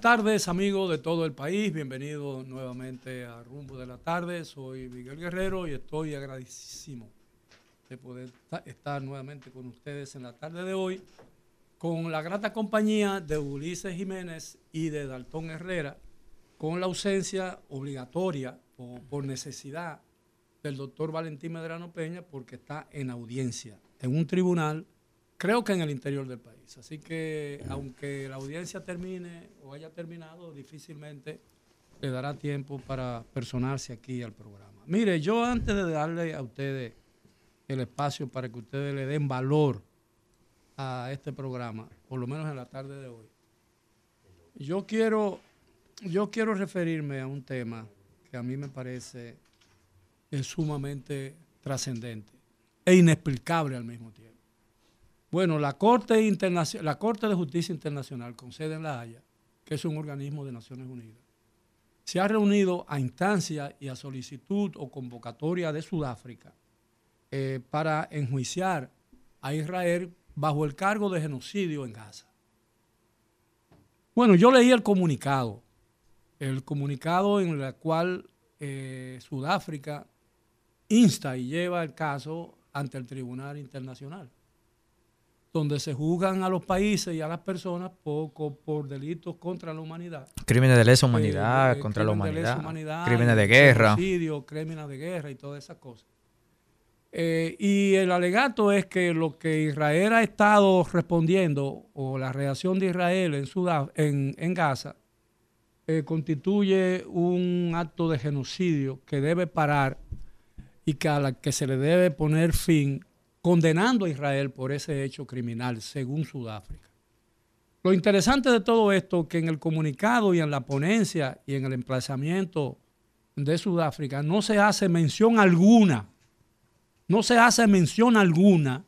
Buenas tardes, amigos de todo el país. Bienvenidos nuevamente a Rumbo de la Tarde. Soy Miguel Guerrero y estoy agradecísimo de poder estar nuevamente con ustedes en la tarde de hoy con la grata compañía de Ulises Jiménez y de Daltón Herrera, con la ausencia obligatoria o por necesidad del doctor Valentín Medrano Peña porque está en audiencia en un tribunal, creo que en el interior del país. Así que aunque la audiencia termine o haya terminado, difícilmente le dará tiempo para personarse aquí al programa. Mire, yo antes de darle a ustedes el espacio para que ustedes le den valor a este programa, por lo menos en la tarde de hoy. Yo quiero, yo quiero referirme a un tema que a mí me parece es sumamente trascendente e inexplicable al mismo tiempo. Bueno, la Corte, de Justicia Internacional con sede en La Haya, que es un organismo de Naciones Unidas, se ha reunido a instancia y a solicitud o convocatoria de Sudáfrica eh, para enjuiciar a Israel bajo el cargo de genocidio en Gaza. Bueno, yo leí el comunicado, el comunicado en el cual eh, Sudáfrica insta y lleva el caso ante el Tribunal Internacional, donde se juzgan a los países y a las personas poco por delitos contra la humanidad. Crímenes de lesa humanidad, eh, contra la humanidad, crímenes de guerra. Genocidio, crímenes de guerra y todas esas cosas. Eh, y el alegato es que lo que Israel ha estado respondiendo, o la reacción de Israel en, en, Gaza, eh, constituye un acto de genocidio que debe parar y que a la que se le debe poner fin, condenando a Israel por ese hecho criminal, según Sudáfrica. Lo interesante de todo esto, que en el comunicado y en la ponencia y en el emplazamiento de Sudáfrica no se hace mención alguna no se hace mención alguna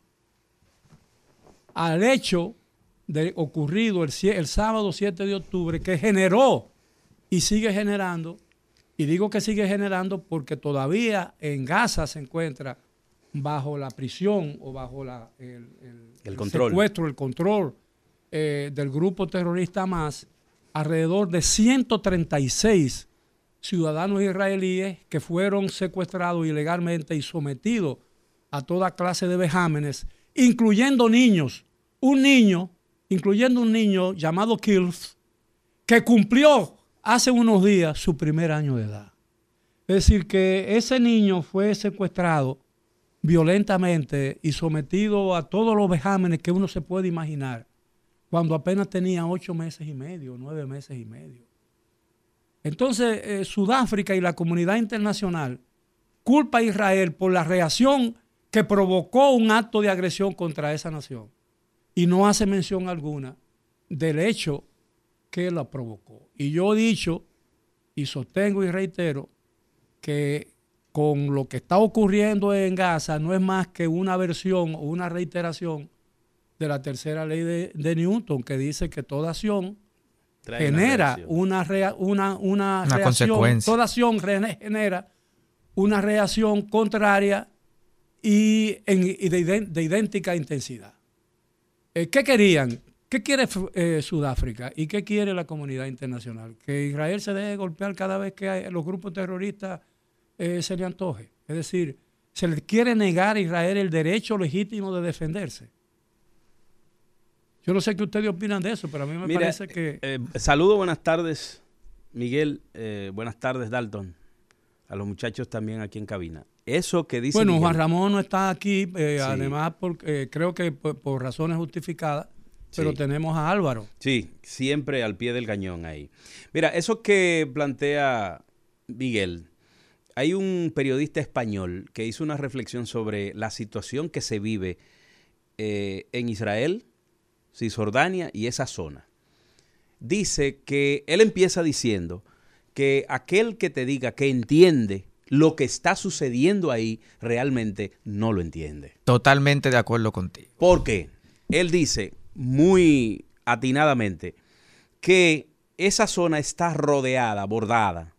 al hecho de ocurrido el, el, sábado 7 de octubre que generó y sigue generando, y digo que sigue generando porque todavía en Gaza se encuentra bajo la prisión o bajo la, el, control. secuestro, el control eh, del grupo terrorista más alrededor de 136 ciudadanos israelíes que fueron secuestrados ilegalmente y sometidos a toda clase de vejámenes, incluyendo niños. Un niño, incluyendo un niño llamado Kills, que cumplió hace unos días su primer año de edad. Es decir, que ese niño fue secuestrado violentamente y sometido a todos los vejámenes que uno se puede imaginar cuando apenas tenía ocho meses y medio, nueve meses y medio. Entonces, eh, Sudáfrica y la comunidad internacional culpa a Israel por la reacción que provocó un acto de agresión contra esa nación y no hace mención alguna del hecho que la provocó. Y yo he dicho y sostengo y reitero que con lo que está ocurriendo en Gaza no es más que una versión o una reiteración de la tercera ley de, Newton que dice que toda acción genera una, una, una, reacción, toda acción genera una reacción contraria y, de, idéntica intensidad. Eh, ¿Qué querían? ¿Qué quiere eh, Sudáfrica y qué quiere la comunidad internacional? Que Israel se deje golpear cada vez que los grupos terroristas eh, se le antoje. Es decir, se le quiere negar a Israel el derecho legítimo de defenderse. Yo no sé qué ustedes opinan de eso, pero a mí me parece que... saludo, buenas tardes, Miguel. buenas tardes, Dalton. A los muchachos también aquí en cabina eso que dice. Bueno, Juan Ramón no está aquí, eh, además, porque, eh, creo que por, razones justificadas, pero tenemos a Álvaro. Sí, siempre al pie del cañón ahí. Mira, eso que plantea Miguel, hay un periodista español que hizo una reflexión sobre la situación que se vive eh, en Israel, Cisjordania y esa zona. Dice que él empieza diciendo que aquel que te diga que entiende lo que está sucediendo ahí realmente no lo entiende. Totalmente de acuerdo contigo. Porque él dice muy atinadamente que esa zona está rodeada, bordada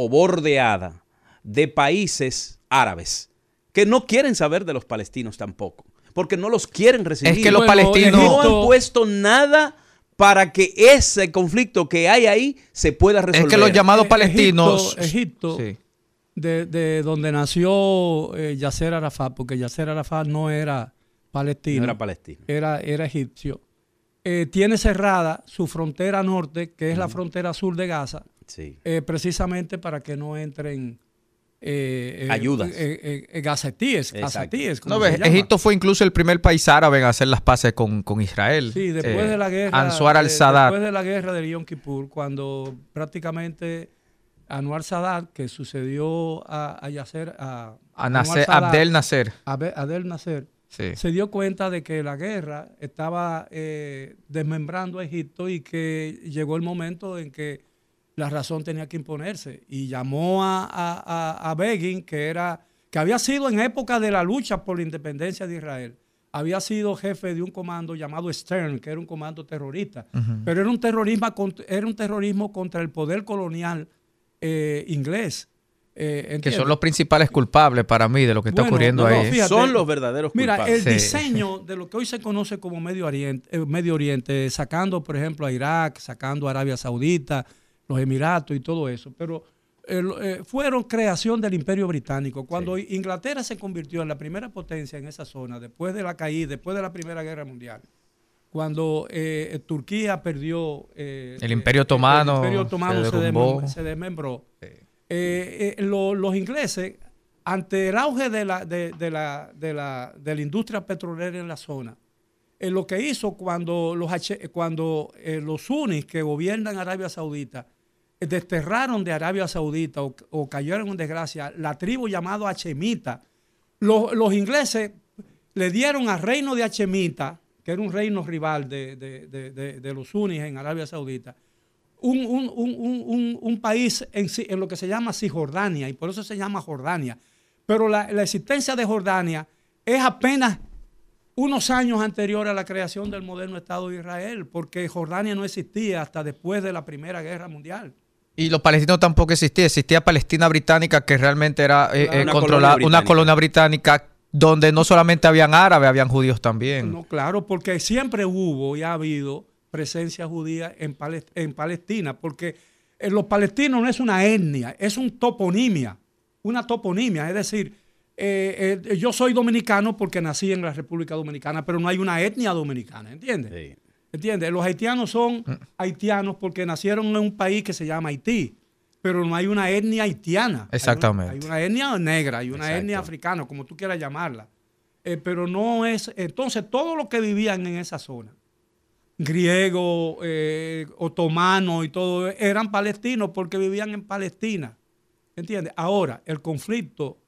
o bordeada de países árabes que no quieren saber de los palestinos tampoco, porque no los quieren recibir. Es que los palestinos no han puesto nada para que ese conflicto que hay ahí se pueda resolver. Es que los llamados eh, palestinos... Egipto, de, donde nació eh, Yasser Arafat, porque Yasser Arafat no era palestino. era palestino. Era, era egipcio. Eh, tiene cerrada su frontera norte, que es la frontera sur de Gaza, precisamente para que no entren eh, eh, ayudas. Eh, eh gazetíes, no, Egipto fue incluso el primer país árabe en hacer las paces con, Israel. Sí, después de la guerra. Anwar al-Sadat. Después de la guerra de Yom Kippur, cuando prácticamente Anwar Sadat, que sucedió a, a Yasser, a, Abdel Nasser. Abdel Nasser. Se dio cuenta de que la guerra estaba desmembrando a Egipto y que llegó el momento en que la razón tenía que imponerse. Y llamó a, Begin, que, era, que había sido en época de la lucha por la independencia de Israel, había sido jefe de un comando llamado Stern, que era un comando terrorista, pero era un, terrorismo, era un terrorismo contra el poder colonial eh, inglés. Eh, que son los principales culpables para mí de lo que está ocurriendo ahí. son los verdaderos culpables. Mira, el diseño de lo que hoy se conoce como Medio Oriente, eh, Medio Oriente, sacando por ejemplo a Irak, sacando a Arabia Saudita, los Emiratos y todo eso, pero eh, eh, fueron creación del Imperio Británico. Cuando Inglaterra se convirtió en la primera potencia en esa zona, después de la caída, después de la Primera Guerra Mundial, cuando eh, Turquía perdió... el Imperio Otomano, el Imperio Otomano se, desmembró. los ingleses, ante el auge de la, de, la, de, la, de la industria petrolera en la zona, lo que hizo cuando los, cuando, los sunnis que gobiernan Arabia Saudita desterraron de Arabia Saudita o, cayeron en desgracia la tribu llamada Hachemita. Los, ingleses le dieron al reino de Hachemita, que era un reino rival de, los sunnis en Arabia Saudita, un, país en, lo que se llama Cisjordania, y por eso se llama Jordania. Pero la, la existencia de Jordania es apenas unos años anterior a la creación del moderno Estado de Israel, porque Jordania no existía hasta después de la Primera Guerra Mundial. Y los palestinos tampoco existían. Existía Palestina británica, que realmente era eh, eh, una, controlada, colonia una colonia británica donde no solamente habían árabes, habían judíos también. No, claro, porque siempre hubo y ha habido presencia judía en, en Palestina, porque eh, los palestinos no es una etnia, es un toponimia, una toponimia, es decir, yo soy dominicano porque nací en la República Dominicana, pero no hay una etnia dominicana, ¿entiendes? Sí. ¿Entiendes? Los haitianos son mm. haitianos porque nacieron en un país que se llama Haití, pero no hay una etnia haitiana. Exactamente. Hay una, etnia negra, hay una etnia africana, como tú quieras llamarla. Eh, pero no es. Entonces, todos los que vivían en esa zona, griegos, eh, otomanos y todo, eran palestinos porque vivían en Palestina. ¿Entiendes? Ahora, el conflicto,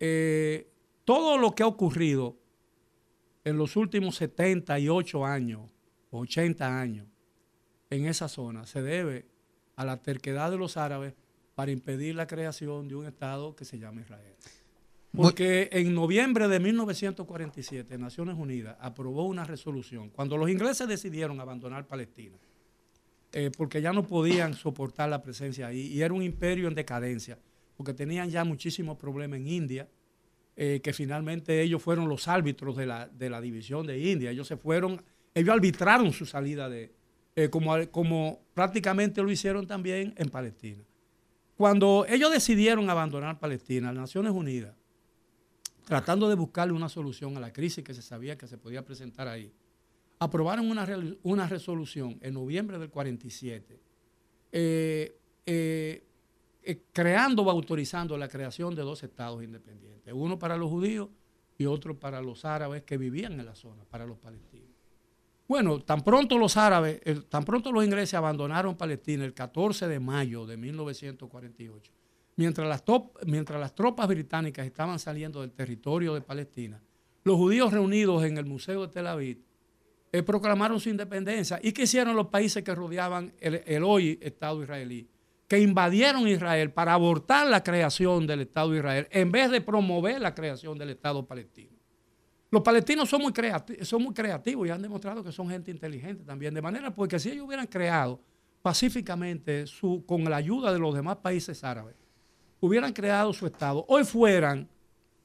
eh, todo lo que ha ocurrido en los últimos 78 años 80 años en esa zona se debe a la terquedad de los árabes para impedir la creación de un Estado que se llama Israel. Porque en noviembre de 1947 Naciones Unidas aprobó una resolución cuando los ingleses decidieron abandonar Palestina, eh, porque ya no podían soportar la presencia ahí y era un imperio en decadencia, porque tenían ya muchísimos problemas en India, eh, que finalmente ellos fueron los árbitros de la, de la división de India, ellos se fueron ellos arbitraron su salida de, eh, como, prácticamente lo hicieron también en Palestina. Cuando ellos decidieron abandonar Palestina, las Naciones Unidas, tratando de buscarle una solución a la crisis que se sabía que se podía presentar ahí, aprobaron una, resolución en noviembre del 47, eh, eh, creando o autorizando la creación de dos estados independientes, uno para los judíos y otro para los árabes que vivían en la zona, para los palestinos. Bueno, tan pronto los árabes, tan pronto los ingleses abandonaron Palestina el 14 de mayo de 1948, mientras las, mientras las tropas británicas estaban saliendo del territorio de Palestina, los judíos reunidos en el Museo de Tel Aviv eh, proclamaron su independencia. ¿Y qué hicieron los países que rodeaban el, el hoy Estado israelí? Que invadieron Israel para abortar la creación del Estado de Israel en vez de promover la creación del Estado palestino. Los palestinos son muy, son muy creativos y han demostrado que son gente inteligente también. De manera porque si ellos hubieran creado pacíficamente su, con la ayuda de los demás países árabes, hubieran creado su Estado, hoy fueran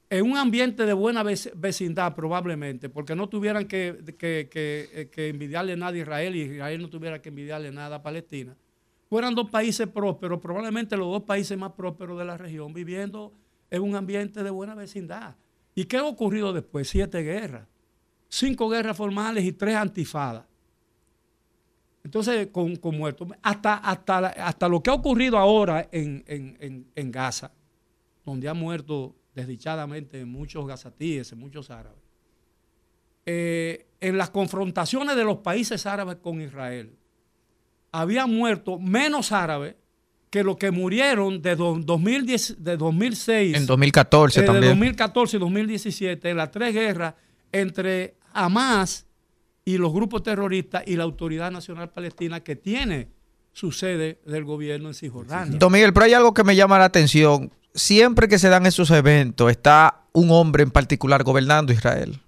en un ambiente de buena vecindad probablemente, porque no tuvieran que, que, envidiarle nada a Israel y Israel no tuviera que envidiarle nada a Palestina, fueran dos países prósperos, probablemente los dos países más prósperos de la región, viviendo en un ambiente de buena vecindad. ¿Y qué ha ocurrido después? Siete guerras, cinco guerras formales y tres antifadas. Entonces, con, muertos. Hasta, hasta, hasta lo que ha ocurrido ahora en, en Gaza, donde ha muerto desdichadamente muchos gazatíes, muchos árabes, eh, en las confrontaciones de los países árabes con Israel, había muerto menos árabes que los que murieron de, 2010, de 2006. En 2014 también. De 2014 y 2017, en las tres guerras entre Hamas y los grupos terroristas y la Autoridad Nacional Palestina que tiene su sede del gobierno en Cisjordania. Don Miguel, pero hay algo que me llama la atención siempre que se dan esos eventos está un hombre en particular gobernando Israel,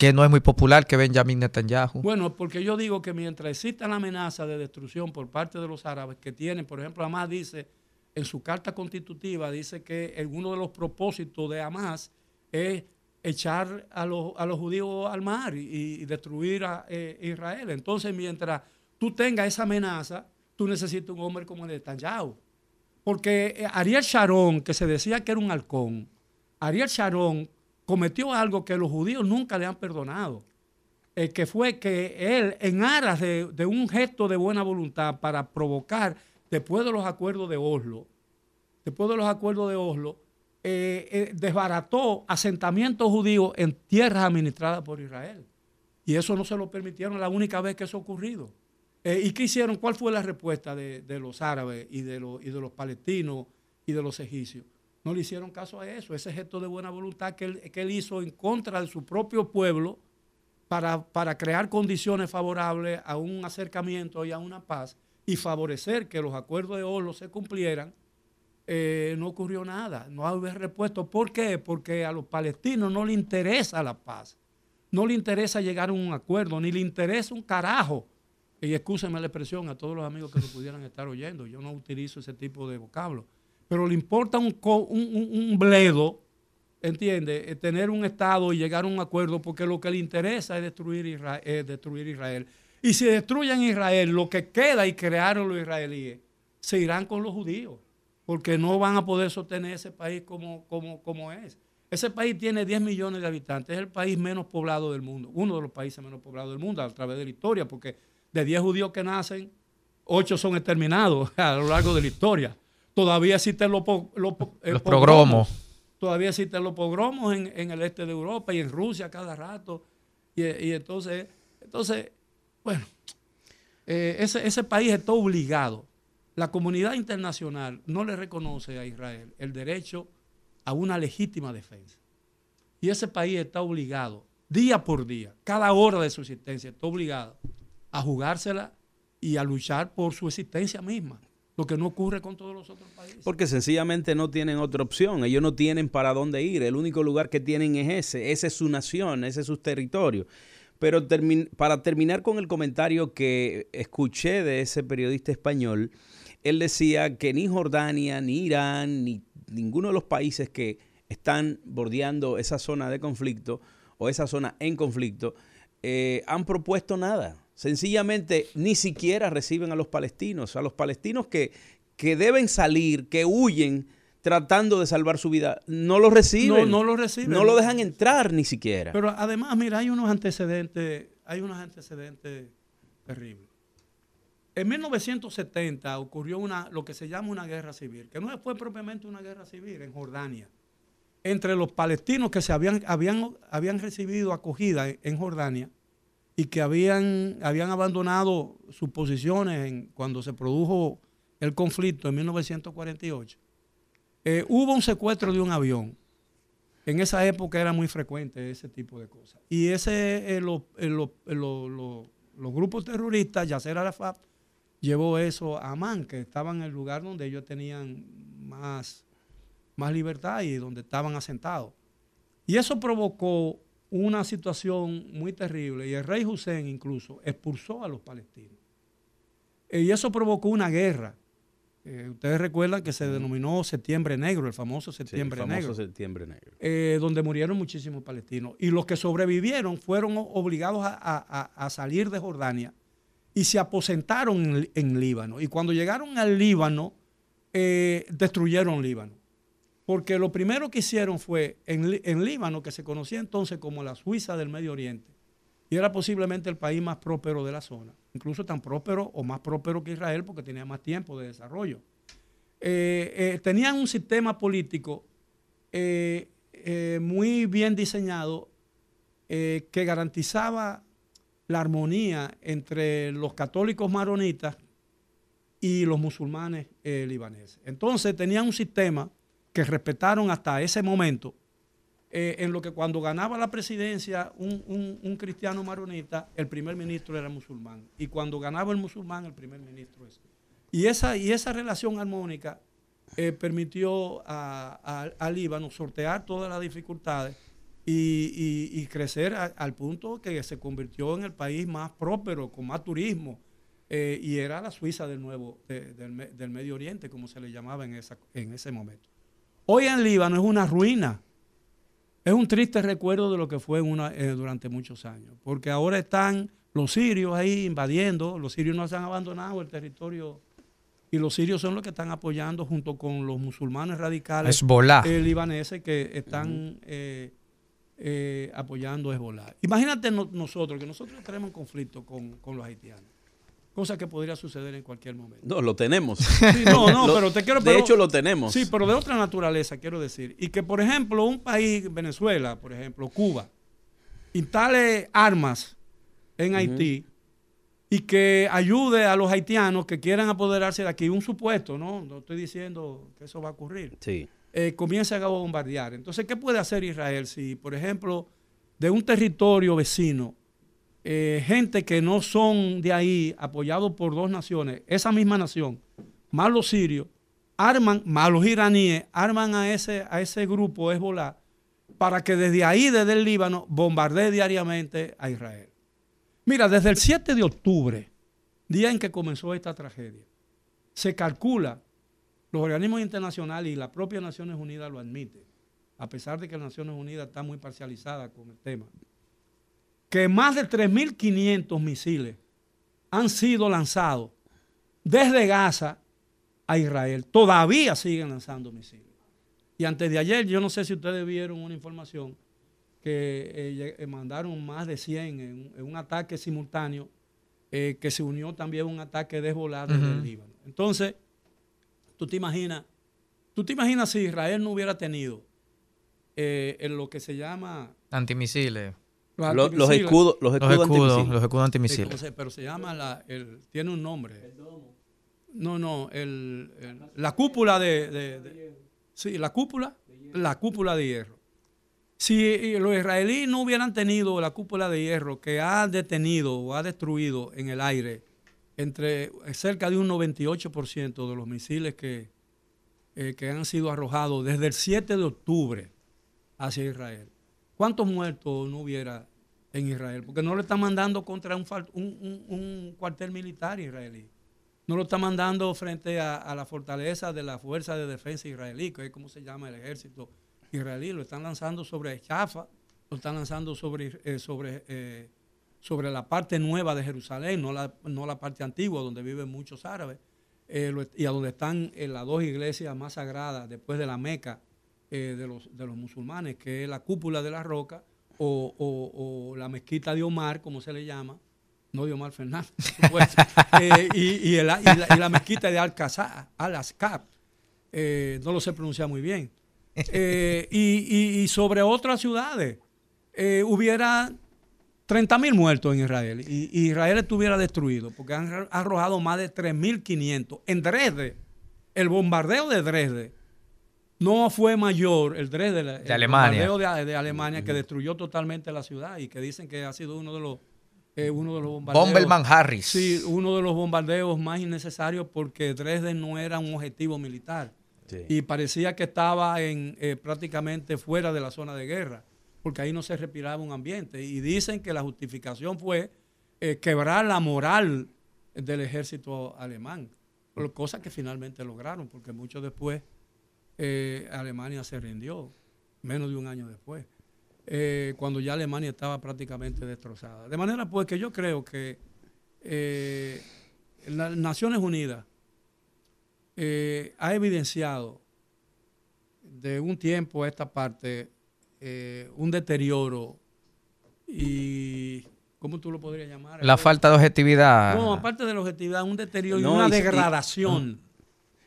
que no es muy popular, que Benjamin Netanyahu. Bueno, porque yo digo que mientras exista la amenaza de destrucción por parte de los árabes que tienen, por ejemplo, Hamas dice en su carta constitutiva, dice que uno de los propósitos de Hamas es echar a los, judíos al mar y, destruir a eh, Israel. Entonces, mientras tú tengas esa amenaza, tú necesitas un hombre como Netanyahu porque eh, Ariel Sharon, que se decía que era un halcón, Ariel Sharon cometió algo que los judíos nunca le han perdonado, eh, que fue que él, en aras de, un gesto de buena voluntad para provocar, después de los acuerdos de Oslo, después de los acuerdos de Oslo, eh, desbarató asentamientos judíos en tierras administradas por Israel. Y eso no se lo permitieron la única vez que eso ha ocurrido. Eh, ¿Y qué hicieron? ¿Cuál fue la respuesta de, los árabes y de los palestinos y de los egipcios? No le hicieron caso a eso, ese gesto de buena voluntad que él, hizo en contra de su propio pueblo para, crear condiciones favorables a un acercamiento y a una paz y favorecer que los acuerdos de Oslo se cumplieran, eh, no ocurrió nada, no había respuesta. ¿Por qué? Porque a los palestinos no les interesa la paz, no les interesa llegar a un acuerdo, ni le interesa un carajo y excúsenme la expresión a todos los amigos que lo pudieran estar oyendo, yo no utilizo ese tipo de vocablo, pero le importa un, un, bledo, ¿entiende? Eh, tener un Estado y llegar a un acuerdo, porque lo que le interesa es destruir Israel. destruir Israel. Y si destruyen Israel, lo que queda y crearon los israelíes, se irán con los judíos, porque no van a poder sostener ese país como, como, como es. Ese país tiene 10 millones de habitantes, es el país menos poblado del mundo, uno de los países menos poblados del mundo a través de la historia, porque de 10 judíos que nacen, 8 son exterminados a lo largo de la historia. Todavía existen los, los, pogromos. Todavía existen los pogromos en, el este de Europa y en Rusia cada rato. Y, entonces, entonces, bueno, eh, ese, ese país está obligado. La comunidad internacional no le reconoce a Israel el derecho a una legítima defensa. Y ese país está obligado, día por día, cada hora de su existencia, está obligado a jugársela y a luchar por su existencia misma. Lo que no ocurre con todos los otros países. Porque sencillamente no tienen otra opción. Ellos no tienen para dónde ir. El único lugar que tienen es ese. Esa es su nación, ese es su territorio. Pero para terminar con el comentario que escuché de ese periodista español, él decía que ni Jordania, ni Irán, ni ninguno de los países que están bordeando esa zona de conflicto o esa zona en conflicto eh, han propuesto nada. Sencillamente ni siquiera reciben a los palestinos, a los palestinos que, que deben salir, que huyen tratando de salvar su vida, no lo reciben. No, no lo reciben. No lo dejan entrar ni siquiera. Pero además, mira, hay unos antecedentes, hay unos antecedentes terribles. En 1970 ocurrió una, lo que se llama una guerra civil, que no fue propiamente una guerra civil en Jordania, entre los palestinos que se habían, habían, habían recibido acogida en Jordania y que habían, habían abandonado sus posiciones cuando se produjo el conflicto en 1948, eh, hubo un secuestro de un avión. En esa época era muy frecuente ese tipo de cosas. Y ese, eh, eh, los grupos terroristas, Yasser Arafat, llevó eso a Amán, que estaba en el lugar donde ellos tenían más, más libertad y donde estaban asentados. Y eso provocó una situación muy terrible y el rey Hussein incluso expulsó a los palestinos. Y eso provocó una guerra Eh, ustedes recuerdan que se denominó Septiembre Negro, el famoso Septiembre el famoso Negro. Septiembre Negro. Eh, donde murieron muchísimos palestinos. Y los que sobrevivieron fueron obligados a, salir de Jordania y se aposentaron en, Líbano. Y cuando llegaron al Líbano, eh, destruyeron Líbano. Porque lo primero que hicieron fue en, en Líbano, que se conocía entonces como la Suiza del Medio Oriente, y era posiblemente el país más próspero de la zona, incluso tan próspero o más próspero que Israel porque tenía más tiempo de desarrollo. Eh, eh, tenían un sistema político eh, muy bien diseñado que garantizaba la armonía entre los católicos maronitas y los musulmanes libaneses. Entonces tenían un sistema que respetaron hasta ese momento eh, en lo que cuando ganaba la presidencia un, cristiano maronita, el primer ministro era musulmán. Y cuando ganaba el musulmán, el primer ministro es. Y esa, y esa relación armónica eh, permitió al Líbano sortear todas las dificultades y, crecer al punto que se convirtió en el país más próspero, con más turismo. Eh, y era la Suiza del nuevo, del, Medio Oriente, como se le llamaba en, esa, en ese momento. Hoy en Líbano es una ruina. Es un triste recuerdo de lo que fue una, eh, durante muchos años, porque ahora están los sirios ahí invadiendo, los sirios no se han abandonado el territorio y los sirios son los que están apoyando junto con los musulmanes radicales eh, libaneses que están eh, eh, apoyando a Hezbollah. Imagínate nosotros, que nosotros tenemos un conflicto con, con los haitianos cosa que podría suceder en cualquier momento. No, lo tenemos. no, no, pero te quiero... de hecho, lo tenemos. Sí, pero de otra naturaleza, quiero decir. Y que, por ejemplo, un país, Venezuela, por ejemplo, Cuba, instale armas en Haití y que ayude a los haitianos que quieran apoderarse de aquí. Un supuesto, ¿no? No estoy diciendo que eso va a ocurrir. Sí. Eh, comienza a bombardear. Entonces, ¿qué puede hacer Israel si, por ejemplo, de un territorio vecino eh, gente que no son de ahí, apoyados por dos naciones, esa misma nación, más los sirios, arman, más los iraníes, arman a ese, a ese grupo Hezbollah para que desde ahí, desde el Líbano, bombardee diariamente a Israel. Mira, desde el 7 de octubre, día en que comenzó esta tragedia, se calcula, los organismos internacionales y las propias Naciones Unidas lo admiten, a pesar de que las Naciones Unidas está muy parcializada con el tema, que más de 3.500 misiles han sido lanzados desde Gaza a Israel. Todavía siguen lanzando misiles. Y antes de ayer, yo no sé si ustedes vieron una información que eh, eh, mandaron más de 100 en, un ataque simultáneo eh, que se unió también a un ataque desvolado en el Líbano. Entonces, tú te imaginas, tú te imaginas si Israel no hubiera tenido en lo que se llama antimisiles los, escudos, los escudos, los escudos, antimisiles. pero se llama, la, tiene un nombre. No, no, la cúpula de, Sí, la cúpula, la cúpula de hierro. Si los israelíes no hubieran tenido la cúpula de hierro que ha detenido o ha destruido en el aire entre cerca de un 98% de los misiles que, eh, que han sido arrojados desde el 7 de octubre hacia Israel, ¿cuántos muertos no hubiera en Israel, porque no lo está mandando contra un, un, cuartel militar israelí. No lo está mandando frente a, la fortaleza de la Fuerza de Defensa israelí, que es como se llama el ejército israelí. Lo están lanzando sobre Jaffa, lo están lanzando sobre, eh, sobre, eh, sobre la parte nueva de Jerusalén, no la, no la parte antigua donde viven muchos árabes, eh, y a donde están las dos iglesias más sagradas después de la Meca de, los, de los musulmanes, que es la cúpula de la roca o, la mezquita de Omar, como se le llama, no de Omar Fernández, eh, y, la, mezquita de Al-Azhar, eh, no lo sé pronunciar muy bien. Eh, y, sobre otras ciudades, hubiera 30 mil muertos en Israel y, Israel estuviera destruido porque han arrojado más de 3.500 en Dresde. El bombardeo de Dresde no fue mayor el Dresde de, Alemania. De, Alemania que destruyó totalmente la ciudad y que dicen que ha sido uno de los eh, uno de los bombardeos. Bomberman Harris. Sí, uno de los bombardeos más innecesarios porque Dresde no era un objetivo militar. Y parecía que estaba en, eh, prácticamente fuera de la zona de guerra, porque ahí no se respiraba un ambiente. Y dicen que la justificación fue eh, quebrar la moral del ejército alemán. cosa que finalmente lograron, porque mucho después eh, Alemania se rindió, menos de un año después, eh, cuando ya Alemania estaba prácticamente destrozada. De manera pues que yo creo que eh, las Naciones Unidas ha evidenciado de un tiempo a esta parte un deterioro y ¿Cómo tú lo podrías llamar? La falta de objetividad. No, aparte de la objetividad, un deterioro y una degradación.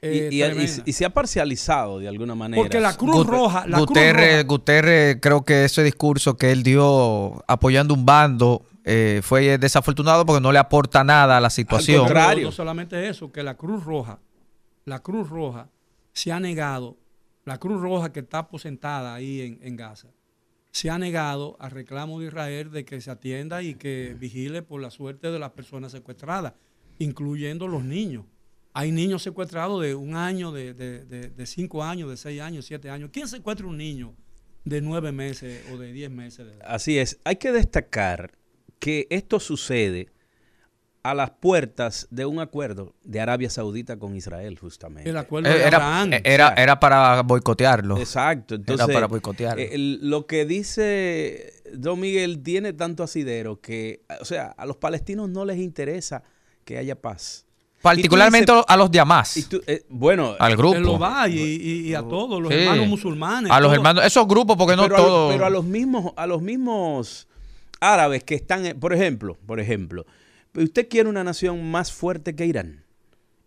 Eh, y, se ha parcializado de alguna manera. Porque la Cruz Roja. La Guterres, Guterres, creo que ese discurso que él dio apoyando un bando eh, fue desafortunado porque no le aporta nada a la situación. Al contrario. No solamente eso, que la Cruz Roja, la Cruz Roja se ha negado, la Cruz Roja que está aposentada ahí en, en Gaza, se ha negado al reclamo de Israel de que se atienda y que vigile por la suerte de las personas secuestradas, incluyendo los niños. Hay niños secuestrados de un año, de, cinco años, de seis años, siete años. ¿Quién secuestra un niño de nueve meses o de diez meses de edad? Así es. Hay que destacar que esto sucede a las puertas de un acuerdo de Arabia Saudita con Israel, justamente. El acuerdo de era, Era, era, para boicotearlo. Exacto. Entonces, era para boicotearlo. Eh, lo que dice Don Miguel tiene tanto asidero que, o sea, a los palestinos no les interesa que haya paz. Particularmente a los de Hamas. Eh, bueno, al grupo. Lo va y, a todos, los hermanos musulmanes. A los hermanos, esos grupos, porque no todos. pero a los mismos, a los mismos árabes que están, por ejemplo, por ejemplo, ¿Usted quiere una nación más fuerte que Irán?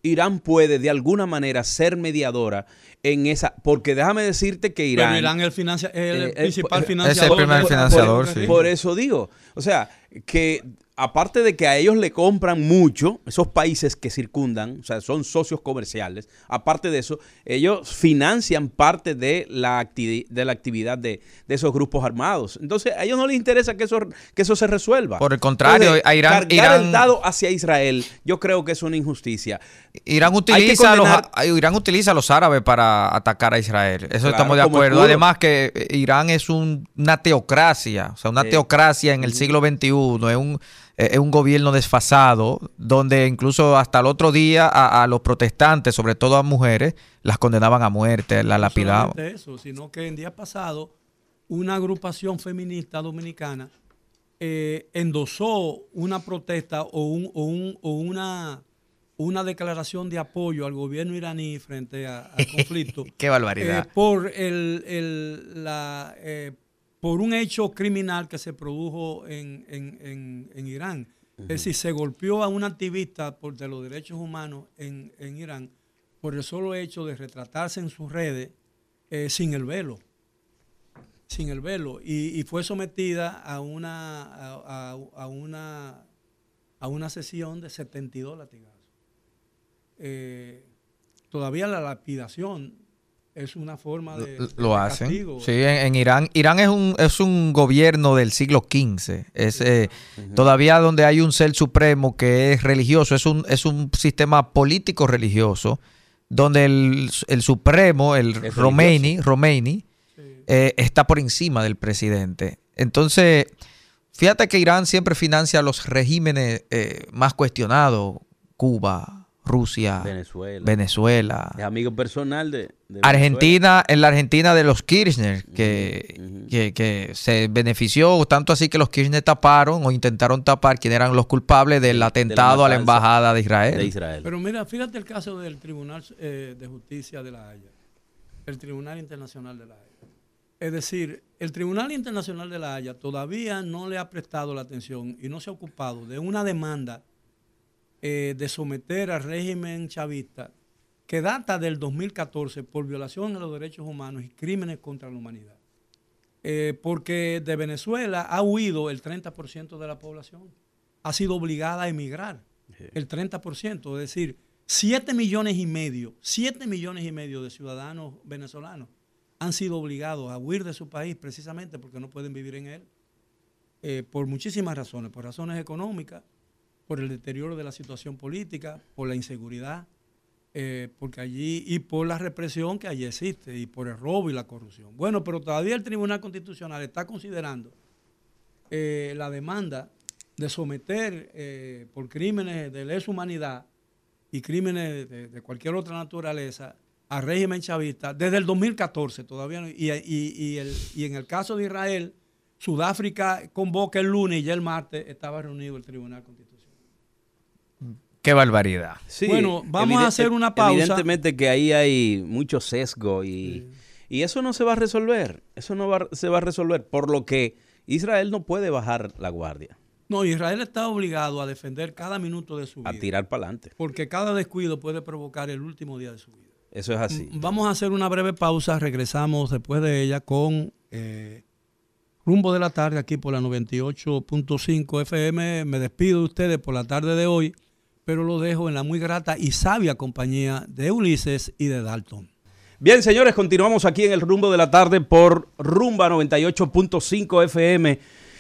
Irán puede de alguna manera ser mediadora en esa, porque déjame decirte que Irán... Pero Irán es el, el eh, eh, principal financiador. Es el primer financiador, sí. Por eso digo, o sea, que aparte de que a ellos le compran mucho, esos países que circundan, o sea, son socios comerciales, aparte de eso, ellos financian parte de la, de la actividad de, esos grupos armados. Entonces, a ellos no les interesa que eso, que eso se resuelva. Por el contrario, a Irán... Irán el dado hacia Israel, yo creo que es una injusticia. Irán utiliza, a los, Irán utiliza a los árabes para atacar a Israel. Eso estamos de acuerdo. Además que Irán es una teocracia, o sea, una teocracia en el siglo XXI, es un eh, es un gobierno desfasado, donde incluso hasta el otro día a, los protestantes, sobre todo a mujeres, las condenaban a muerte, la lapidaban. No eso, sino que en día pasado una agrupación feminista dominicana eh, endosó una protesta o, un, o, un, o una, una declaración de apoyo al gobierno iraní frente al conflicto. ¡Qué barbaridad! Eh, por el, el la, por un hecho criminal que se produjo en, Irán. Es decir, se golpeó a un activista por de los derechos humanos en, Irán por el solo hecho de retratarse en sus redes eh, sin el velo. Sin el velo. Y, fue sometida a una, a, una, a una sesión de 72 latigazos. Eh, todavía la lapidación es una forma de, lo hacen. sí en, Irán Irán es un es un gobierno del siglo XV es eh, todavía donde hay un ser supremo que es religioso es un es un sistema político religioso donde el, supremo el Romeini Romeini eh, está por encima del presidente. Entonces fíjate que Irán siempre financia los regímenes eh, más cuestionados Cuba Rusia, Venezuela. Es amigo personal de, Argentina, en la Argentina de los Kirchner, que, que, se benefició, tanto así que los Kirchner taparon o intentaron tapar quién eran los culpables del atentado a la embajada de Israel. Pero mira, fíjate el caso del Tribunal eh, de Justicia de la Haya, el Tribunal Internacional de la Haya. Es decir, el Tribunal Internacional de la Haya todavía no le ha prestado la atención y no se ha ocupado de una demanda eh, de someter al régimen chavista que data del 2014 por violación de los derechos humanos y crímenes contra la humanidad. Eh, porque de Venezuela ha huido el 30% de la población. Ha sido obligada a emigrar el 30%, es decir, 7 millones y medio, 7 millones y medio de ciudadanos venezolanos han sido obligados a huir de su país precisamente porque no pueden vivir en él, eh, por muchísimas razones, por razones económicas, por el deterioro de la situación política, por la inseguridad, eh, porque allí y por la represión que allí existe y por el robo y la corrupción. Bueno, pero todavía el Tribunal Constitucional está considerando eh, la demanda de someter eh, por crímenes de lesa humanidad y crímenes de, cualquier otra naturaleza al régimen chavista desde el 2014 todavía no, y, y, en el caso de Israel, Sudáfrica convoca el lunes y ya el martes estaba reunido el Tribunal Constitucional. Qué barbaridad. bueno, vamos a hacer una pausa. Evidentemente que ahí hay mucho sesgo y, y eso no se va a resolver. Eso no se va a resolver. Por lo que Israel no puede bajar la guardia. No, Israel está obligado a defender cada minuto de su vida. A tirar para adelante. Porque cada descuido puede provocar el último día de su vida. Eso es así. Vamos a hacer una breve pausa. Regresamos después de ella con eh, Rumbo de la Tarde aquí por la 98.5 FM. Me despido de ustedes por la tarde de hoy pero lo dejo en la muy grata y sabia compañía de Ulises y de Dalton. Bien, señores, continuamos aquí en el rumbo de la tarde por Rumba 98.5 FM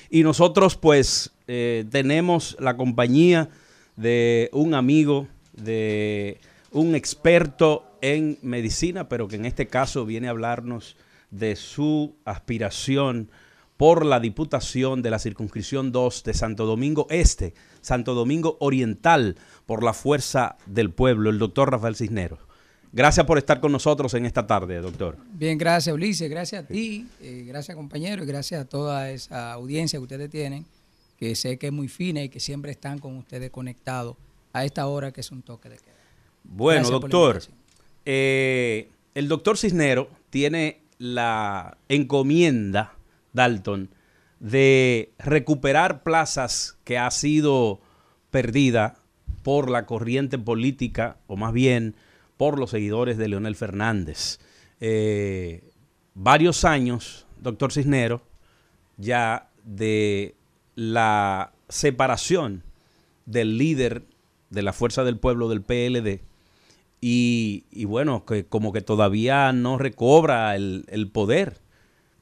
y nosotros pues eh, tenemos la compañía de un amigo, de un experto en medicina, pero que en este caso viene a hablarnos de su aspiración por la Diputación de la Circunscripción 2 de Santo Domingo Este, Santo Domingo Oriental, por la fuerza del pueblo, el doctor Rafael Cisneros. Gracias por estar con nosotros en esta tarde, doctor. Bien, gracias Ulises, gracias a ti, eh, gracias compañero y gracias a toda esa audiencia que ustedes tienen, que sé que es muy fina y que siempre están con ustedes conectados a esta hora que es un toque de queda. Bueno, doctor, eh, el doctor Cisneros tiene la encomienda, Dalton, de recuperar plazas que ha sido perdida por la corriente política, o más bien por los seguidores de Leonel Fernández. Eh, varios años, doctor Cisnero, ya de la separación del líder de la Fuerza del Pueblo del PLD y, bueno, que como que todavía no recobra el, el poder.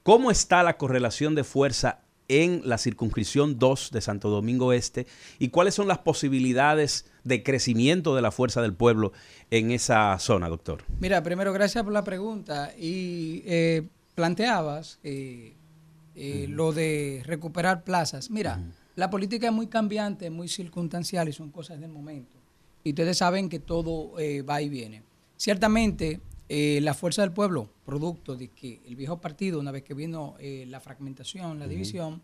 ¿Cómo está la correlación de fuerza en la circunscripción 2 de Santo Domingo Este y cuáles son las posibilidades de crecimiento de la fuerza del pueblo en esa zona, doctor. Mira, primero gracias por la pregunta y eh, planteabas eh, eh, lo de recuperar plazas. Mira, la política es muy cambiante, muy circunstancial y son cosas del momento. Y ustedes saben que todo va y viene. Ciertamente, la fuerza del pueblo, producto de que el viejo partido, una vez que vino la fragmentación, la división,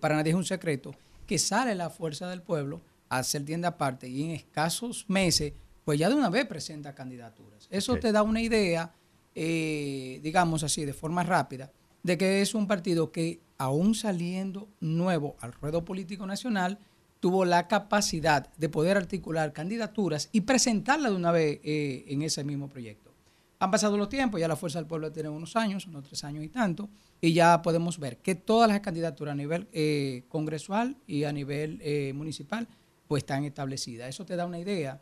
para nadie es un secreto, que sale la fuerza del pueblo a hacer tienda aparte y en escasos meses, pues ya de una vez presenta candidaturas. Eso te da una idea, eh, digamos así, de forma rápida, de que es un partido que, aún saliendo nuevo al ruedo político nacional, tuvo la capacidad de poder articular candidaturas y presentarla de una vez eh, en ese mismo proyecto. Han pasado los tiempos, ya la Fuerza del Pueblo tiene unos años, unos tres años y tanto, y ya podemos ver que todas las candidaturas a nivel eh, congresual y a nivel municipal pues están establecidas. Eso te da una idea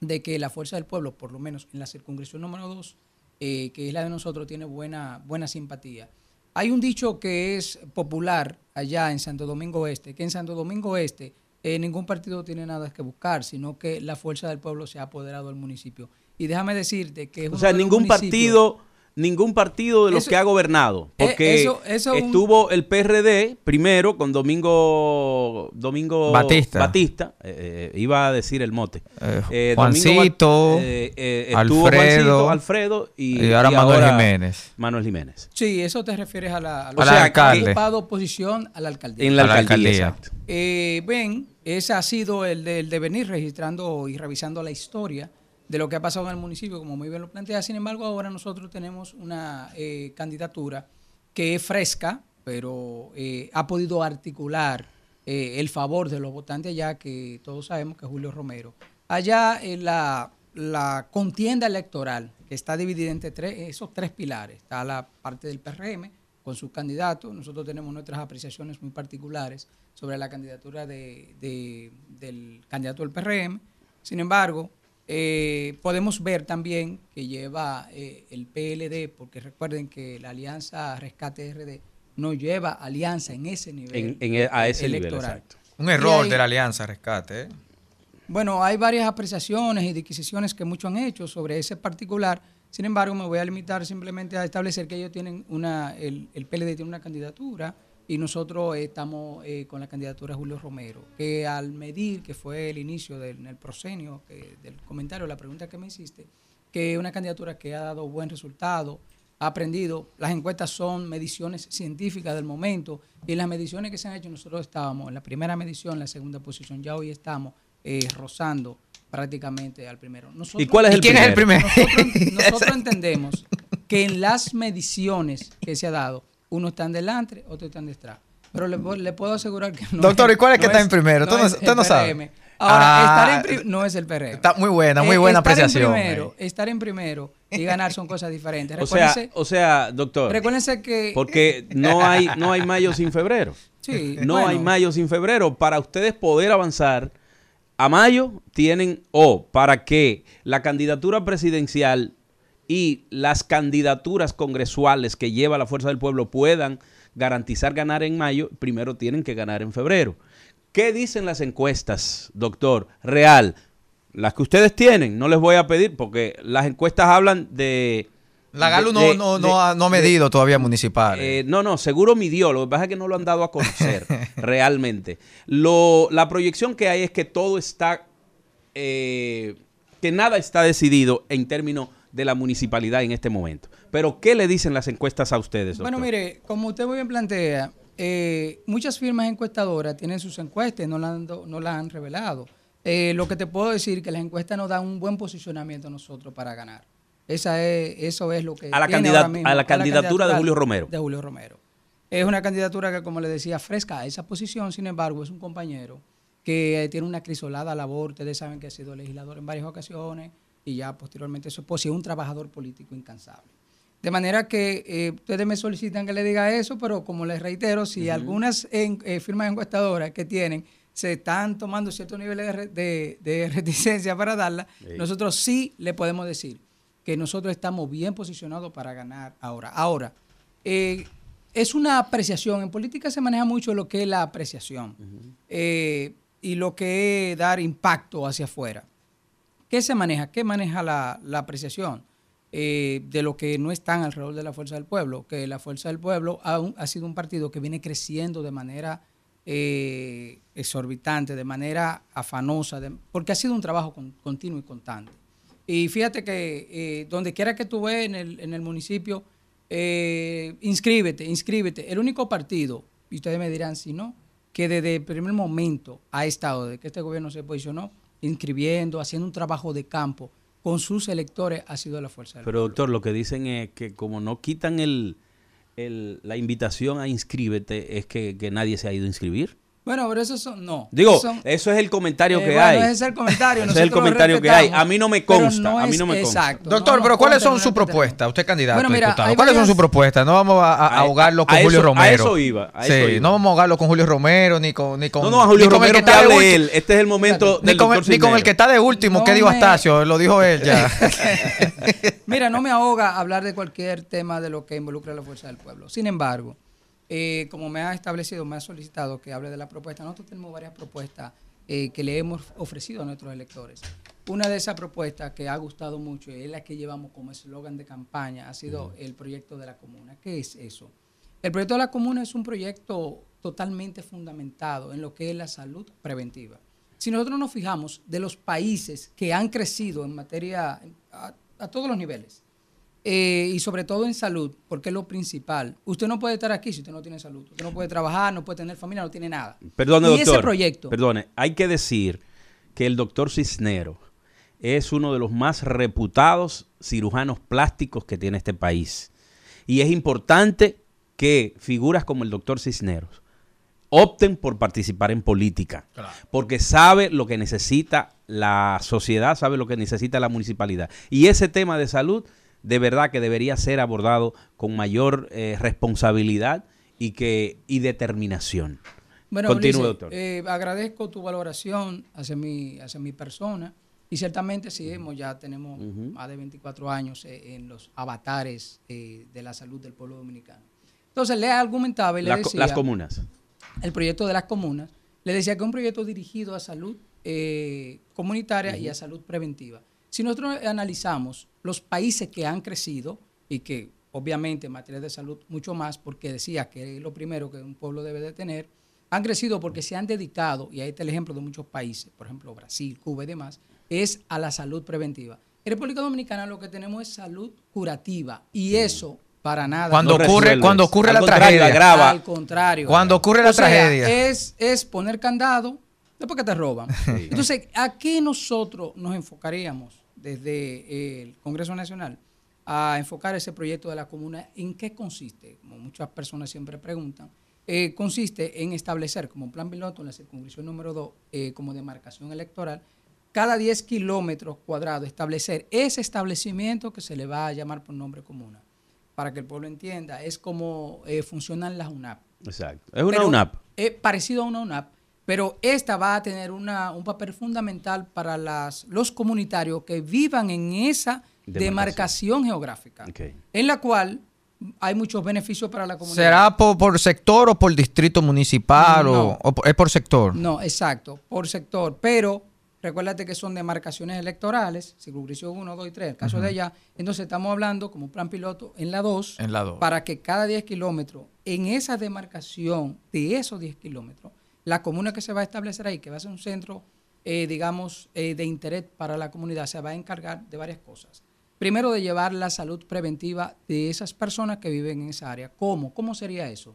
de que la fuerza del pueblo, por lo menos en la circunscripción número 2, eh, que es la de nosotros, tiene buena, buena simpatía. Hay un dicho que es popular allá en Santo Domingo Este, que en Santo Domingo Este eh, ningún partido tiene nada que buscar, sino que la fuerza del pueblo se ha apoderado del municipio. Y déjame decirte que... o sea, ningún partido ningún partido de los que ha gobernado. Eh, porque estuvo el PRD primero con Domingo Domingo Batista. Eh, eh, iba a decir el mote. Juancito, Alfredo, Alfredo y, ahora Manuel Jiménez. Manuel Jiménez. Sí, eso te refieres a la, a alcalde. oposición a la alcaldía. En la alcaldía. ven, ese ha sido el de, el de venir registrando y revisando la historia de lo que ha pasado en el municipio, como muy bien lo plantea. Sin embargo, ahora nosotros tenemos una eh, candidatura que es fresca, pero eh, ha podido articular eh, el favor de los votantes allá, que todos sabemos que Julio Romero. Allá la, la contienda electoral, que está dividida entre tres, esos tres pilares, está la parte del PRM con sus candidatos, nosotros tenemos nuestras apreciaciones muy particulares sobre la candidatura de, del candidato del PRM. Sin embargo, eh, podemos ver también que lleva eh, el PLD, porque recuerden que la Alianza Rescate RD no lleva alianza en ese nivel a ese electoral. Un error de la Alianza Rescate. ¿eh? Bueno, hay varias apreciaciones y disquisiciones que muchos han hecho sobre ese particular. Sin embargo, me voy a limitar simplemente a establecer que ellos tienen una, el, el PLD tiene una candidatura y nosotros estamos eh, con la candidatura de Julio Romero, que al medir, que fue el inicio del el prosenio del comentario, la pregunta que me hiciste, que es una candidatura que ha dado buen resultado, ha aprendido, las encuestas son mediciones científicas del momento, y las mediciones que se han hecho nosotros estábamos en la primera medición, en la segunda posición, ya hoy estamos eh, rozando prácticamente al primero. ¿Y cuál es el quién es el primero? nosotros entendemos que en las mediciones que se ha dado, uno está en delante, otro está en detrás. Pero le, puedo asegurar que no Doctor, ¿y cuál es que está en primero? No usted no, sabe. Ahora, estar en ah, primero no es el PRM. Está muy buena, muy buena apreciación. Estar en, primero, estar en primero y ganar son cosas diferentes. O sea, o sea, doctor. Recuérdense que. Porque no hay, no hay mayo sin febrero. Sí. No hay mayo sin febrero. Para ustedes poder avanzar a mayo, tienen. O para que la candidatura presidencial y las candidaturas congresuales que lleva la Fuerza del Pueblo puedan garantizar ganar en mayo, primero tienen que ganar en febrero. ¿Qué dicen las encuestas, doctor? Real. Las que ustedes tienen, no les voy a pedir porque las encuestas hablan de... La Galo no, no, ha, medido todavía municipal. Eh, no, no, seguro midió. Lo que pasa es que no lo han dado a conocer realmente. Lo, la proyección que hay es que todo está, eh, que nada está decidido en términos de la municipalidad en este momento. Pero, ¿qué le dicen las encuestas a ustedes? Bueno, mire, como usted muy bien plantea, eh, muchas firmas encuestadoras tienen sus encuestas y no las han, no la han revelado. Eh, lo que te puedo decir es que las encuestas nos dan un buen posicionamiento a nosotros para ganar. Esa es, eso es lo que... A la, a la, candidatura de Julio Romero. De Julio Romero. Es una candidatura que, como le decía, fresca a esa posición, sin embargo, es un compañero que tiene una crisolada labor. Ustedes saben que ha sido legislador en varias ocasiones, y ya posteriormente eso pues, es un trabajador político incansable. De manera que eh, ustedes me solicitan que le diga eso, pero como les reitero, si algunas eh, firmas encuestadoras que tienen se están tomando ciertos niveles de, reticencia para darla, nosotros sí le podemos decir que nosotros estamos bien posicionados para ganar ahora. Ahora, eh, es una apreciación. En política se maneja mucho lo que es la apreciación y lo que es dar impacto hacia afuera. ¿Qué se maneja? ¿Qué maneja la, apreciación eh, de lo que no están alrededor de la Fuerza del Pueblo? Que la Fuerza del Pueblo ha, sido un partido que viene creciendo de manera eh, exorbitante, de manera afanosa, porque ha sido un trabajo continuo y constante. Y fíjate que eh, donde quiera que tú veas en el, en el municipio, inscríbete, inscríbete. El único partido, y ustedes me dirán si no, que desde el primer momento ha estado, de que este gobierno se posicionó, inscribiendo, haciendo un trabajo de campo con sus electores ha sido la fuerza del Pero doctor, lo que dicen es que como no quitan el, la invitación a inscríbete, es que, que nadie se ha ido a inscribir. Bueno, pero eso son, no. Digo, eso es el comentario eh, que hay. Ese es el comentario. ese es el comentario que hay. A mí no me consta. a mí no me consta. Exacto. Doctor, pero ¿cuáles son sus propuestas? Usted es candidato diputado. ¿Cuáles son sus propuestas? No vamos a, ahogarlo con Julio Romero. A eso iba. sí, no vamos a ahogarlo con Julio Romero ni con ni con No, no, a Julio Romero que hable él. Este es el momento ni con, ni con el que está de último, que dijo Astacio, lo dijo él ya. Mira, no me ahoga hablar de cualquier tema de lo que involucra a la fuerza del pueblo. Sin embargo, eh, como me ha establecido, me ha solicitado que hable de la propuesta, nosotros tenemos varias propuestas eh, que le hemos ofrecido a nuestros electores. Una de esas propuestas que ha gustado mucho y es la que llevamos como eslogan de campaña, ha sido el proyecto de la comuna. ¿Qué es eso? El proyecto de la comuna es un proyecto totalmente fundamentado en lo que es la salud preventiva. Si nosotros nos fijamos de los países que han crecido en materia a todos los niveles, eh, y sobre todo en salud, porque es lo principal. Usted no puede estar aquí si usted no tiene salud. Usted no puede trabajar, no puede tener familia, no tiene nada. Perdone, y doctor. Ese proyecto. Perdone, hay que decir que el doctor Cisnero es uno de los más reputados cirujanos plásticos que tiene este país. Y es importante que figuras como el doctor Cisneros opten por participar en política, porque sabe lo que necesita la sociedad, sabe lo que necesita la municipalidad. Y ese tema de salud de verdad que debería ser abordado con mayor eh, responsabilidad y, que, y determinación. Bueno, Continúe, doctor. Eh, agradezco tu valoración hacia mi, hacia mi persona y ciertamente sí, hemos, ya tenemos más de 24 años eh, en los avatares de la salud del pueblo dominicano. Entonces le argumentaba y le decía... Las comunas. El proyecto de las comunas. Le decía que es un proyecto dirigido a salud comunitaria y a salud preventiva. Si nosotros analizamos los países que han crecido y que obviamente en materia de salud mucho más, porque decía que es lo primero que un pueblo debe de tener, han crecido porque se han dedicado, y ahí está el ejemplo de muchos países, por ejemplo Brasil, Cuba y demás, es a la salud preventiva. En República Dominicana lo que tenemos es salud curativa y eso para nada. Cuando No ocurre, resuelves. cuando ocurre Al la tragedia. agrava. Al contrario. Cuando ocurre la O sea, tragedia. Es, es poner candado después que te roban. Entonces, ¿a qué nosotros nos enfocaríamos desde eh, el Congreso Nacional a enfocar ese proyecto de la comuna? ¿En qué consiste? Como muchas personas siempre preguntan. eh, consiste en establecer como un plan piloto en la circunscripción número 2 eh, como demarcación electoral cada 10 kilómetros cuadrados establecer ese establecimiento que se le va a llamar por nombre comuna para que el pueblo entienda es como eh, funcionan las UNAP Exacto. Es una pero UNAP. Es parecido a una UNAP, pero esta va a tener una, un papel fundamental para las, los comunitarios que vivan en esa Demarcación. demarcación, geográfica, en la cual hay muchos beneficios para la comunidad. ¿Será por, por sector o por distrito municipal No. o, es por sector? No, exacto, por sector, pero recuérdate que son demarcaciones electorales, circunscripción 1, 2 y 3, el caso de allá, entonces estamos hablando como un plan piloto en la 2, En la dos. para que cada 10 kilómetros, en esa demarcación de esos 10 kilómetros, la comuna que se va a establecer ahí, que va a ser un centro, eh, digamos, eh, de interés para la comunidad, se va a encargar de varias cosas. Primero, de llevar la salud preventiva de esas personas que viven en esa área. ¿Cómo? ¿Cómo sería eso?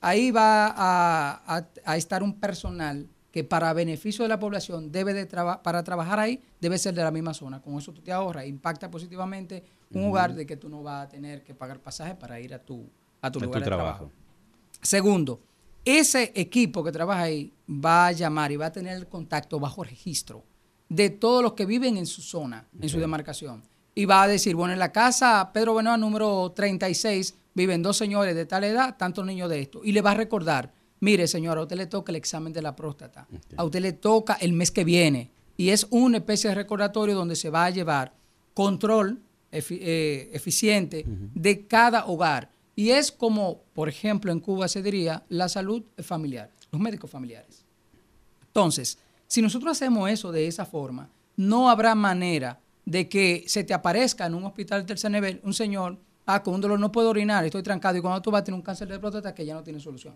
Ahí va a, a- a estar un personal que para beneficio de la población debe de traba- para trabajar ahí debe ser de la misma zona. Con eso tú te ahorras, impacta positivamente un hogar de que tú no vas a tener que pagar pasaje para ir a tu, a tu lugar tu de trabajo. trabajo. Segundo, ese equipo que trabaja ahí va a llamar y va a tener el contacto bajo registro de todos los que viven en su zona, en su demarcación. Y va a decir, bueno, en la casa Pedro Benoa número 36 viven dos señores de tal edad, tantos niños de esto. Y le va a recordar, mire señora, a usted le toca el examen de la próstata, a usted le toca el mes que viene. Y es una especie de recordatorio donde se va a llevar control efi- eh, eficiente de cada hogar. Y es como, por ejemplo, en Cuba se diría la salud familiar, los médicos familiares. Entonces, si nosotros hacemos eso de esa forma, no habrá manera de que se te aparezca en un hospital de tercer nivel un señor, ah, con un dolor no puedo orinar, estoy trancado, y cuando tú vas a tener un cáncer de próstata que ya no tiene solución.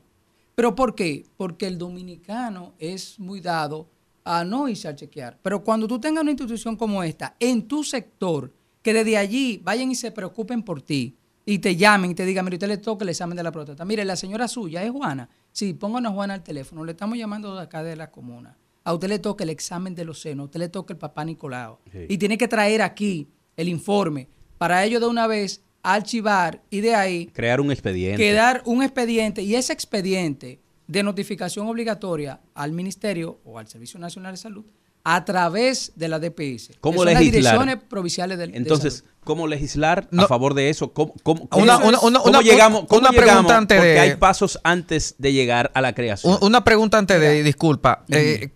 ¿Pero por qué? Porque el dominicano es muy dado a no irse a chequear. Pero cuando tú tengas una institución como esta en tu sector, que desde allí vayan y se preocupen por ti y te llamen y te digan, mire, usted le toca el examen de la próstata. Mire, la señora suya es Juana. Sí, pónganos a Juana al teléfono. Le estamos llamando de acá de la comuna. A usted le toca el examen de los senos, a usted le toca el papá Nicolau. Sí. Y tiene que traer aquí el informe para ello de una vez archivar y de ahí Crear un expediente. quedar un expediente y ese expediente de notificación obligatoria al Ministerio o al Servicio Nacional de Salud a través de la DPS. ¿Cómo son las legislar? direcciones provinciales del de Entonces, salud. ¿cómo legislar No. a favor de eso? ¿Cómo, cómo- cómo- Una- cómo una- una- cómo una- llegamos, cómo una llegamos? pregunta antes Porque de- hay pasos antes de llegar a la creación. Un- Una pregunta antes de, disculpa, eh,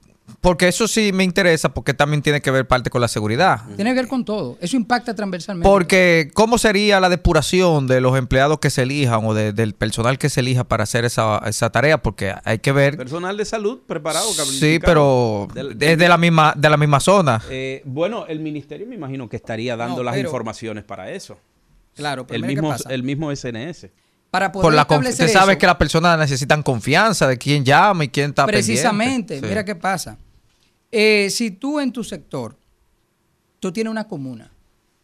porque eso sí me interesa, porque también tiene que ver parte con la seguridad. Tiene que ver con todo. Eso impacta transversalmente. Porque, ¿cómo sería la depuración de los empleados que se elijan o de- del personal que se elija para hacer esa, esa tarea? Porque hay que ver. Personal de salud preparado. Sí, pero es de la misma, de la misma zona. Eh, bueno, el ministerio me imagino que estaría dando No, las pero- informaciones para eso. claro, pero El mira qué mismo, pasa. el mismo SNS. Para poder Por la establecer usted sabe eso, que las personas necesitan confianza de quién llama y quién está Precisamente, pendiente. Sí. mira qué pasa. Eh, si tú en tu sector, tú tienes una comuna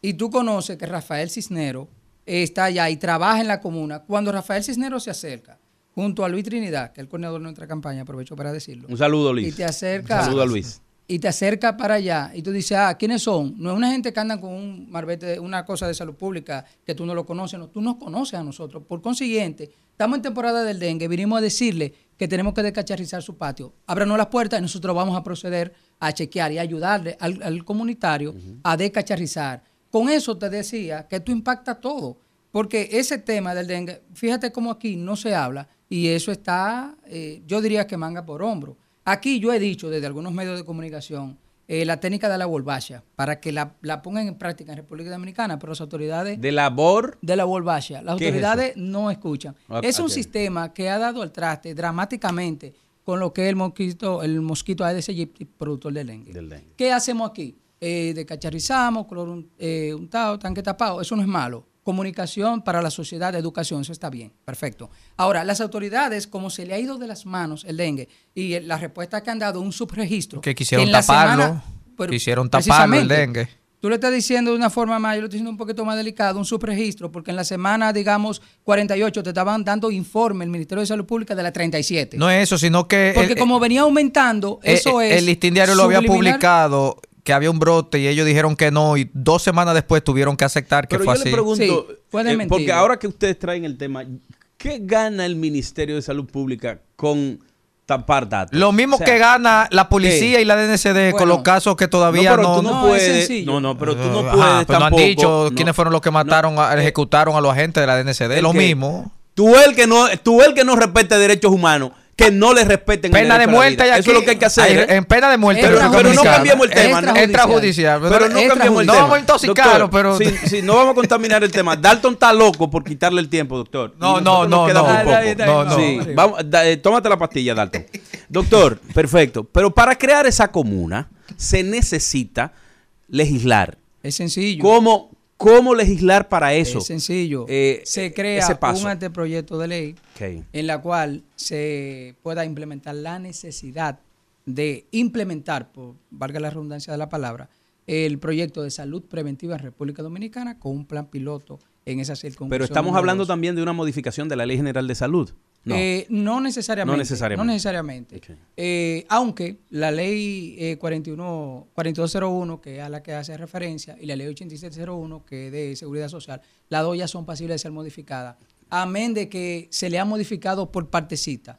y tú conoces que Rafael Cisnero está allá y trabaja en la comuna, cuando Rafael Cisnero se acerca junto a Luis Trinidad, que es el coordinador de nuestra campaña, aprovecho para decirlo, Un saludo, y Luis. te acerca, Un saludo a Luis. Y te acerca para allá y tú dices, ah, ¿quiénes son? No es una gente que anda con un marbete, una cosa de salud pública que tú no lo conoces, no, tú nos conoces a nosotros. Por consiguiente, estamos en temporada del dengue, vinimos a decirle que tenemos que descacharrizar su patio. Ábranos las puertas y nosotros vamos a proceder a chequear y ayudarle al, al comunitario a descacharrizar. Con eso te decía que esto impacta todo, porque ese tema del dengue, fíjate cómo aquí no se habla y eso está, eh, yo diría que manga por hombro. Aquí yo he dicho desde algunos medios de comunicación eh, la técnica de la volvacha para que la, la pongan en práctica en República Dominicana, pero las autoridades De labor. de la volvacha, las ¿Qué es autoridades no escuchan. Ah, es un sistema que ha dado al traste dramáticamente con lo que es el mosquito, el mosquito Aedes aegypti, productor del dengue. Del dengue. ¿Qué hacemos aquí? Eh, descacharrizamos, color eh, untado, tanque tapado. Eso no es malo. Comunicación para la sociedad, educación, eso está bien, perfecto. Ahora, las autoridades, como se le ha ido de las manos el dengue y la respuesta que han dado, un subregistro. Que quisieron en taparlo, semana- pero quisieron taparlo el dengue. Tú lo estás diciendo de una forma más, yo lo estoy diciendo un poquito más delicado, un subregistro, porque en la semana, digamos, 48 te estaban dando informe el Ministerio de Salud Pública de la 37. No es eso, sino que... porque el- como venía aumentando, eh, eso eh, es... El listín diario lo había publicado que había un brote y ellos dijeron que no y dos semanas después tuvieron que aceptar que Pero fue yo así. le pregunto, Sí, fue eh, porque ahora que ustedes traen el tema, ¿qué gana el Ministerio de Salud Pública con tapar datos? Lo mismo O sea, que gana la policía ¿qué? y la DNCD con los casos que No, todavía pero no... tú no, no, es puedes. sencillo. No, no, pero tú no Ajá, puedes no han tampoco. dicho no. quiénes fueron los que mataron, a- ejecutaron a los agentes de la DNCD. ¿el Lo mismo. Tú el que no, tú el que no respete derechos humanos, que no le respeten el Pena de derecho a la muerte Eso es lo que hay que hacer. Hay-. En pena de muerte. Pero- no cambiemos el tema, ¿no? Extrajudicial. Pero no Extra cambiamos el No tema. vamos a intoxicarlo, pero- Sí, sí, no vamos a contaminar el tema. Dalton está loco por quitarle el tiempo, doctor. No, no, no, no. No, no. Sí, vamos arriba. vamos, da- eh, tómate la pastilla, Dalton. Doctor, perfecto. Pero para crear esa comuna se necesita legislar. Es sencillo. ¿Cómo, cómo legislar para eso? Es sencillo. Eh, se crea ese paso. un anteproyecto de ley En la cual se pueda implementar la necesidad de implementar, por valga la redundancia de la palabra, el proyecto de salud preventiva en República Dominicana con un plan piloto en esa circunstancia. Pero estamos hablando también de una modificación de la Ley General de Salud. No. Eh, no necesariamente. No necesariamente. no necesariamente. Eh, aunque la ley eh, 41, 4201, que es a la que hace referencia, y la ley 8701, que es de seguridad social, las dos ya son pasibles de ser modificadas. Amén de que se le ha modificado por partecita.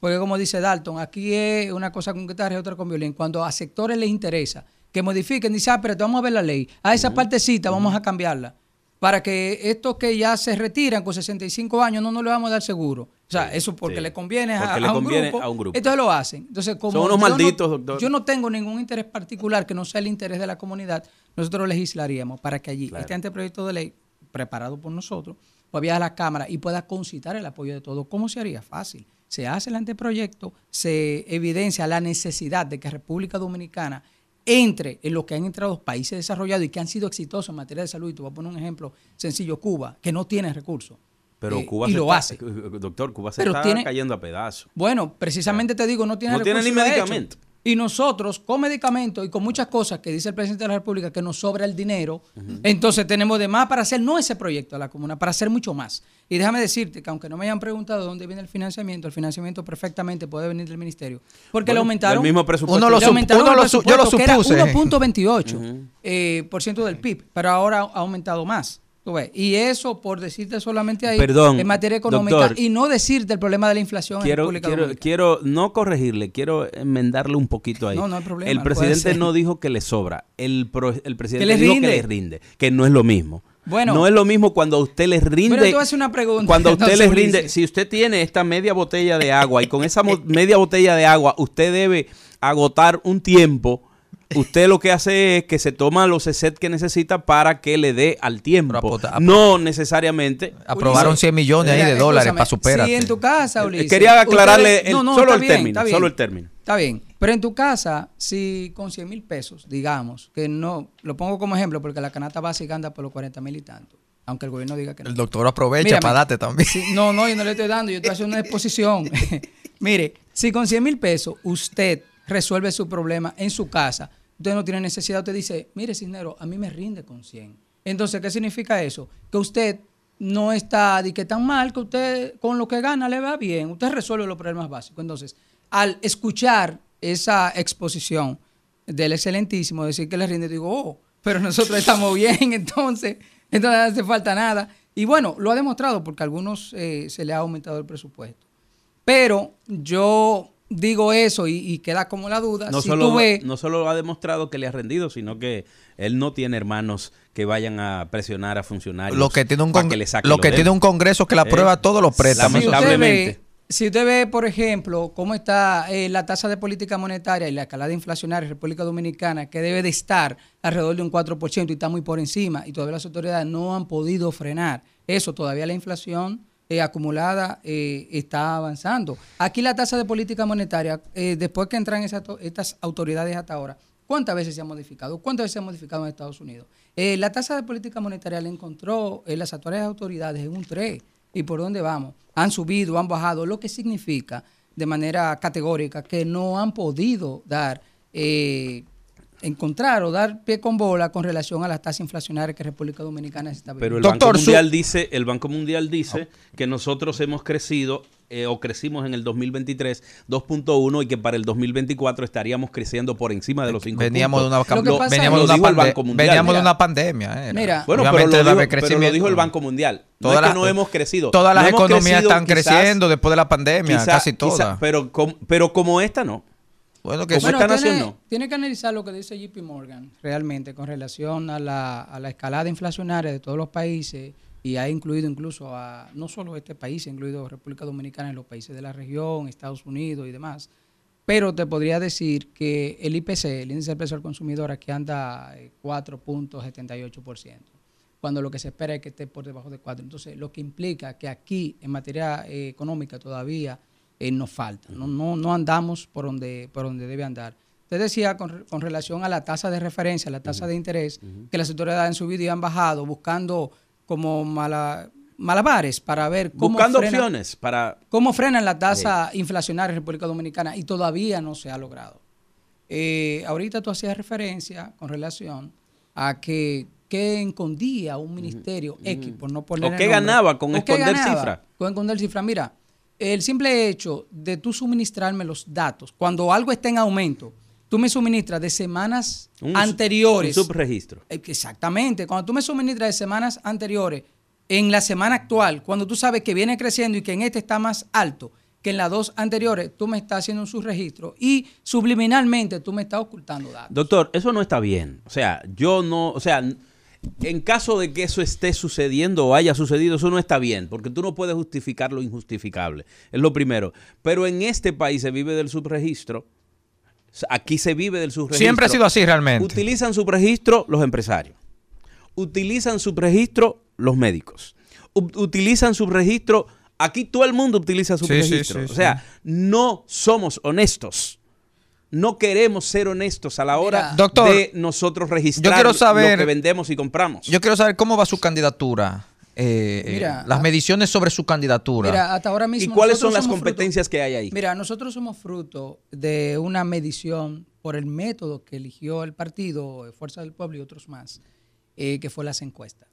Porque como dice Dalton, aquí es una cosa con guitarra y otra con violín. Cuando a sectores les interesa que modifiquen, dice, ah, pero vamos a ver la ley. A esa partecita vamos a cambiarla. Para que estos que ya se retiran con 65 años no nos le vamos a dar seguro. O sea, eso porque sí. le conviene, a, Porque le a un conviene grupo, a un grupo. Entonces lo hacen. Entonces, como Son unos no- malditos, doctor. Yo no tengo ningún interés particular que no sea el interés de la comunidad. Nosotros legislaríamos para que allí Claro. este anteproyecto de ley, preparado por nosotros, viajar a la Cámara y pueda concitar el apoyo de todos. ¿Cómo se haría? Fácil. Se hace el anteproyecto, se evidencia la necesidad de que República Dominicana entre en lo que han entrado países desarrollados y que han sido exitosos en materia de salud. Y te voy a poner un ejemplo sencillo, Cuba, que no tiene recursos. Pero Eh, Cuba y se lo está, hace. Doctor, Cuba se Pero está tiene- cayendo a pedazos. Bueno, precisamente te digo, no tiene No tiene ni hecho. Y nosotros, con medicamentos y con muchas cosas que dice el presidente de la República, que nos sobra el dinero, entonces tenemos de más para hacer, no ese proyecto de la comuna, para hacer mucho más. Y déjame decirte que aunque no me hayan preguntado de dónde viene el financiamiento, el financiamiento perfectamente puede venir del ministerio. Porque le Bueno, aumentaron... del mismo presupuesto. Uno lo le sup- aumentaron uno el lo su- yo lo supuse. 1.28 eh, por ciento del PIB, pero ahora ha aumentado más. Tú. Y eso, por decirte solamente ahí, Perdón, en materia económica, doctor. y no decirte el problema de la inflación en Quiero, República quiero, Dominicana. quiero no corregirle, quiero enmendarle un poquito ahí. No, no hay problema, El presidente no dijo que le sobra. El, pro- el presidente dijo rinde. que le rinde, que no es lo mismo. Bueno. no es lo mismo cuando a usted le rinde. Pero a hacer una pregunta. Cuando a usted entonces, le rinde, si usted tiene esta media botella de agua y con esa media botella de agua usted debe agotar un tiempo, usted lo que hace es que se toma los set que necesita para que le dé al tiempo. Apota- No necesariamente. Aprobaron Ulises, 100 millones ahí de dólares escúchame, para superar. Si en tu casa, Ulises, Quería aclararle ustedes- el- solo el bien, término, está bien. solo el término. Está bien. Pero en tu casa, si con 100 mil pesos, digamos, que no, lo pongo como ejemplo porque la canasta básica anda por los 40 mil y tanto, aunque el gobierno diga que no. El doctor aprovecha Mírame. para darte también. Sí, no, no, yo no le estoy dando, yo estoy haciendo una exposición. Mire, si con 100 mil pesos usted resuelve su problema en su casa, usted no tiene necesidad, usted dice, mire, Cisnero, a mí me rinde con 100. Entonces, ¿qué significa eso? Que usted no está de que tan mal, que usted con lo que gana le va bien, usted resuelve los problemas básicos. Entonces, al escuchar esa exposición del excelentísimo, decir que le rinde, digo, oh, pero nosotros estamos bien, entonces, entonces no hace falta nada. Y bueno, lo ha demostrado porque a algunos eh, se le ha aumentado el presupuesto. Pero yo digo eso y, y queda como la duda. No, si solo, tú ves, no solo ha demostrado que le ha rendido, sino que él no tiene hermanos que vayan a presionar a funcionarios. Lo que tiene un, para con- que lo lo que tiene un congreso que le aprueba Eh, todos los préstamos. si usted, lamentablemente. ve, si usted ve, por ejemplo, cómo está eh, la tasa de política monetaria y la escalada inflacionaria en República Dominicana, que debe de estar alrededor de un 4% y está muy por encima, y todavía las autoridades no han podido frenar eso, todavía la inflación eh, acumulada eh, está avanzando. Aquí la tasa de política monetaria, eh, después que entran esas estas autoridades hasta ahora, ¿Cuántas veces se ha modificado? ¿Cuántas veces se ha modificado en Estados Unidos? La tasa de política monetaria la encontró en las actuales autoridades en un 3. ¿Y por dónde vamos? Han subido, han bajado, lo que significa de manera categórica que no han podido dar encontrar o dar pie con bola con relación a las tasas inflacionarias que República Dominicana está viviendo. Pero el Banco Mundial dice, el Banco Mundial dice que nosotros hemos crecido eh, o crecimos en el 2023 2.1 y que para el 2024 estaríamos creciendo por encima de los 5 veníamos De una, veníamos, de una, veníamos de una pandemia. Mira, bueno, pero lo, dijo, el Banco Mundial. no es que no hemos crecido. Todas las economías están creciendo después de la pandemia, casi todas. pero, pero como esta no. Bueno, que tiene, tiene, que analizar lo que dice JP Morgan realmente con relación a la, a la escalada inflacionaria de todos los países y ha incluido incluso a no solo este país, ha incluido República Dominicana en los países de la región, Estados Unidos y demás. Pero te podría decir que el IPC, el índice de precio al consumidor, aquí anda 4.78%, eh, cuando lo que se espera es que esté por debajo de 4. Entonces, lo que implica que aquí en materia eh, económica todavía eh, nos falta. No, no, no andamos por donde, por donde debe andar. Usted decía con, con relación a la tasa de referencia, la tasa de interés, que las autoridades han subido y han bajado buscando como mala, malabares para ver cómo buscando opciones para cómo frenan la tasa inflacionaria en República Dominicana y todavía no se ha logrado. Eh, ahorita tú hacías referencia con relación a que qué escondía un ministerio X, por no poner ¿O qué ganaba con esconder cifras? Con esconder cifras. Mira, el simple hecho de tú suministrarme los datos, cuando algo está en aumento, tú me suministras de semanas anteriores. Un subregistro. Eh, exactamente. Cuando tú me suministras de semanas anteriores, en la semana actual, cuando tú sabes que viene creciendo y que en este está más alto que en las dos anteriores, tú me estás haciendo un subregistro y subliminalmente tú me estás ocultando datos. Doctor, eso no está bien. O sea, yo no, o sea, en caso de que eso esté sucediendo o haya sucedido, eso no está bien, porque tú no puedes justificar lo injustificable. Es lo primero. Pero en este país se vive del subregistro. Aquí se vive del subregistro. Siempre ha sido así realmente. Utilizan subregistro los empresarios. Utilizan subregistro los médicos. utilizan subregistro. Aquí todo el mundo utiliza subregistro. o sea, no somos honestos no queremos ser honestos a la hora de nosotros registrar lo que vendemos y compramos. Yo quiero saber cómo va su candidatura. Eh, eh, las mediciones sobre su candidatura. Mira, hasta ahora mismo ¿Y cuáles son las competencias que hay ahí? Mira, nosotros somos fruto de una medición por el método que eligió el partido, Fuerza del Pueblo y otros más, eh, que fue las encuestas.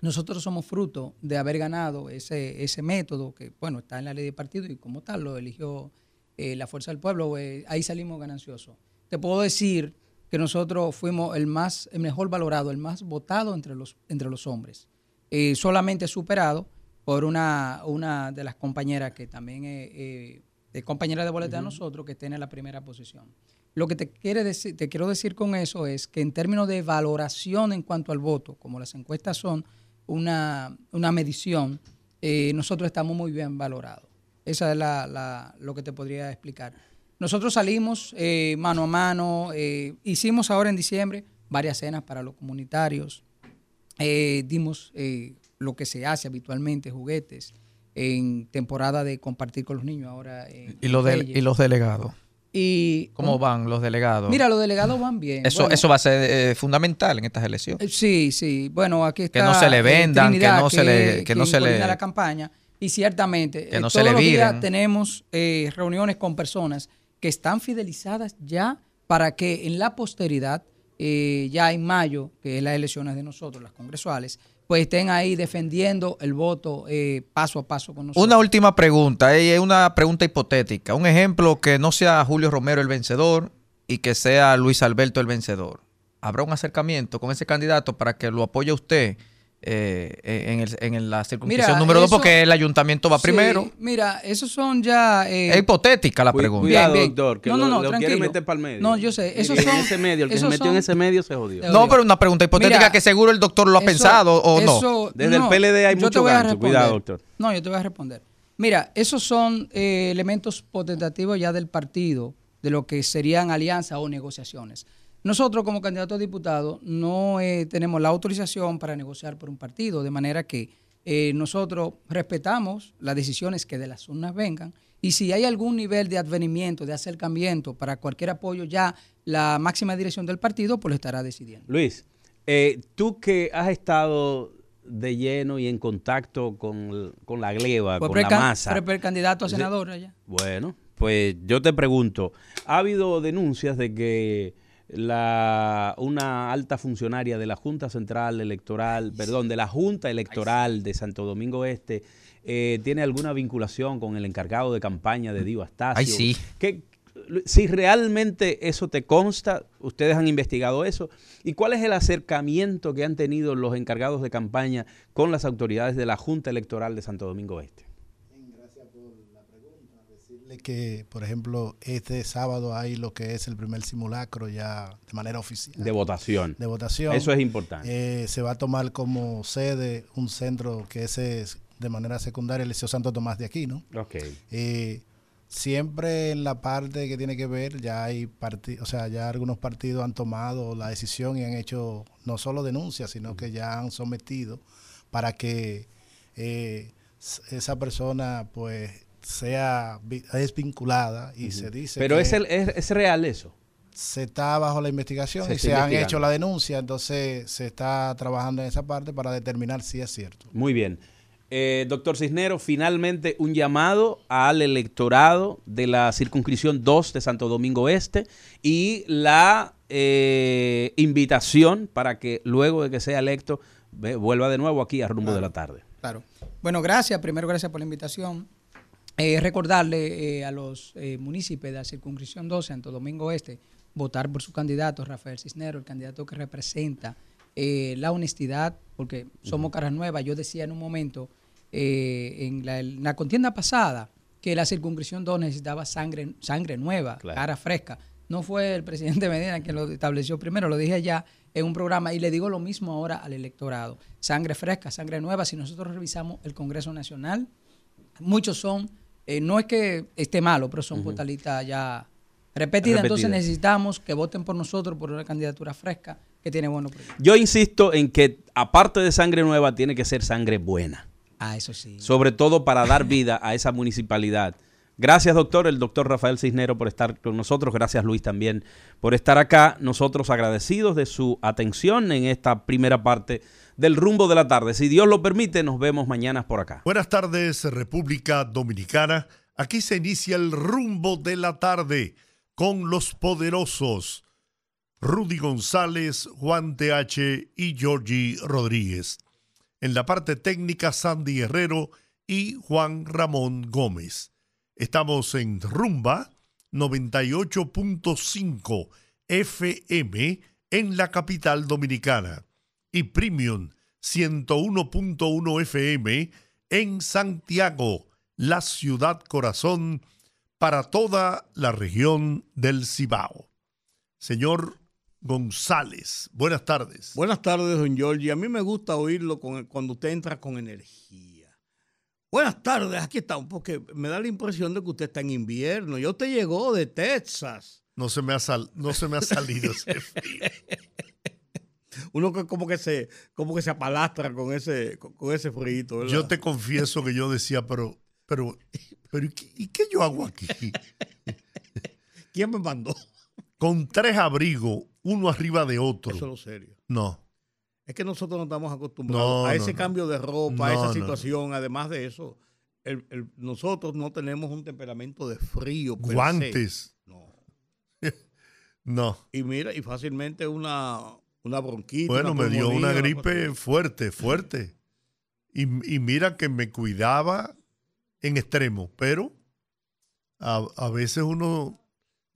Nosotros somos fruto de haber ganado ese, ese método que, bueno, está en la ley de partido y como tal lo eligió eh, la Fuerza del Pueblo, eh, ahí salimos gananciosos. Te puedo decir que nosotros fuimos el más, el mejor valorado, el más votado entre los, entre los hombres. Eh, solamente superado por una, una de las compañeras que también es compañera de boleta de nosotros, que tiene la primera posición. Lo que te, quiere decir, te quiero decir con eso es que en términos de valoración en cuanto al voto, como las encuestas son una, una medición, nosotros estamos muy bien valorados. Esa es la, lo que te podría explicar. Nosotros salimos eh, mano a mano, eh, hicimos ahora en diciembre varias cenas para los comunitarios, eh, dimos lo que se hace habitualmente, juguetes, en temporada de compartir con los niños ahora. ¿Y, los y los delegados? Y, ¿Cómo van los delegados? Mira, los delegados van bien. Eso, eso va a ser fundamental en estas elecciones. sí, sí. Bueno, aquí está. Que no se le vendan, que no se le. Que, no se le... la campaña. Y ciertamente, que eh, todos los días tenemos eh, reuniones con personas que están fidelizadas ya para que en la posteridad, eh, ya en mayo, que es las elecciones de nosotros, las congresuales, pues estén ahí defendiendo el voto paso a paso con nosotros. Una última pregunta, es una pregunta hipotética. Un ejemplo que no sea Julio Romero el vencedor y que sea Luis Alberto el vencedor. ¿Habrá un acercamiento con ese candidato para que lo apoye usted? Eh, en, el, en, la circunscripción número dos, porque el ayuntamiento va primero. Mira, esos son ya. Eh, es hipotética la pregunta. Cuidado, doctor, que no, no, no, quiere meter para el medio. No, yo sé. Esos son, en ese medio, el que se metió en ese medio se jodió. No, pero una pregunta hipotética que seguro el doctor lo ha pensado o no. Desde el PLD hay mucho gancho. Cuidado, doctor. No, yo te voy a responder. Mira, esos son eh, elementos potentativos ya del partido, de lo que serían alianzas o negociaciones. Nosotros como candidatos a diputados no eh, tenemos la autorización para negociar por un partido, de manera que eh, nosotros respetamos las decisiones que de las urnas vengan y si hay algún nivel de advenimiento, de acercamiento para cualquier apoyo ya la máxima dirección del partido pues lo estará decidiendo. Luis, eh, tú que has estado de lleno y en contacto con, la gleba, con la masa. candidato a senador allá. Bueno, pues yo te pregunto, ¿ha habido denuncias de que la, una alta funcionaria de la Junta Central Electoral, perdón, de la Junta Electoral de Santo Domingo Este, eh, tiene alguna vinculación con el encargado de campaña de Dio Astacio? Ay, sí. ¿Qué, si realmente eso te consta, ustedes han investigado eso, ¿y cuál es el acercamiento que han tenido los encargados de campaña con las autoridades de la Junta Electoral de Santo Domingo Este? Gracias por la pregunta. Decirle que, por ejemplo, este sábado hay lo que es el primer simulacro ya de manera oficial. De votación. De votación. Eso es importante. Eh, se va a tomar como sede un centro que es de manera secundaria el Liceo Santo Tomás de Aquino. Ok. Eh, siempre en la parte que tiene que ver, ya hay partidos, o sea, ya algunos partidos han tomado la decisión y han hecho no solo denuncias, sino que ya han sometido para que eh, esa persona pues sea desvinculada y se dice pero es, el, es, real eso se está bajo la investigación y se han hecho la denuncia entonces se está trabajando en esa parte para determinar si es cierto muy bien eh, doctor Cisnero, finalmente un llamado al electorado de la circunscripción 2 de Santo Domingo Este y la eh, invitación para que luego de que sea electo vuelva de nuevo aquí a rumbo de la tarde. Claro. Bueno, gracias. Primero, gracias por la invitación. Eh, recordarle a los municipios de la circunscripción 2 Santo Domingo Este votar por su candidato, Rafael Cisnero, el candidato que representa eh, la honestidad, porque somos caras nuevas. Yo decía en un momento, eh, en, la, contienda pasada, que la circunscripción 2 necesitaba sangre, sangre nueva, cara fresca. No fue el presidente Medina quien lo estableció primero, lo dije ya en un programa y le digo lo mismo ahora al electorado. Sangre fresca, sangre nueva. Si nosotros revisamos el Congreso Nacional, muchos son, eh, no es que esté malo, pero son uh ya repetidas. Entonces necesitamos que voten por nosotros por una candidatura fresca que tiene buenos Yo insisto en que aparte de sangre nueva tiene que ser sangre buena. Ah, eso sí. Sobre todo para dar vida a esa municipalidad. Gracias, doctor, el doctor Rafael Cisnero por estar con nosotros. Gracias, Luis, también por estar acá. Nosotros agradecidos de su atención en esta primera parte del rumbo de la tarde. Si Dios lo permite, nos vemos mañana por acá. Buenas tardes, República Dominicana. Aquí se inicia el rumbo de la tarde con los poderosos Rudy González, Juan TH y Georgie Rodríguez. En la parte técnica, Sandy Herrero y Juan Ramón Gómez. Estamos en Rumba 98.5 FM en la capital dominicana y Premium 101.1 FM en Santiago, la ciudad corazón para toda la región del Cibao. Señor González. Buenas tardes. Buenas tardes, don Giorgi. A mí me gusta oírlo cuando usted entra con energía. Buenas tardes, aquí estamos, porque me da la impresión de que usted está en invierno. Ya usted llegó de Texas. No se me ha, no se me ha salido ese frío. Uno que como que se, como que se apalastra con ese, con ese frío. Yo te confieso que yo decía, pero, pero, pero ¿y qué yo hago aquí? ¿Quién me mandó? Con tres abrigos uno arriba de otro. Eso es lo serio. No. Es que nosotros no estamos acostumbrados a ese cambio de ropa, a esa situación. Además de eso, nosotros no tenemos un temperamento de frío. Guantes. No. no. Y mira, y fácilmente una, una bronquita. Bueno, me dio una gripe fuerte, fuerte. Y, y, mira que me cuidaba en extremo, pero a, a veces uno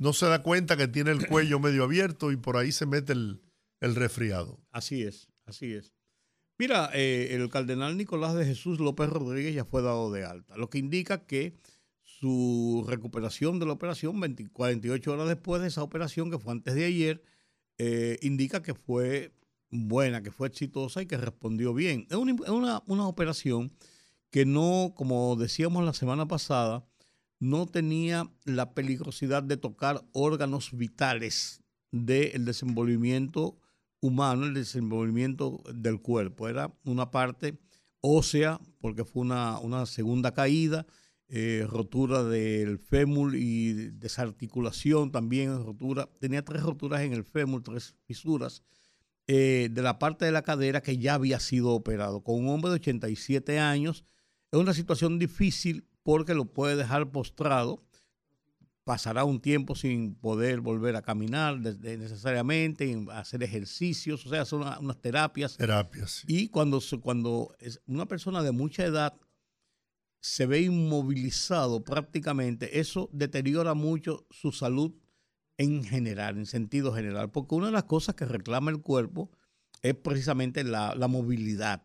no se da cuenta que tiene el cuello medio abierto y por ahí se mete el, resfriado. Así es, así es. Mira, eh, el cardenal Nicolás de Jesús López Rodríguez ya fue dado de alta, lo que indica que su recuperación de la operación, 48 horas después de esa operación que fue antes de ayer, eh, indica que fue buena, que fue exitosa y que respondió bien. Es una, una operación que no, como decíamos la semana pasada, no tenía la peligrosidad de tocar órganos vitales del desenvolvimiento humano, el desenvolvimiento del cuerpo. Era una parte ósea, porque fue una, segunda caída, eh, rotura del fémur y desarticulación también, rotura. Tenía tres roturas en el fémur, tres fisuras eh, de la parte de la cadera que ya había sido operado. Con un hombre de 87 años es una situación difícil porque lo puede dejar postrado. Pasará un tiempo sin poder volver a caminar necesariamente, hacer ejercicios, o sea, son unas terapias. Terapias. Y cuando, cuando es una persona de mucha edad se ve inmovilizado prácticamente, eso deteriora mucho su salud en general, en sentido general, porque una de las cosas que reclama el cuerpo es precisamente la, movilidad.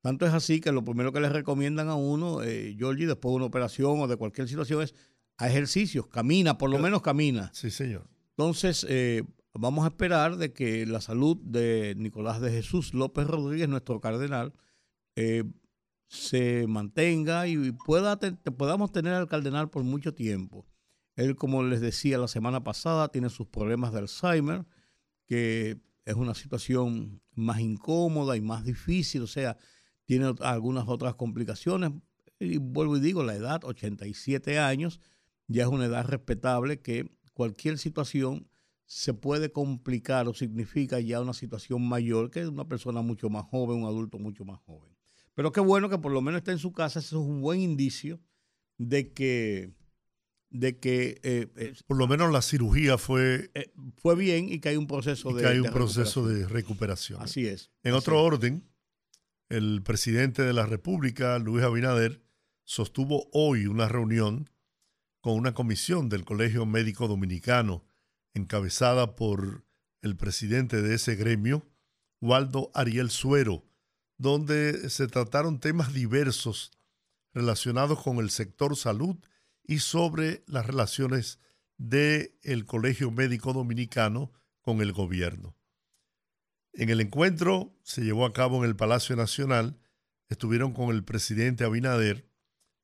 Tanto es así que lo primero que le recomiendan a uno, eh, Georgie, después de una operación o de cualquier situación, es a ejercicios, camina, por lo menos camina. Sí, señor. Entonces, eh, vamos a esperar de que la salud de Nicolás de Jesús López Rodríguez, nuestro cardenal, eh, se mantenga y pueda podamos tener al cardenal por mucho tiempo. Él, como les decía la semana pasada, tiene sus problemas de Alzheimer, que es una situación más incómoda y más difícil, o sea, tiene algunas otras complicaciones. Y vuelvo y digo, la edad, 87 años, ya es una edad respetable que cualquier situación se puede complicar o significa ya una situación mayor que una persona mucho más joven, un adulto mucho más joven. Pero qué bueno que por lo menos está en su casa, eso es un buen indicio de que de que eh, eh, por lo menos la cirugía fue eh, fue bien y que hay un proceso de que hay un proceso recuperación. de recuperación. Así es. En otro orden, el presidente de la República, Luis Abinader, sostuvo hoy una reunión con una comisión del Colegio Médico Dominicano encabezada por el presidente de ese gremio, Waldo Ariel Suero, donde se trataron temas diversos relacionados con el sector salud y sobre las relaciones del el Colegio Médico Dominicano con el gobierno. En el encuentro se llevó a cabo en el Palacio Nacional, estuvieron con el presidente Abinader,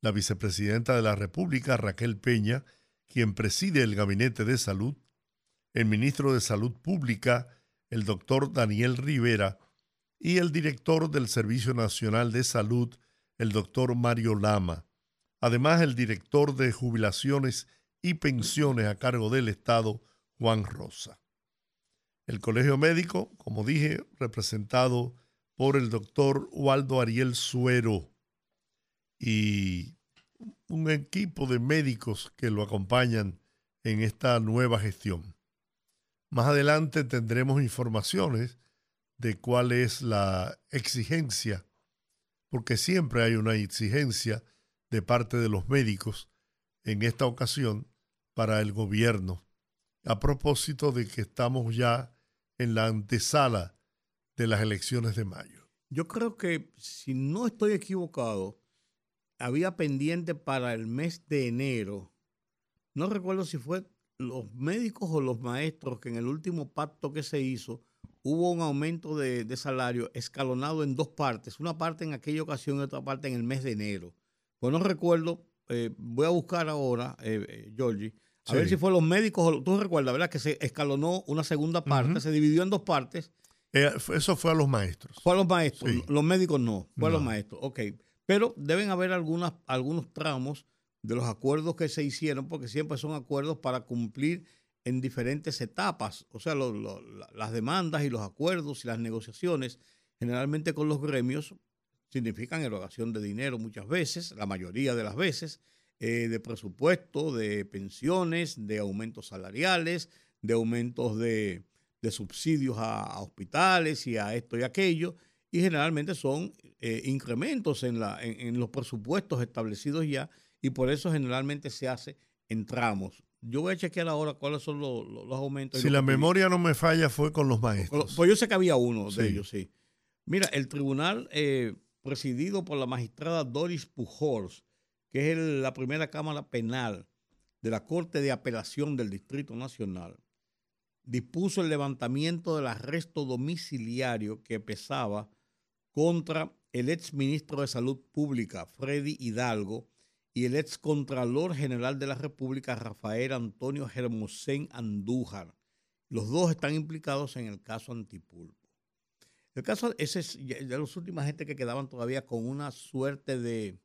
la vicepresidenta de la República Raquel Peña, quien preside el Gabinete de Salud, el ministro de Salud Pública, el doctor Daniel Rivera, y el director del Servicio Nacional de Salud, el doctor Mario Lama. Además, el director de jubilaciones y pensiones a cargo del Estado, Juan Rosa. El Colegio Médico, como dije, representado por el doctor Waldo Ariel Suero y un equipo de médicos que lo acompañan en esta nueva gestión. Más adelante tendremos informaciones de cuál es la exigencia, porque siempre hay una exigencia de parte de los médicos en esta ocasión para el gobierno, a propósito de que estamos ya en la antesala de las elecciones de mayo. Yo creo que, si no estoy equivocado, había pendiente para el mes de enero, no recuerdo si fue los médicos o los maestros que en el último pacto que se hizo hubo un aumento de, salario escalonado en dos partes, una parte en aquella ocasión y otra parte en el mes de enero. Pues no recuerdo, eh, voy a buscar ahora, eh, eh Georgie, a ver si fue los médicos, o tú recuerdas, ¿verdad? Que se escalonó una segunda parte, se dividió en dos partes. Eh, eso fue a los maestros. Fue a los maestros, los médicos no, fue a los maestros, ok. Pero deben haber algunas, algunos tramos de los acuerdos que se hicieron, porque siempre son acuerdos para cumplir en diferentes etapas, o sea, las demandas y los acuerdos y las negociaciones, generalmente con los gremios, significan erogación de dinero muchas veces, la mayoría de las veces, eh, de presupuesto, de pensiones, de aumentos salariales, de aumentos de, subsidios a, hospitales y a esto y aquello, y generalmente son eh, incrementos en, en los presupuestos establecidos ya, y por eso generalmente se hace en tramos. Yo voy a chequear ahora cuáles son los, aumentos. Si la memoria no me falla, fue con los maestros. Pues yo sé que había uno de ellos, sí. Mira, el tribunal eh, presidido por la magistrada Doris Pujols, que es la primera Cámara Penal de la Corte de Apelación del Distrito Nacional, dispuso el levantamiento del arresto domiciliario que pesaba contra el ex ministro de Salud Pública, Freddy Hidalgo, y el ex Contralor General de la República, Rafael Antonio Hermosén Andújar. Los dos están implicados en el caso Antipulpo. El caso, ese es de las últimas gente que quedaban todavía con una suerte de,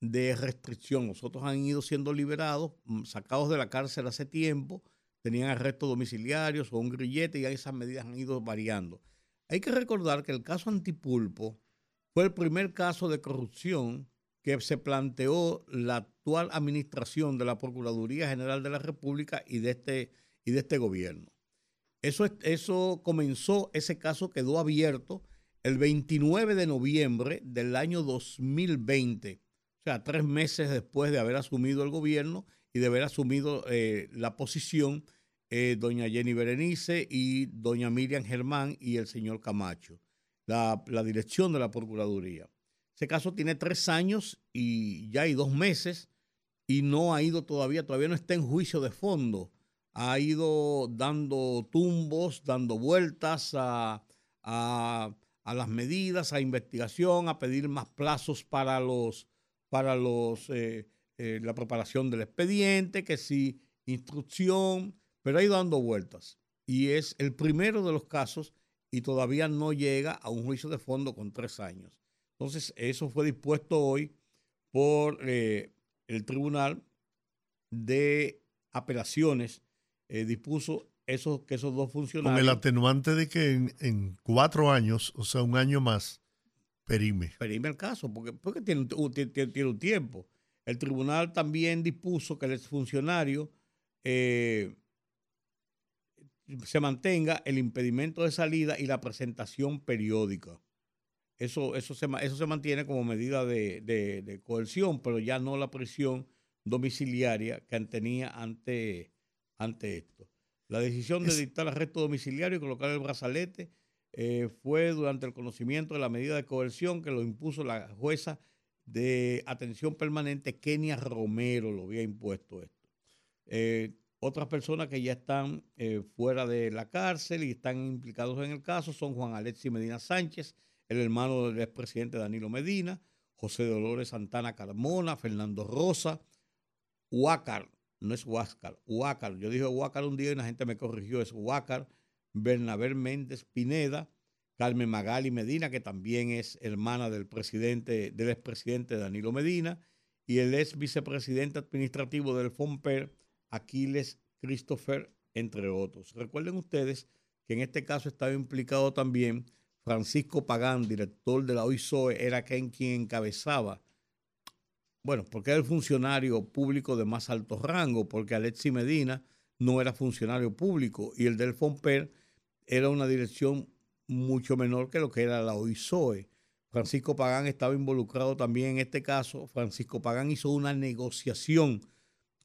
de restricción. Los otros han ido siendo liberados, mm, sacados de la cárcel hace tiempo, tenían arrestos domiciliarios o un grillete y esas medidas han ido variando. Hay que recordar que el caso Antipulpo fue el primer caso de corrupción que se planteó la actual administración de la Procuraduría General de la República y de este, y de este gobierno. Eso, eso comenzó, ese caso quedó abierto el 29 de noviembre del año 2020, o sea, tres meses después de haber asumido el gobierno y de haber asumido eh, la posición eh, doña Jenny Berenice y doña Miriam Germán y el señor Camacho, la, la dirección de la Procuraduría. Ese caso tiene tres años y ya hay dos meses y no ha ido todavía, todavía no está en juicio de fondo. Ha ido dando tumbos, dando vueltas a, las medidas, a investigación, a pedir más plazos para los para los eh, eh, la preparación del expediente, que sí, instrucción, pero ha ido dando vueltas. Y es el primero de los casos y todavía no llega a un juicio de fondo con tres años. Entonces, eso fue dispuesto hoy por eh, el Tribunal de Apelaciones. Eh, dispuso esos, que esos dos funcionarios. Con el atenuante de que en, cuatro años, o sea, un año más, perime. Perime el caso, porque, porque tiene, un, tiene, un tiempo. El tribunal también dispuso que el exfuncionario eh, se mantenga el impedimento de salida y la presentación periódica. Eso, eso, se, eso se mantiene como medida de, coerción, pero ya no la prisión domiciliaria que tenía ante, ante esto. La decisión de dictar arresto domiciliario y colocar el brazalete eh, fue durante el conocimiento de la medida de coerción que lo impuso la jueza de atención permanente Kenia Romero, lo había impuesto esto. Eh, otras personas que ya están eh, fuera de la cárcel y están implicados en el caso son Juan Alexi Medina Sánchez, el hermano del expresidente Danilo Medina, José Dolores Santana Carmona, Fernando Rosa, Huácar, no es Huáscar, Huácar, yo dije Huácar un día y la gente me corrigió, es Huácar, Bernabé Méndez Pineda, Carmen Magali Medina, que también es hermana del presidente, del expresidente Danilo Medina, y el ex vicepresidente administrativo del FOMPER, Aquiles Christopher, entre otros. Recuerden ustedes que en este caso estaba implicado también Francisco Pagán, director de la OISOE, era quien, quien encabezaba. Bueno, porque era el funcionario público de más alto rango, porque Alexi Medina no era funcionario público y el del FOMPER era una dirección mucho menor que lo que era la OISOE. Francisco Pagán estaba involucrado también en este caso. Francisco Pagán hizo una negociación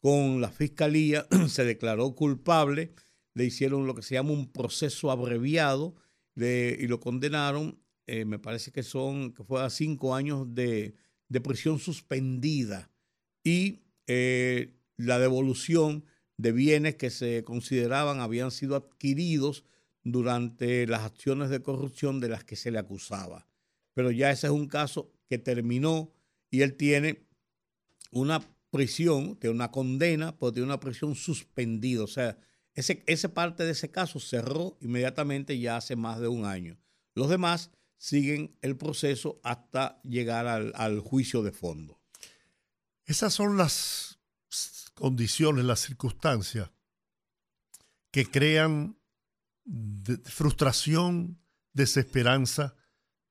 con la fiscalía, se declaró culpable, le hicieron lo que se llama un proceso abreviado y lo condenaron, eh, me parece que son, que fue a cinco años de, prisión suspendida y eh, la devolución de bienes que se consideraban habían sido adquiridos durante las acciones de corrupción de las que se le acusaba. Pero ya ese es un caso que terminó y él tiene una prisión, tiene una condena, pero tiene una prisión suspendida. O sea, ese, parte de ese caso cerró inmediatamente ya hace más de un año. Los demás siguen el proceso hasta llegar al, juicio de fondo. Esas son las condiciones, las circunstancias que crean frustración, desesperanza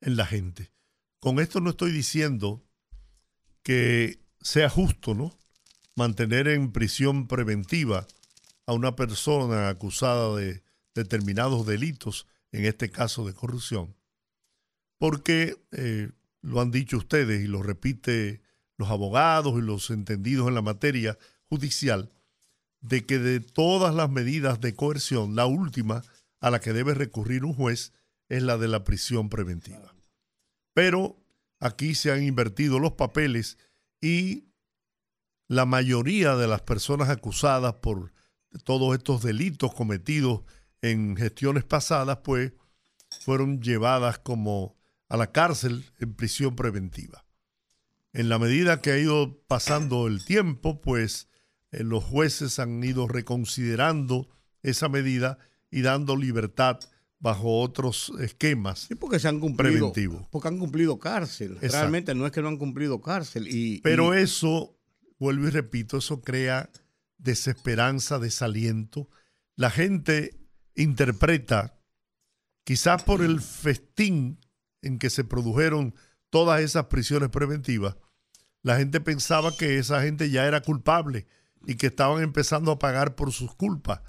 en la gente. Con esto no estoy diciendo que sea justo, ¿no? Mantener en prisión preventiva a una persona acusada de determinados delitos, en este caso de corrupción, porque eh, lo han dicho ustedes y lo repite los abogados y los entendidos en la materia judicial, de que de todas las medidas de coerción, la última a la que debe recurrir un juez es la de la prisión preventiva. Pero aquí se han invertido los papeles y la mayoría de las personas acusadas por todos estos delitos cometidos en gestiones pasadas, pues fueron llevadas como a la cárcel en prisión preventiva. En la medida que ha ido pasando el tiempo, pues eh, los jueces han ido reconsiderando esa medida y dando libertad bajo otros esquemas. Sí, porque se han cumplido. Preventivo. Porque han cumplido cárcel. Exacto. Realmente no es que no han cumplido cárcel. Y, Pero y- eso, vuelvo y repito, eso crea desesperanza, desaliento. La gente interpreta, quizás por el festín en que se produjeron todas esas prisiones preventivas, la gente pensaba que esa gente ya era culpable y que estaban empezando a pagar por sus culpas,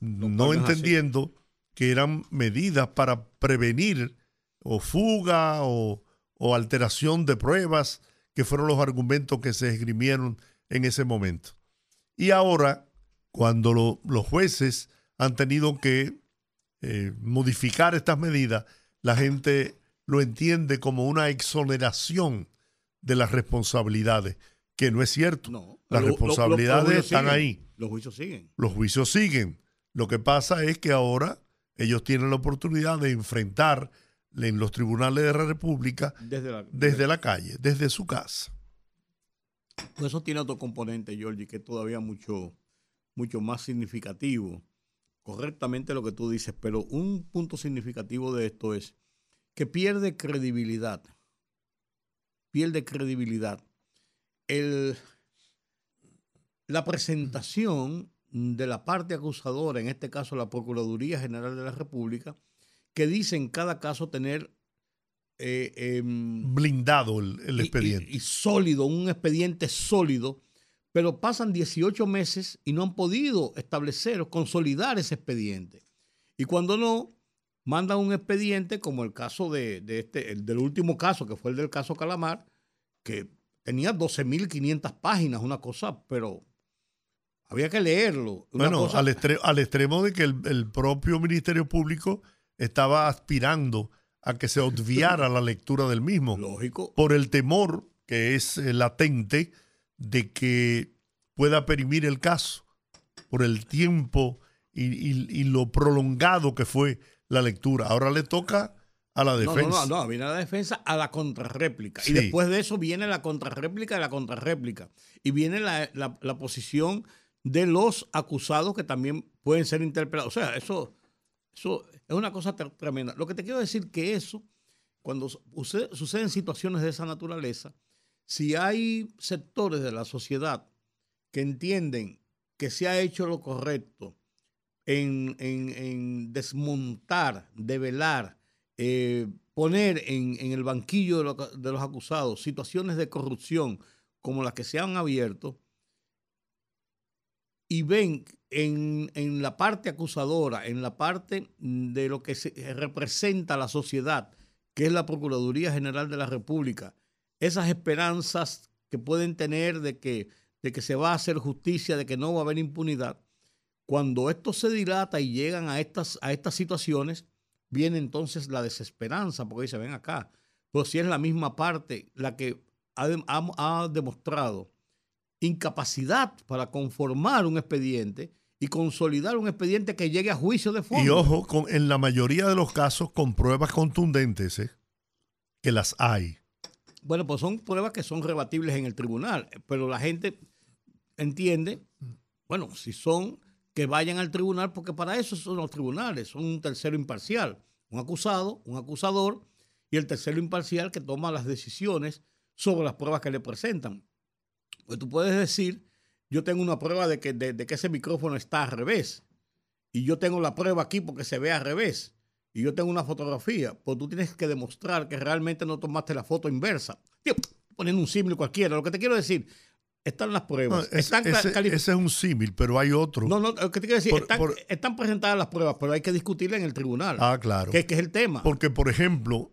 no entendiendo que eran medidas para prevenir o fuga o, o alteración de pruebas, que fueron los argumentos que se esgrimieron en ese momento. Y ahora, cuando lo- los jueces han tenido que eh, modificar estas medidas, la gente lo entiende como una exoneración de las responsabilidades, que no es cierto. no, Las lo- lo- lo- responsabilidades están siguen. ahí. Los juicios siguen. Los juicios siguen. Lo que pasa es que ahora ellos tienen la oportunidad de enfrentar en los tribunales de la República Desde la, desde la calle, desde su casa. Pues Eso tiene otro componente, Georgie, que es todavía mucho, mucho más significativo. Correctamente lo que tú dices, pero un punto significativo de esto es que pierde credibilidad. Pierde credibilidad. El, la presentación de la parte acusadora, en este caso la Procuraduría General de la República, que dice en cada caso tener eh, em, Blindado el, el y- expediente. Y, y sólido, un expediente sólido, pero pasan 18 meses y no han podido establecer o consolidar ese expediente. Y cuando no, mandan un expediente como el caso de, de este, el del último caso, que fue el del caso Calamar, que tenía 12.500 páginas, una cosa, pero había que leerlo. Una bueno, cosa- al, estre- al extremo de que el, el propio Ministerio Público estaba aspirando a que se obviara la lectura del mismo. lógico. por el temor que es eh, latente de que pueda perimir el caso, por el tiempo y, y- y lo prolongado que fue la lectura. Ahora le toca a la No, defensa. no, no, no, viene la defensa a la contrarréplica. Sí. Y después de eso viene la contrarréplica de la contrarréplica. Y viene la, la- la posición de los acusados que también pueden ser interpelados. O sea, eso, eso es una cosa tre- tremenda. Lo que te quiero decir que eso, cuando su- suce- suceden situaciones de esa naturaleza, si hay sectores de la sociedad que entienden que se ha hecho lo correcto en, desmontar, develar, eh, poner en, en el banquillo de, lo- de los acusados situaciones de corrupción como las que se han abierto y ven en, en la parte acusadora, en la parte de lo que se representa la sociedad, que es la Procuraduría General de la República, esas esperanzas que pueden tener de que, de que se va a hacer justicia, de que no va a haber impunidad, cuando esto se dilata y llegan a estas, a estas situaciones, viene entonces la desesperanza, porque dice, ven acá, pues si es la misma parte la que ha- ha demostrado incapacidad para conformar un expediente y consolidar un expediente que llegue a juicio de fondo. Y ojo, con, en la mayoría de los casos con pruebas contundentes, ¿eh? que las hay. Bueno, pues son pruebas que son rebatibles en el tribunal, pero la gente entiende, bueno, si son, que vayan al tribunal, porque para eso son los tribunales, son un tercero imparcial, un acusado, un acusador, y el tercero imparcial que toma las decisiones sobre las pruebas que le presentan. Pues tú puedes decir, yo tengo una prueba de que, de, de que ese micrófono está al revés, y yo tengo la prueba aquí porque se ve al revés, y yo tengo una fotografía, pues tú tienes que demostrar que realmente no tomaste la foto inversa. Tío, poniendo un símbolo cualquiera, lo que te quiero decir, están las No, pruebas. es- están ese, ese es un símil, pero hay otro. no, no, lo que te quiero decir, Por- están, por- están presentadas las pruebas, pero hay que discutirla en el tribunal. ah, claro. que, que es el tema. Porque, por ejemplo,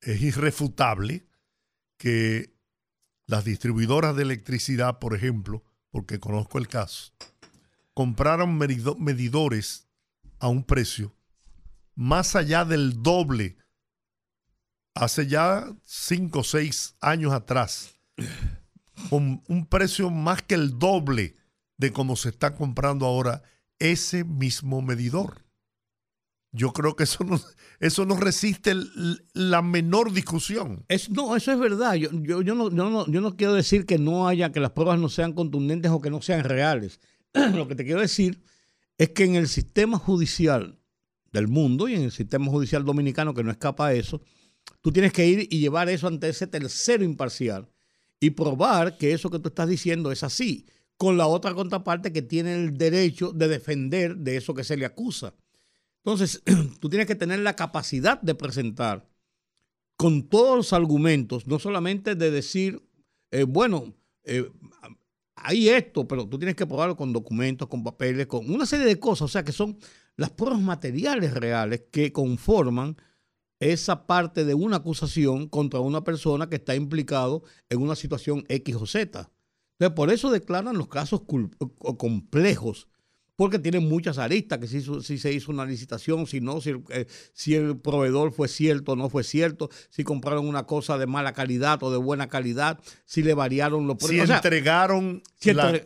es irrefutable que las distribuidoras de electricidad, por ejemplo, porque conozco el caso, compraron medido- medidores a un precio más allá del doble hace ya cinco o seis años atrás, con un precio más que el doble de como se está comprando ahora ese mismo medidor. Yo creo que eso no, eso no resiste la menor discusión. No, eso es verdad. Yo, yo, yo, no, yo, no, yo no quiero decir que no haya, que las pruebas no sean contundentes o que no sean reales. Lo que te quiero decir es que en el sistema judicial del mundo y en el sistema judicial dominicano que no escapa a eso, tú tienes que ir y llevar eso ante ese tercero imparcial y probar que eso que tú estás diciendo es así, con la otra contraparte que tiene el derecho de defender de eso que se le acusa. Entonces, tú tienes que tener la capacidad de presentar con todos los argumentos, no solamente de decir, eh, bueno, eh, hay esto, pero tú tienes que probarlo con documentos, con papeles, con una serie de cosas, o sea, que son las pruebas materiales reales que conforman esa parte de una acusación contra una persona que está implicado en una situación X o Z. Entonces, por eso declaran los casos complejos porque tiene muchas aristas, que si, si, se hizo una licitación, si no, si el, eh, si el proveedor fue cierto o no fue cierto, si compraron una cosa de mala calidad o de buena calidad, si le variaron los precios. Si entregaron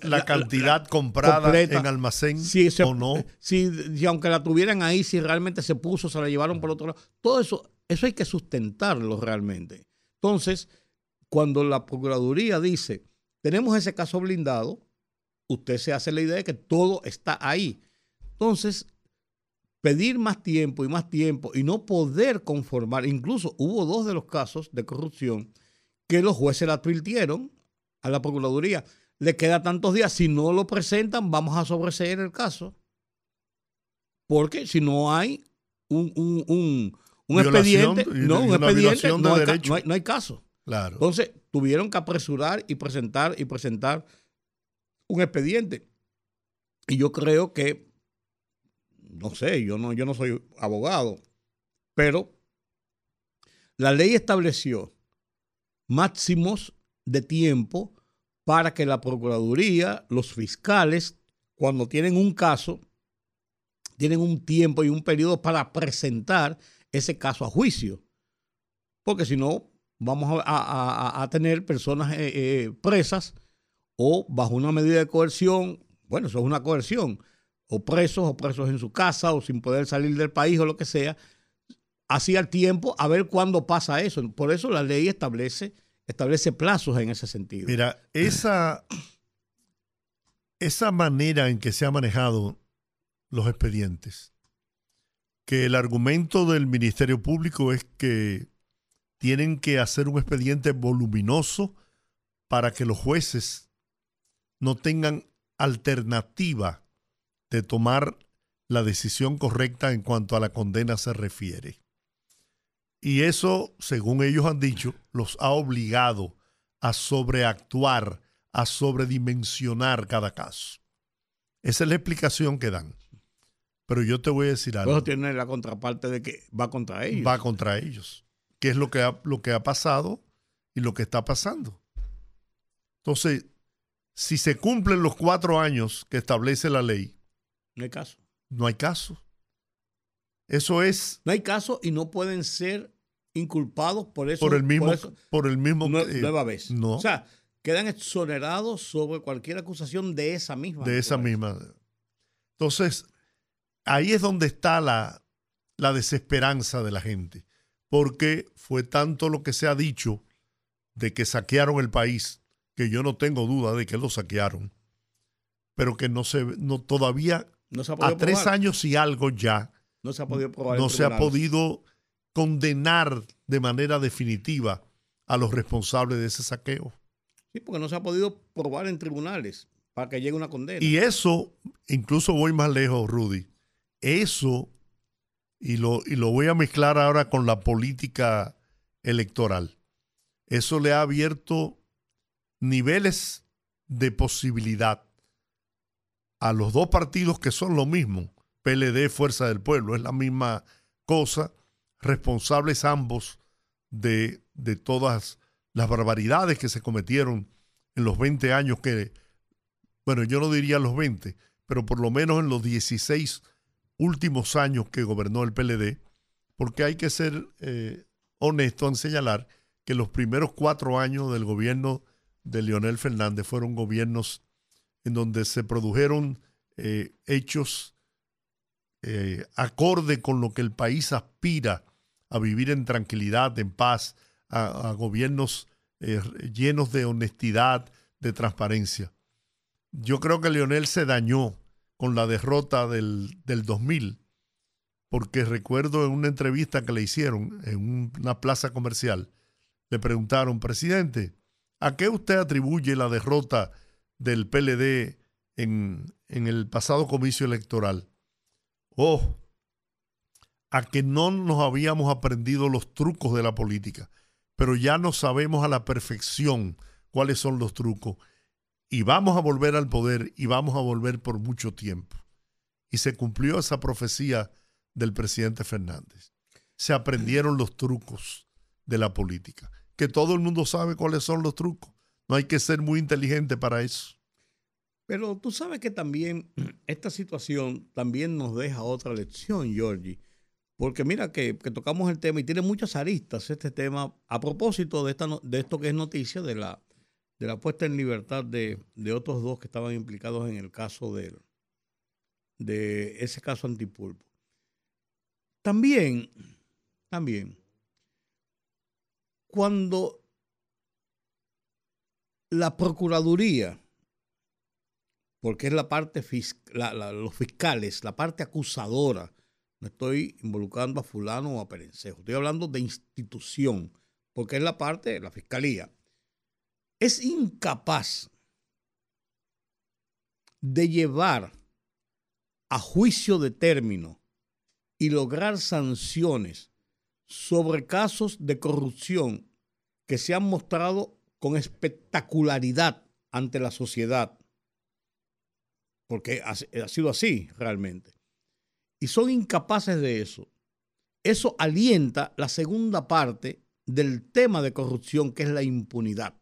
la, cantidad comprada en almacén o no. Si, si, aunque la tuvieran ahí, si realmente se puso, se la llevaron por otro lado. Todo eso, eso hay que sustentarlo realmente. Entonces, cuando la Procuraduría dice, tenemos ese caso blindado, usted se hace la idea de que todo está ahí. Entonces, pedir más tiempo y más tiempo y no poder conformar, incluso hubo dos de los casos de corrupción que los jueces la advirtieron a la Procuraduría. Le queda tantos días, si no lo presentan, vamos a sobreseer el caso. Porque si no hay un, expediente, no, un expediente, no hay, no hay, caso. Claro. Entonces, tuvieron que apresurar y presentar y presentar un expediente. Y yo creo que, no sé, yo no, yo no soy abogado, pero la ley estableció máximos de tiempo para que la Procuraduría, los fiscales, cuando tienen un caso, tienen un tiempo y un periodo para presentar ese caso a juicio. Porque si no, vamos a, tener personas eh, eh, presas o bajo una medida de coerción, bueno, eso es una coerción, o presos o presos en su casa o sin poder salir del país o lo que sea, así al tiempo a ver cuándo pasa eso. Por eso la ley establece, establece plazos en ese sentido. Mira, esa, esa manera en que se han manejado los expedientes, que el argumento del Ministerio Público es que tienen que hacer un expediente voluminoso para que los jueces no tengan alternativa de tomar la decisión correcta en cuanto a la condena se refiere. Y eso, según ellos han dicho, los ha obligado a sobreactuar, a sobredimensionar cada caso. Esa es la explicación que dan. Pero yo te voy a decir algo. Eso tiene la contraparte de que va contra ellos. Va contra ellos. ¿Qué es lo que ha, lo que ha pasado y lo que está pasando? Entonces, si se cumplen los cuatro años que establece la ley, no hay caso. No hay caso. Eso es. No hay caso y no pueden ser inculpados por eso. Por el mismo. por el mismo eh, nueva vez. No. O sea, quedan exonerados sobre cualquier acusación de esa misma. De esa misma. Entonces, ahí es donde está la, la desesperanza de la gente. Porque fue tanto lo que se ha dicho de que saquearon el país que yo no tengo duda de que lo saquearon, pero que no se, no, todavía no se ha a tres años y algo ya, no se ha podido probar No se ha podido condenar de manera definitiva a los responsables de ese saqueo. Sí, porque no se ha podido probar en tribunales para que llegue una condena. Y eso, incluso voy más lejos, Rudy, eso, y lo, y lo voy a mezclar ahora con la política electoral, eso le ha abierto niveles de posibilidad. A los dos partidos que son lo mismo, PLD, Fuerza del Pueblo, es la misma cosa, responsables ambos de, de todas las barbaridades que se cometieron en los 20 años que, bueno, yo no diría los 20, pero por lo menos en los 16 últimos años que gobernó el PLD, porque hay que ser eh, honesto en señalar que los primeros cuatro años del gobierno de Leonel Fernández fueron gobiernos en donde se produjeron eh, hechos eh, acorde con lo que el país aspira a vivir en tranquilidad, en paz, a, gobiernos eh, llenos de honestidad, de transparencia. Yo creo que Leonel se dañó con la derrota del, del 2000, porque recuerdo en una entrevista que le hicieron en una plaza comercial, le preguntaron, presidente, ¿a qué usted atribuye la derrota del PLD en, el pasado comicio electoral? Oh, a que no nos habíamos aprendido los trucos de la política, pero ya no sabemos a la perfección cuáles son los trucos. Y vamos a volver al poder y vamos a volver por mucho tiempo. Y se cumplió esa profecía del presidente Fernández. Se aprendieron los trucos de la política, que todo el mundo sabe cuáles son los trucos. No hay que ser muy inteligente para eso. Pero tú sabes que también esta situación también nos deja otra lección, Georgie. Porque mira que, tocamos el tema y tiene muchas aristas este tema a propósito de, esta, de esto que es noticia de la, de la puesta en libertad de, de otros dos que estaban implicados en el caso de, de ese caso antipulpo. También, también, cuando la Procuraduría, porque es la parte fiscal, los fiscales, la parte acusadora, no estoy involucrando a fulano o a perencejo, estoy hablando de institución, porque es la parte, la fiscalía, es incapaz de llevar a juicio de término y lograr sanciones sobre casos de corrupción que se han mostrado con espectacularidad ante la sociedad, porque ha, sido así realmente, y son incapaces de eso. Eso alienta la segunda parte del tema de corrupción, que es la impunidad.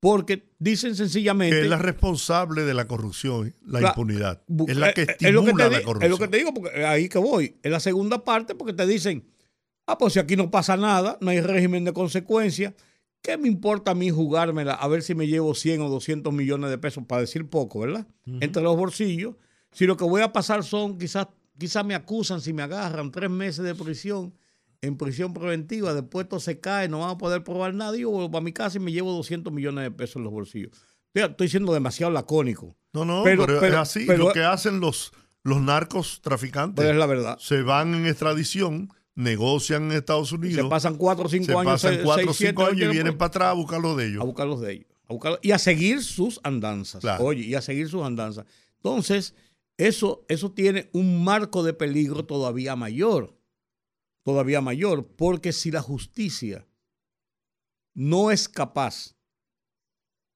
Porque dicen sencillamente. Que es la responsable de la corrupción, la, impunidad. Es la que estimula la corrupción. Es lo que te digo, porque ahí que voy. Es la segunda parte, porque te dicen: ah, pues si aquí no pasa nada, no hay régimen de consecuencia, ¿qué me importa a mí jugármela a ver si me llevo 100 o 200 millones de pesos, para decir poco, ¿verdad? Entre los bolsillos. Si lo que voy a pasar son, quizás, quizás me acusan, si me agarran, tres meses de prisión en prisión preventiva, después todo se cae, no van a poder probar nada, yo vuelvo a mi casa y me llevo 200 millones de pesos en los bolsillos. Estoy, siendo demasiado lacónico. No, no, pero, es así. lo que hacen los, los narcos traficantes. es la verdad. Se van en extradición, negocian en Estados Unidos. Se pasan 4 o 5 años. Se pasan 4 o 5 años y vienen para atrás a buscar los de ellos. A buscar los de ellos. y a seguir sus andanzas. Oye, y a seguir sus andanzas. Entonces, eso, eso tiene un marco de peligro todavía mayor todavía mayor, porque si la justicia no es capaz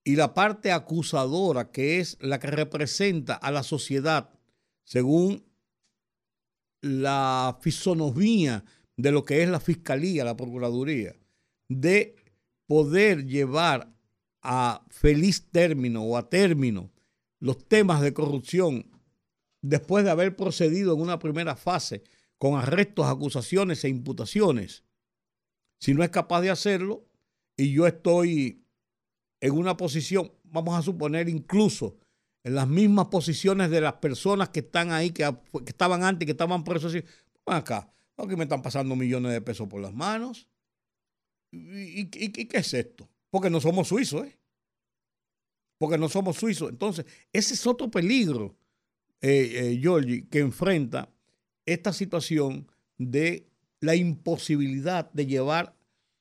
y la parte acusadora, que es la que representa a la sociedad, según la fisonomía de lo que es la fiscalía, la procuraduría, de poder llevar a feliz término o a término los temas de corrupción después de haber procedido en una primera fase con arrestos, acusaciones e imputaciones. Si no es capaz de hacerlo y yo estoy en una posición, vamos a suponer incluso en las mismas posiciones de las personas que están ahí, que, estaban antes, que estaban presos, acá, aquí me están pasando millones de pesos por las manos. ¿Y, qué es esto? Porque no somos suizos, ¿eh? Porque no somos suizos. Entonces, ese es otro peligro, eh, eh Georgie, que enfrenta esta situación de la imposibilidad de llevar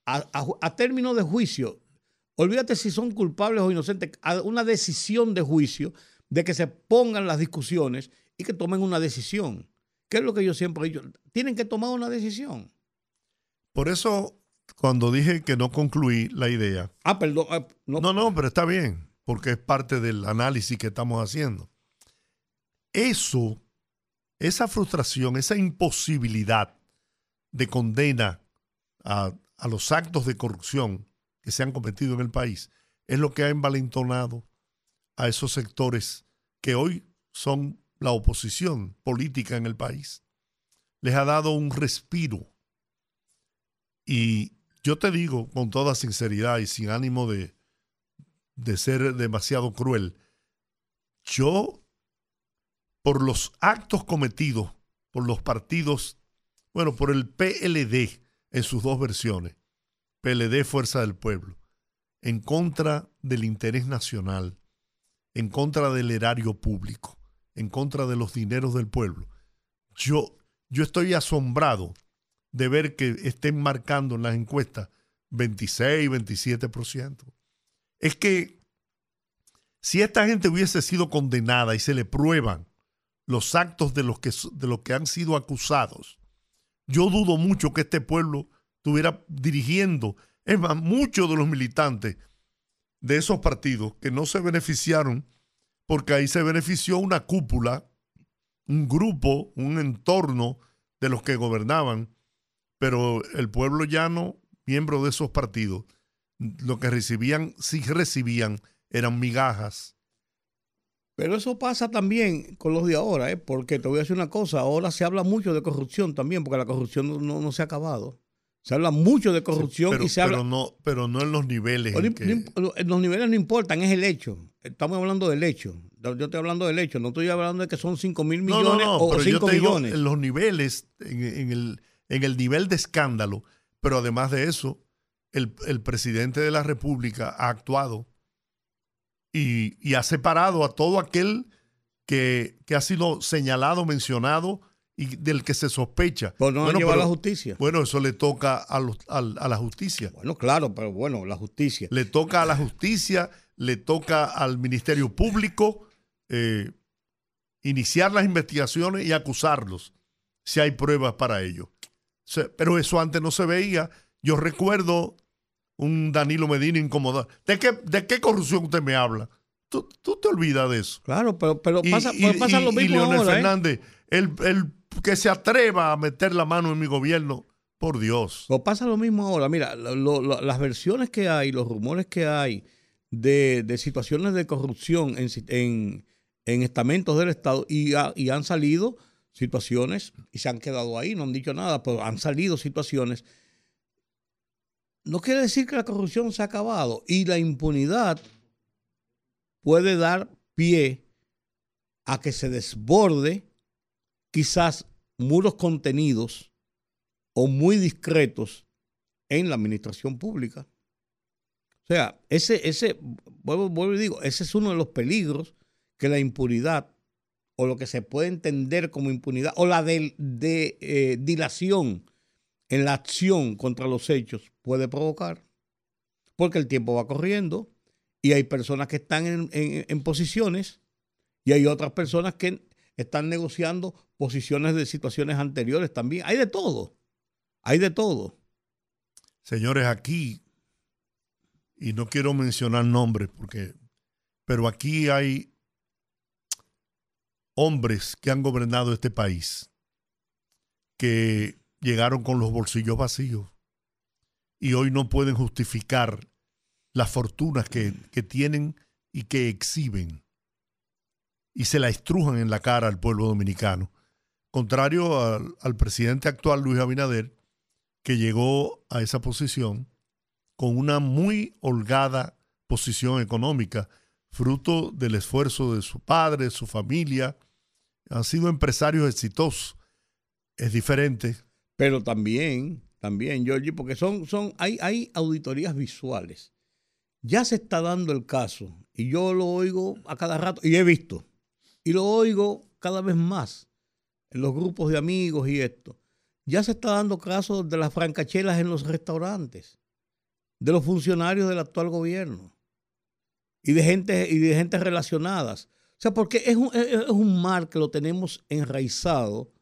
a, término de juicio, olvídate si son culpables o inocentes, a una decisión de juicio, de que se pongan las discusiones y que tomen una decisión. ¿Qué es lo que yo siempre he dicho? Tienen que tomar una decisión. Por eso, cuando dije que no concluí la idea. Ah, perdón. Ah, no, no, no pero está bien, porque es parte del análisis que estamos haciendo. Eso esa frustración, esa imposibilidad de condena a, los actos de corrupción que se han cometido en el país es lo que ha envalentonado a esos sectores que hoy son la oposición política en el país. Les ha dado un respiro. Y yo te digo con toda sinceridad y sin ánimo de, de ser demasiado cruel, yo por los actos cometidos por los partidos, bueno, por el PLD en sus dos versiones, PLD Fuerza del Pueblo, en contra del interés nacional, en contra del erario público, en contra de los dineros del pueblo. Yo, yo estoy asombrado de ver que estén marcando en las encuestas 26, 27%. Es que si esta gente hubiese sido condenada y se le prueban los actos de los que, de los que han sido acusados, yo dudo mucho que este pueblo estuviera dirigiendo. Es más, muchos de los militantes de esos partidos que no se beneficiaron, porque ahí se benefició una cúpula, un grupo, un entorno de los que gobernaban, pero el pueblo llano, miembro de esos partidos, lo que recibían, si recibían, eran migajas. Pero eso pasa también con los de ahora, ¿eh? porque te voy a decir una cosa, ahora se habla mucho de corrupción también, porque la corrupción no, se ha acabado. Se habla mucho de corrupción pero, y se habla... no, pero no en los niveles. En Los niveles no importan, es el hecho. Estamos hablando del hecho. Yo estoy hablando del hecho, no estoy hablando de que son 5 mil millones o 5 millones. en los niveles, en, el, en el nivel de escándalo, pero además de eso, el, el presidente de la República ha actuado y, ha separado a todo aquel que, ha sido señalado, mencionado y del que se sospecha. Pues no bueno, a la justicia. Bueno, eso le toca a, a, la justicia. Bueno, claro, pero bueno, la justicia. Le toca a la justicia, le toca al Ministerio Público eh, iniciar las investigaciones y acusarlos si hay pruebas para ello. pero eso antes no se veía. Yo recuerdo un Danilo Medina incomodado. ¿De qué, ¿De qué corrupción usted me habla? Tú, te olvidas de eso. Claro, pero, pero pasa, pasa lo mismo y Leonel ahora, ¿eh? Fernández, el, el, que se atreva a meter la mano en mi gobierno, por Dios. Pero pasa lo mismo ahora. Mira, las versiones que hay, los rumores que hay de, situaciones de corrupción en, en, en, estamentos del Estado y, y han salido situaciones y se han quedado ahí, no han dicho nada, pero han salido situaciones no quiere decir que la corrupción se ha acabado y la impunidad puede dar pie a que se desborde quizás muros contenidos o muy discretos en la administración pública. O sea, ese, ese, vuelvo, digo, ese es uno de los peligros que la impunidad o lo que se puede entender como impunidad o la de, eh, dilación en la acción contra los hechos puede provocar. Porque el tiempo va corriendo y hay personas que están en, posiciones y hay otras personas que están negociando posiciones de situaciones anteriores también. Hay de todo. Hay de todo. Señores, aquí, y no quiero mencionar nombres, porque, pero aquí hay hombres que han gobernado este país que llegaron con los bolsillos vacíos y hoy no pueden justificar las fortunas que, tienen y que exhiben y se la estrujan en la cara al pueblo dominicano. Contrario al, presidente actual, Luis Abinader, que llegó a esa posición con una muy holgada posición económica, fruto del esfuerzo de su padre, su familia. Han sido empresarios exitosos. Es diferente pero también, también, Georgie, porque son, son, hay, hay auditorías visuales. Ya se está dando el caso, y yo lo oigo a cada rato, y he visto, y lo oigo cada vez más en los grupos de amigos y esto. Ya se está dando caso de las francachelas en los restaurantes, de los funcionarios del actual gobierno y de gente, y de gente relacionadas. O sea, porque es un, es un mal que lo tenemos enraizado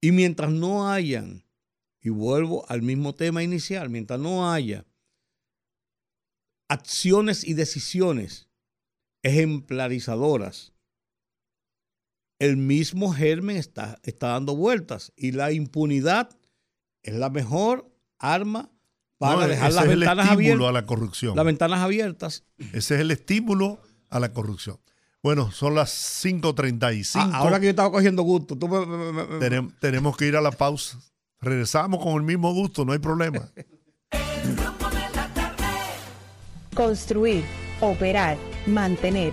y mientras no hayan y vuelvo al mismo tema inicial, mientras no haya acciones y decisiones ejemplarizadoras, el mismo germen está, está dando vueltas y la impunidad es la mejor arma para dejar las ventanas abiertas. a la corrupción. Las ventanas abiertas. Ese es el estímulo a la corrupción. Bueno, son las 5.35. Ah, ahora que yo estaba cogiendo gusto. tenemos que ir a la pausa. Regresamos con el mismo gusto, no hay problema. Construir, operar, mantener,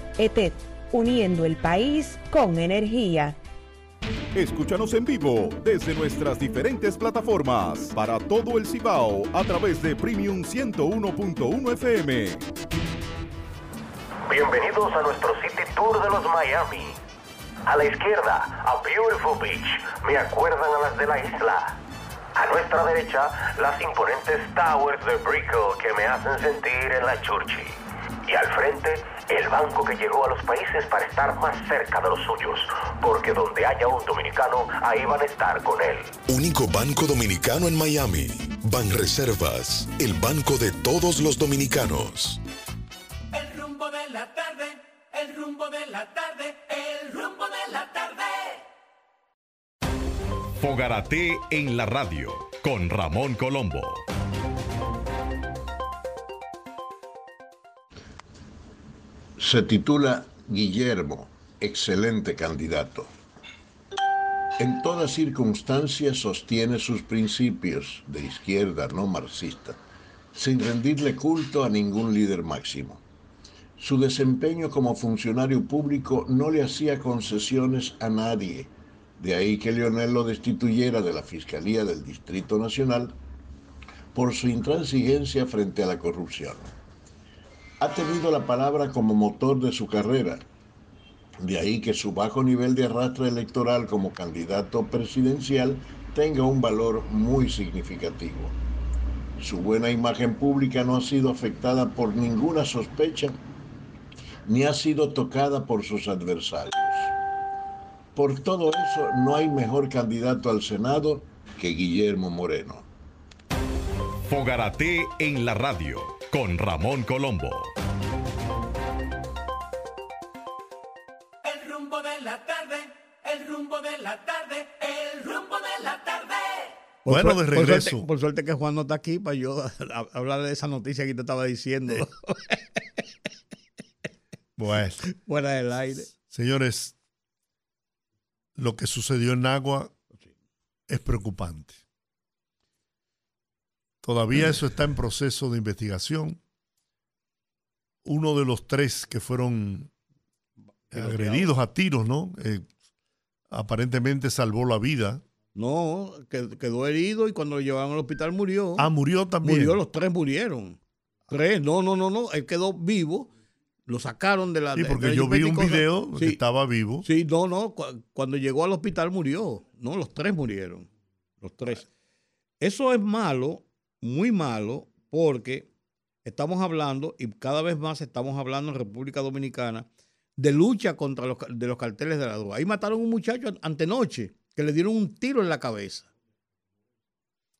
ETED, uniendo el país con energía. Escúchanos en vivo desde nuestras diferentes plataformas para todo el Cibao a través de Premium 101.1 FM. Bienvenidos a nuestro City Tour de los Miami. A la izquierda, a Beautiful Beach. Me acuerdan a las de la isla. A nuestra derecha, las imponentes towers de Brickell que me hacen sentir en la Churchi. Y al frente, el banco que llegó a los países para estar más cerca de los suyos. Porque donde haya un dominicano, ahí van a estar con él. Único banco dominicano en Miami. Banreservas, el banco de todos los dominicanos. El rumbo de la tarde, el rumbo de la tarde, el rumbo de la tarde. Fogarate en la radio con Ramón Colombo. Se titula Guillermo, excelente candidato. En toda circunstancia sostiene sus principios de izquierda no marxista, sin rendirle culto a ningún líder máximo. Su desempeño como funcionario público no le hacía concesiones a nadie, de ahí que Leonel lo destituyera de la Fiscalía del Distrito Nacional por su intransigencia frente a la corrupción. Ha tenido la palabra como motor de su carrera, de ahí que su bajo nivel de arrastre electoral como candidato presidencial tenga un valor muy significativo. Su buena imagen pública no ha sido afectada por ninguna sospecha ni ha sido tocada por sus adversarios. Por todo eso, no hay mejor candidato al Senado que Guillermo Moreno. Fogarate en la radio con Ramón Colombo. El rumbo de la tarde, el rumbo de la tarde, el rumbo de la tarde. Por Bueno, de por regreso. suerte, por suerte que Juan no está aquí para yo a- hablar de esa noticia que te estaba diciendo Bueno, fuera del aire. señores, lo que sucedió en Agua es preocupante. Todavía eso está en proceso de investigación. Uno de los tres que fueron agredidos a tiros, ¿no? Eh, aparentemente salvó la vida. No, que- quedó herido y cuando lo llevaron al hospital murió. Ah, murió también. Murió, los tres murieron. Tres, no, no, no, no. Él quedó vivo. Lo sacaron de la. Sí, porque yo vi un video que estaba vivo. Sí, no, no. cu- Cuando llegó al hospital murió. No, los tres murieron. Los tres. Eso es malo, muy malo, porque estamos hablando, y cada vez más estamos hablando en República Dominicana, de lucha contra los, de los carteles de la droga. Ahí mataron a un muchacho an- antenoche, que le dieron un tiro en la cabeza.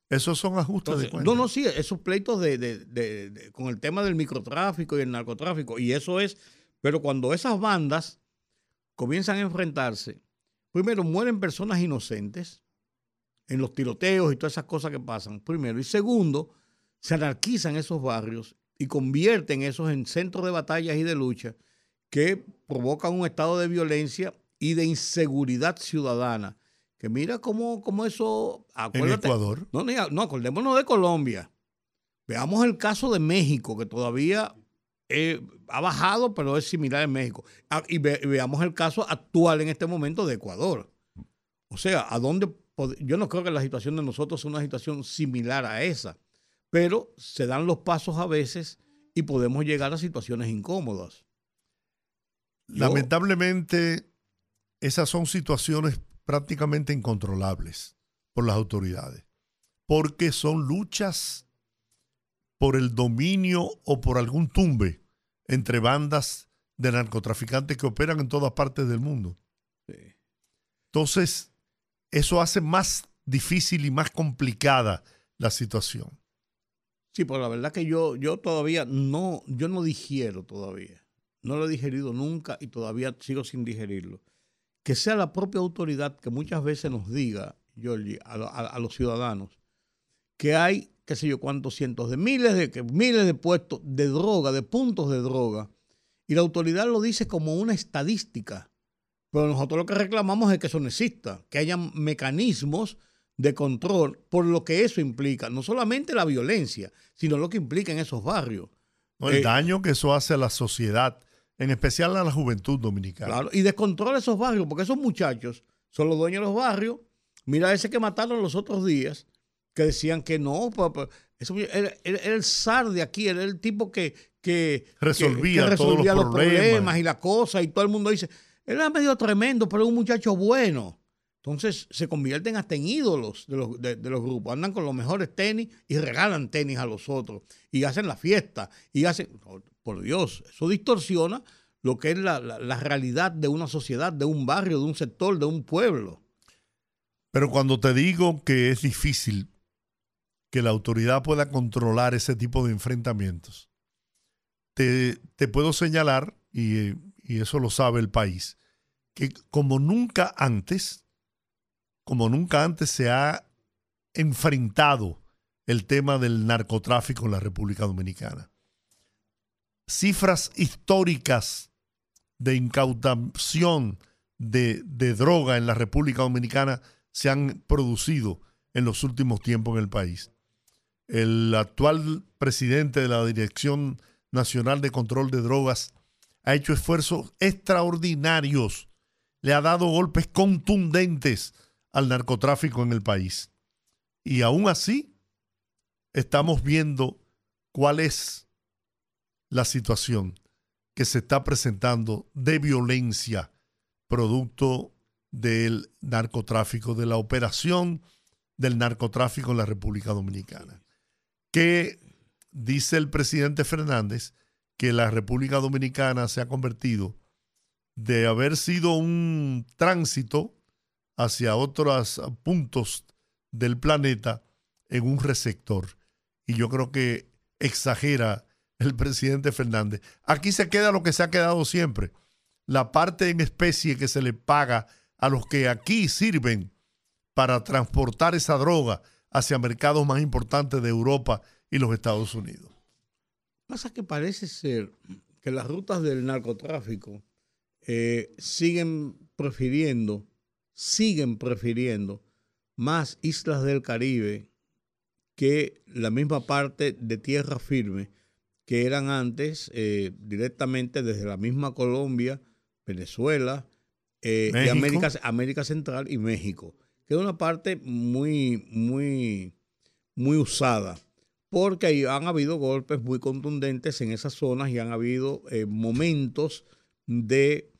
Esos son ajustes de cuentas. no, no, sí, esos pleitos de, de- de- de- con el tema del microtráfico y el narcotráfico, y eso es, pero cuando esas bandas comienzan a enfrentarse, primero mueren personas inocentes en los tiroteos y todas esas cosas que pasan, primero, y segundo, se anarquizan esos barrios y convierten esos en centros de batallas y de lucha que provocan un estado de violencia y de inseguridad ciudadana. Que mira cómo, cómo eso... En Ecuador. no, no, no, acordémonos de Colombia. Veamos el caso de México, que todavía eh, ha bajado, pero es similar en México. Ah, y ve- veamos el caso actual en este momento de Ecuador. O sea, ¿a dónde? Yo no creo que la situación de nosotros sea una situación similar a esa, pero se dan los pasos a veces y podemos llegar a situaciones incómodas. Yo- Lamentablemente, esas son situaciones prácticamente incontrolables por las autoridades, porque son luchas por el dominio o por algún tumbe entre bandas de narcotraficantes que operan en todas partes del mundo. Entonces, eso hace más difícil y más complicada la situación. Sí, pero la verdad que yo, yo todavía no, yo no digiero todavía. No lo he digerido nunca y todavía sigo sin digerirlo. Que sea la propia autoridad que muchas veces nos diga, Georgie, a, a- los ciudadanos, que hay, qué sé yo, cuántos cientos de miles de, miles de puestos de droga, de puntos de droga, y la autoridad lo dice como una estadística. Pero nosotros lo que reclamamos es que eso no exista, que haya mecanismos de control por lo que eso implica, no solamente la violencia, sino lo que implica en esos barrios. No, el Eh, daño que eso hace a la sociedad, en especial a la juventud dominicana. Claro, y descontrola esos barrios, porque esos muchachos son los dueños de los barrios. Mira ese que mataron los otros días, que decían que no, pa- pa- ese muchacho era, era- era el zar de aquí, era el tipo que, que Resolvía que todos los problemas. y la cosa, y todo el mundo dice, él era medio tremendo, pero un muchacho bueno. Entonces se convierten hasta en ídolos de los, de, los grupos. Andan con los mejores tenis y regalan tenis a los otros. Y hacen la fiesta. Y hacen. oh, Por Dios, eso distorsiona lo que es la, la- la realidad de una sociedad, de un barrio, de un sector, de un pueblo. Pero cuando te digo que es difícil que la autoridad pueda controlar ese tipo de enfrentamientos, te, te puedo señalar, y, y eso lo sabe el país, que como nunca antes, como nunca antes se ha enfrentado el tema del narcotráfico en la República Dominicana. Cifras históricas de incautación de, de droga en la República Dominicana se han producido en los últimos tiempos en el país. El actual presidente de la Dirección Nacional de Control de Drogas ha hecho esfuerzos extraordinarios, le ha dado golpes contundentes al narcotráfico en el país. Y aún así, estamos viendo cuál es la situación que se está presentando de violencia producto del narcotráfico, de la operación del narcotráfico en la República Dominicana. Que dice el presidente Fernández que la República Dominicana se ha convertido de haber sido un tránsito hacia otros puntos del planeta en un receptor. Y yo creo que exagera el presidente Fernández. Aquí se queda lo que se ha quedado siempre, la parte en especie que se le paga a los que aquí sirven para transportar esa droga hacia mercados más importantes de Europa y los Estados Unidos. Pasa que parece ser que las rutas del narcotráfico eh, siguen prefiriendo, siguen prefiriendo más islas del Caribe que la misma parte de tierra firme que eran antes eh, directamente desde la misma Colombia, Venezuela, eh, y. América, América Central y México, que era una parte muy, muy, muy usada, porque han habido golpes muy contundentes en esas zonas y han habido eh, momentos de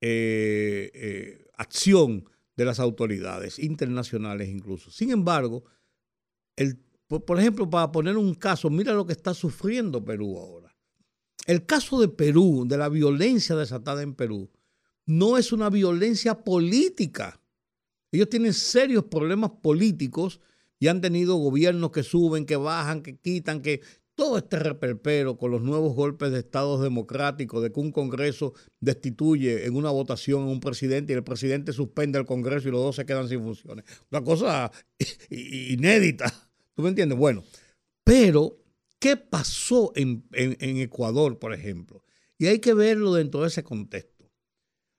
eh, eh, acción de las autoridades internacionales incluso. Sin embargo, el, por ejemplo, para poner un caso, mira lo que está sufriendo Perú ahora. El caso de Perú, de la violencia desatada en Perú, no es una violencia política. Ellos tienen serios problemas políticos y han tenido gobiernos que suben, que bajan, que quitan, que todo este reperpero con los nuevos golpes de estados democráticos, de que un Congreso destituye en una votación a un presidente y el presidente suspende el Congreso y los dos se quedan sin funciones. Una cosa inédita. ¿Tú me entiendes? Bueno, pero, ¿qué pasó en, en- en Ecuador, por ejemplo? Y hay que verlo dentro de ese contexto.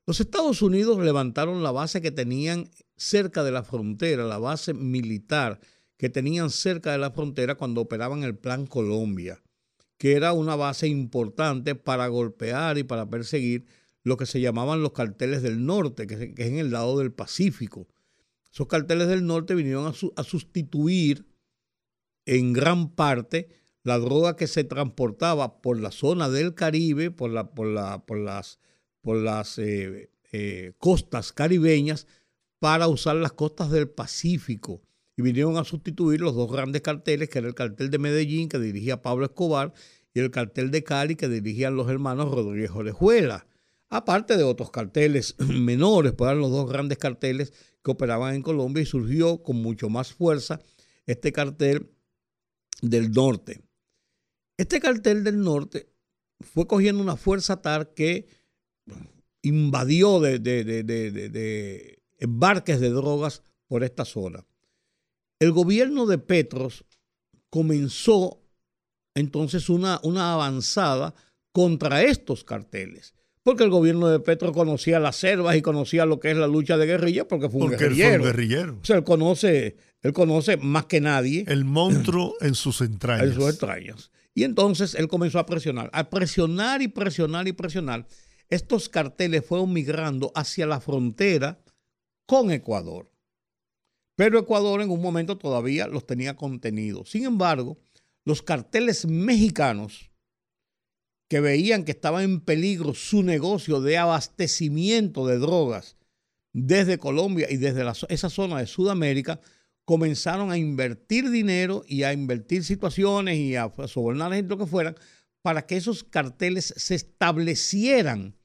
Los Estados Unidos levantaron la base que tenían cerca de la frontera, la base militar que tenían cerca de la frontera cuando operaban el Plan Colombia, que era una base importante para golpear y para perseguir lo que se llamaban los carteles del norte, que es en el lado del Pacífico. Esos carteles del norte vinieron a, su- a sustituir en gran parte la droga que se transportaba por la zona del Caribe, por, la, por, por las, por las eh, eh, costas caribeñas, para usar las costas del Pacífico. Y vinieron a sustituir los dos grandes carteles, que era el cartel de Medellín, que dirigía Pablo Escobar, y el cartel de Cali, que dirigían los hermanos Rodríguez Orejuela. Aparte de otros carteles menores, pues eran los dos grandes carteles que operaban en Colombia y surgió con mucho más fuerza este cartel del norte. Este cartel del norte fue cogiendo una fuerza tal que invadió de, de- de- de- embarques de drogas por esta zona. El gobierno de Petros comenzó entonces una, una avanzada contra estos carteles, porque el gobierno de Petro conocía las selvas y conocía lo que es la lucha de guerrilla porque fue un Porque él guerrillero. fue un guerrillero. O sea, él conoce, él conoce más que nadie El monstruo en sus entrañas. en sus extrañas. Y entonces él comenzó a presionar, a presionar y presionar y presionar. Estos carteles fueron migrando hacia la frontera con Ecuador. Pero Ecuador en un momento todavía los tenía contenidos. Sin embargo, los carteles mexicanos que veían que estaba en peligro su negocio de abastecimiento de drogas desde Colombia y desde esa zona de Sudamérica, comenzaron a invertir dinero y a invertir situaciones y a sobornar a gente, lo que fueran, para que esos carteles se establecieran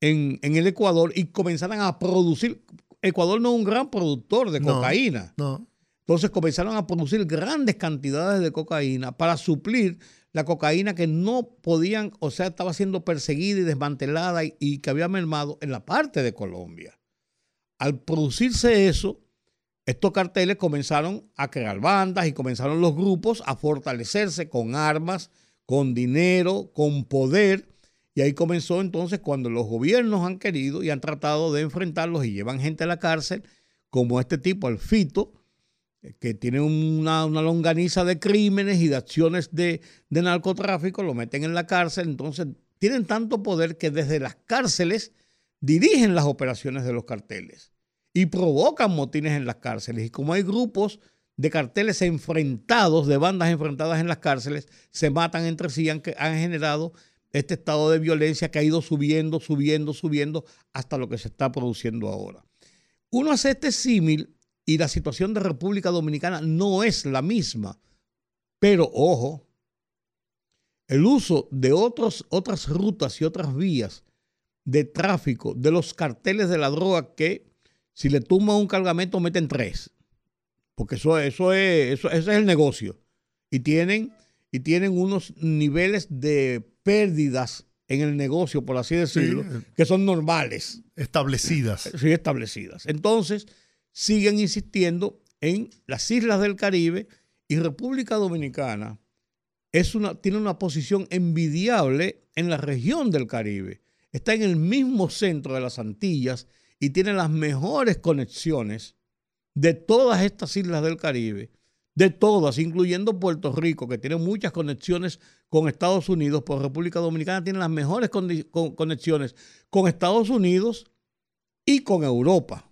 en, en el Ecuador y comenzaran a producir. Ecuador no es un gran productor de No, cocaína. No. Entonces comenzaron a producir grandes cantidades de cocaína para suplir la cocaína que no podían, o sea, estaba siendo perseguida y desmantelada y, y que había mermado en la parte de Colombia. Al producirse eso, estos carteles comenzaron a crear bandas y comenzaron los grupos a fortalecerse con armas, con dinero, con poder. Y ahí comenzó entonces cuando los gobiernos han querido y han tratado de enfrentarlos y llevan gente a la cárcel, como este tipo, el Fito, que tiene una, una longaniza de crímenes y de acciones de, de narcotráfico, lo meten en la cárcel, entonces tienen tanto poder que desde las cárceles dirigen las operaciones de los carteles y provocan motines en las cárceles. Y como hay grupos de carteles enfrentados, de bandas enfrentadas en las cárceles, se matan entre sí, han, han generado este estado de violencia que ha ido subiendo, subiendo, subiendo hasta lo que se está produciendo ahora. Uno hace este símil y la situación de República Dominicana no es la misma. Pero ojo, el uso de otros, otras rutas y otras vías de tráfico de los carteles de la droga que si le tumban un cargamento meten tres. Porque eso, eso, es, eso es el negocio. Y tienen, y tienen unos niveles de pérdidas en el negocio, por así decirlo, Sí. que son normales. Establecidas. Sí, establecidas. Entonces, siguen insistiendo en las islas del Caribe y República Dominicana es una, tiene una posición envidiable en la región del Caribe. Está en el mismo centro de las Antillas y tiene las mejores conexiones de todas estas islas del Caribe, de todas, incluyendo Puerto Rico, que tiene muchas conexiones con Estados Unidos, pero República Dominicana tiene las mejores conexiones con Estados Unidos y con Europa.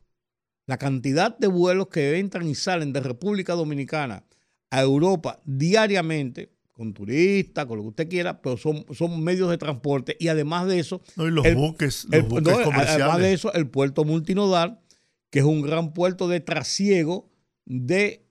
La cantidad de vuelos que entran y salen de República Dominicana a Europa diariamente, con turistas, con lo que usted quiera, pero son, son medios de transporte y además de eso... No, y los buques- los buques Además comerciales. de eso, el puerto multinodal, que es un gran puerto de trasiego de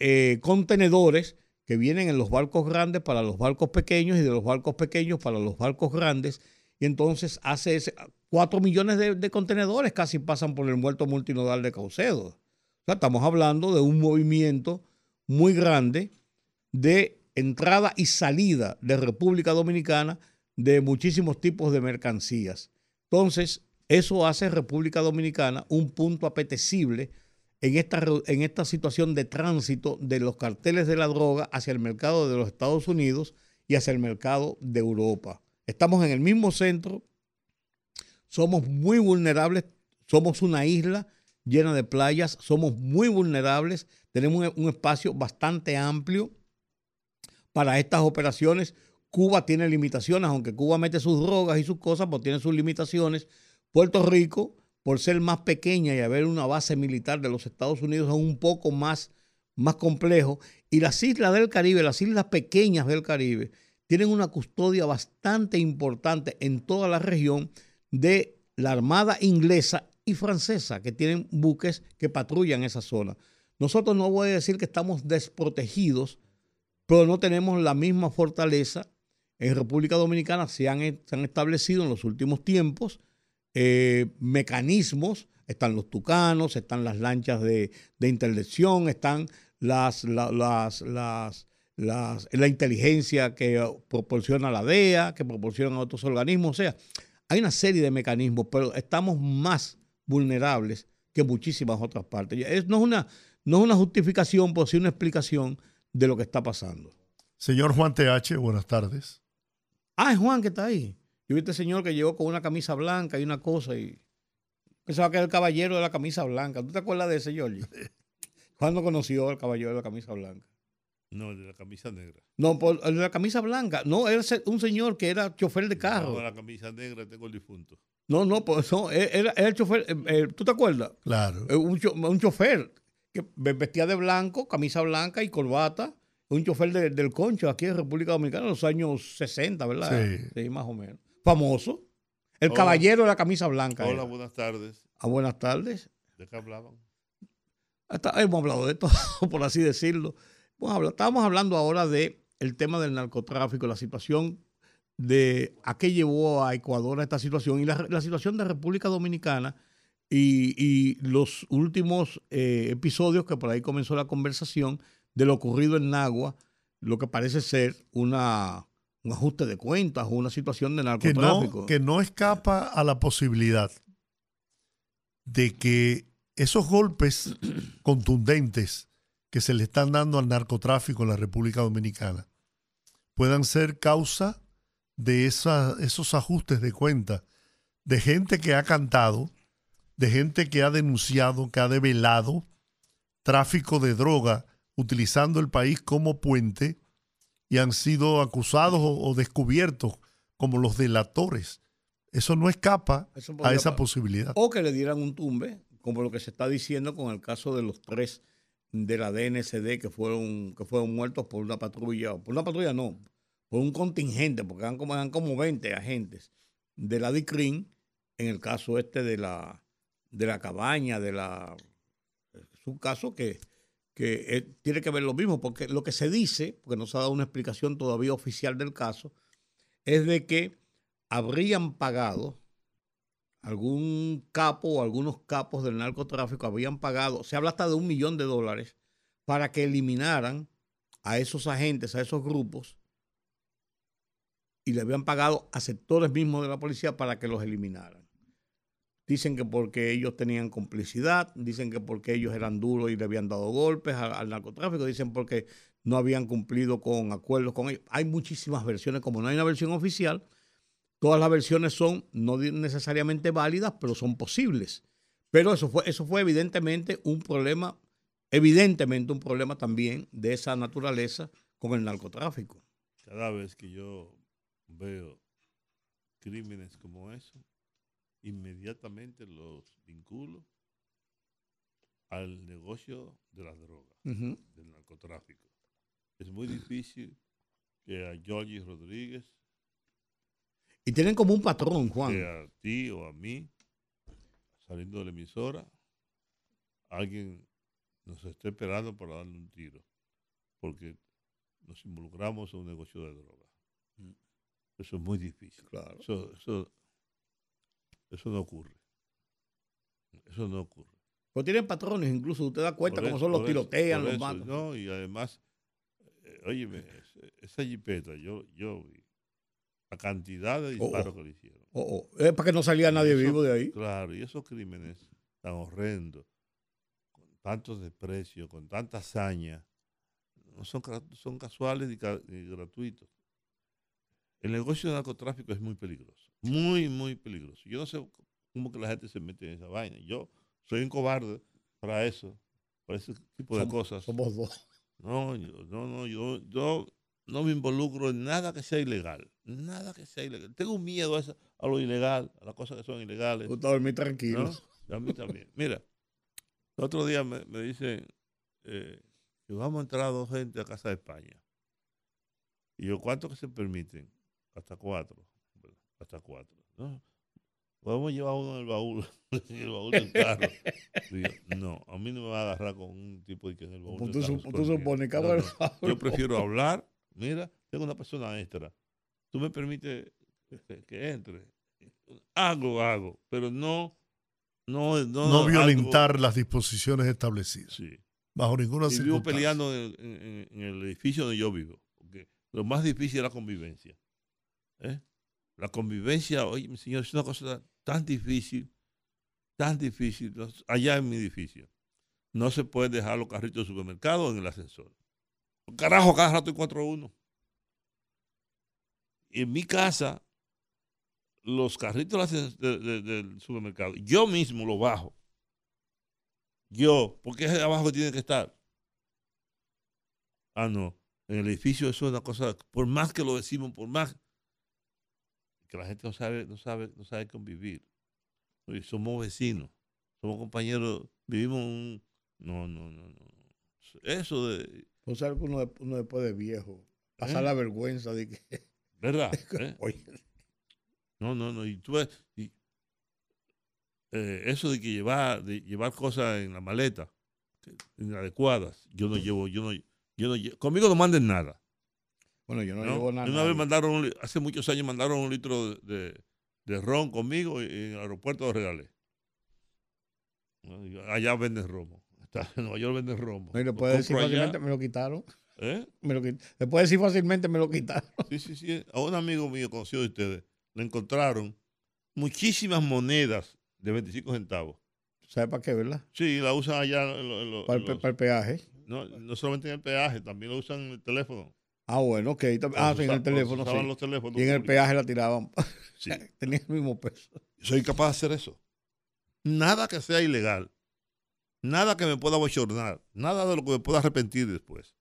eh, contenedores que vienen en los barcos grandes para los barcos pequeños y de los barcos pequeños para los barcos grandes. Y entonces hace ese, 4 millones de, de contenedores casi pasan por el puerto multinodal de Caucedo. O sea, estamos hablando de un movimiento muy grande de entrada y salida de República Dominicana de muchísimos tipos de mercancías. Entonces, eso hace República Dominicana un punto apetecible en esta, en esta situación de tránsito de los carteles de la droga hacia el mercado de los Estados Unidos y hacia el mercado de Europa. Estamos en el mismo centro, somos muy vulnerables, somos una isla llena de playas, somos muy vulnerables, tenemos un, un espacio bastante amplio para estas operaciones. Cuba tiene limitaciones, aunque Cuba mete sus drogas y sus cosas, pues tiene sus limitaciones. Puerto Rico, por ser más pequeña y haber una base militar de los Estados Unidos, es un poco más, más complejo. Y las islas del Caribe, las islas pequeñas del Caribe, tienen una custodia bastante importante en toda la región de la Armada inglesa y francesa, que tienen buques que patrullan esa zona. Nosotros no voy a decir que estamos desprotegidos, pero no tenemos la misma fortaleza. En República Dominicana se han, se han establecido en los últimos tiempos eh, mecanismos, están los tucanos, están las lanchas de, de interdicción, están las, la- las, las, las- la inteligencia que proporciona la DEA, que proporcionan otros organismos. O sea, hay una serie de mecanismos, pero estamos más vulnerables que muchísimas otras partes. Es- no, es una, no es una justificación, pero sí una explicación de lo que está pasando. Señor Juan TH, buenas tardes. Ah, es Juan que está ahí. Yo vi este señor que llegó con una camisa blanca y una cosa y pensaba que era el caballero de la camisa blanca. ¿Tú te acuerdas de ese, Giorgio? ¿Cuándo conoció al caballero de la camisa blanca? No, el de la camisa negra. No, por, el de la camisa blanca. No, era un señor que era chofer de carro. No, la camisa negra tengo el difunto. No, no, pues no, era, era el chofer. eh, eh, ¿Tú te acuerdas? Claro. Eh, Un, cho- un chofer que ve- vestía de blanco, camisa blanca y corbata. Un chofer de- del concho aquí en República Dominicana en los años 60, ¿verdad? Sí. más o menos. Famoso. El Hola. caballero de la camisa blanca. Hola, era. buenas tardes. Ah, buenas tardes. ¿De qué hablaban? Hasta- hemos hablado de esto, por así decirlo. Estábamos hablando ahora de el tema del narcotráfico, la situación de a qué llevó a Ecuador a esta situación y la, la situación de República Dominicana y, y los últimos eh, episodios que por ahí comenzó la conversación de lo ocurrido en Nagua, lo que parece ser una, un ajuste de cuentas o una situación de Que narcotráfico. no, que no escapa a la posibilidad de que esos golpes contundentes que se le están dando al narcotráfico en la República Dominicana puedan ser causa de esa- esos ajustes de cuenta de gente que ha cantado, de gente que ha denunciado, que ha develado tráfico de droga utilizando el país como puente y han sido acusados o, o descubiertos como los delatores. Eso no escapa Eso a esa posibilidad. O que le dieran un tumbe, como lo que se está diciendo con el caso de los tres de la DNCD que fueron, que fueron muertos por una patrulla, por una patrulla no, por un contingente, porque eran como, eran como 20 agentes de la DICRIN, en el caso este de la, de la cabaña, de la... Es un caso que, que eh, tiene que ver lo mismo, porque lo que se dice, porque no se ha dado una explicación todavía oficial del caso, es de que habrían pagado algún capo o algunos capos del narcotráfico habían pagado, se habla hasta de un millón de dólares, para que eliminaran a esos agentes, a esos grupos, y le habían pagado a sectores mismos de la policía para que los eliminaran. Dicen que porque ellos tenían complicidad, dicen que porque ellos eran duros y le habían dado golpes al, narcotráfico, dicen porque no habían cumplido con acuerdos con ellos. Hay muchísimas versiones, como no hay una versión oficial, todas las versiones son no necesariamente válidas, pero son posibles. Pero eso fue, eso fue evidentemente un problema, evidentemente un problema también de esa naturaleza con el narcotráfico. Cada vez que yo veo crímenes como eso, inmediatamente los vinculo al negocio de las drogas, Ujú. del narcotráfico. Es muy difícil que a Georgie Rodríguez, Y tienen como un patrón, Juan. que a ti o a mí, saliendo de la emisora, alguien nos esté esperando para darle un tiro, porque nos involucramos en un negocio de droga. Eso es muy difícil. Claro. Eso, eso, eso no ocurre. Eso no ocurre. Pues tienen patrones, incluso usted da cuenta cómo eso- son los eso- tirotean, los matan. No, y además, eh, óyeme, es- esa jipeta, yo, yo vi la cantidad de Oh, oh. disparos que le hicieron. Oh. Es para que no salía nadie Eso- vivo de ahí. Claro, y esos crímenes tan horrendos, con tantos desprecios, con tanta hazaña, no son, son casuales ni, gratuitos. El negocio de narcotráfico es muy peligroso, muy, muy peligroso. Yo no sé cómo que la gente se mete en esa vaina. Yo soy un cobarde para eso, para ese tipo de cosas. Somos dos. No, yo, no, no, yo, yo no me involucro en nada que sea ilegal. Nada que sea ilegal. Tengo miedo a, eso- a lo ilegal, a las cosas que son ilegales. Usted dormir tranquilo. ¿no? A mí también. Mira, el otro día me, me dicen eh, que vamos a entrar dos gente a Casa de España. Y yo, ¿cuánto que se permiten? Hasta cuatro. Hasta cuatro. ¿no? Podemos llevar uno en el baúl, en el baúl del carro. Digo, no, a mí no me va a agarrar con un tipo de que en el baúl Pues del tú carro supones No, no. Yo prefiero hablar. Mira, tengo una persona extra. Tú me permites que, que entre. Hago, hago, pero no, no, no, algo- violentar las disposiciones establecidas. Sí. Bajo ninguna y vivo peleando en, en- en el edificio donde yo vivo. Porque lo más difícil es la convivencia. ¿eh? La convivencia, oye, mi señor, es una cosa tan difícil, tan difícil. Los- Allá en mi edificio. No se puede dejar los carritos de supermercado en el ascensor. Carajo, cada rato encuentro uno. En mi casa, los carritos de- de- de- del supermercado, yo mismo lo bajo. Yo, porque es abajo que tiene que estar. Ah, no. En el edificio eso es una cosa, por más que lo decimos, por más que la gente no sabe, no sabe, no sabe convivir. Oye, somos vecinos, somos compañeros, vivimos un. No, no, no, no. Eso de. O sea, que uno, uno después de viejo, pasar ¿Eh? la vergüenza de que. ¿Verdad? ¿Eh? Oye, No, no, no. Y tú ves, y, eh, eso de que llevar, de llevar cosas en la maleta, inadecuadas, yo no llevo, yo no, yo no lle- conmigo no manden nada. Bueno, yo no, ¿no? llevo nada. Una vez mandaron, un hace muchos años mandaron un litro de, de- de ron conmigo y en el aeropuerto lo regalé. Allá venden romo. Hasta en Nueva York venden romo. No, y Lo puedes decir compro allá. fácilmente, me lo quitaron. ¿Eh? Me lo quit- Le puedes decir fácilmente, me lo quitaron. Sí, sí, sí. A un amigo mío conocido de ustedes le encontraron muchísimas monedas de 25 centavos. ¿Sabes para qué, verdad? Sí, la usan allá. en lo- lo- los- para el peaje. no, no solamente en el peaje, también lo usan en el teléfono. Ah, bueno, ok. Ah, sí, en el teléfono. sí. los teléfonos y en el peaje la tiraban. Sí. Tenía el mismo peso. Soy capaz de hacer eso. Nada que sea ilegal. Nada que me pueda bochornar. Nada de lo que me pueda arrepentir después.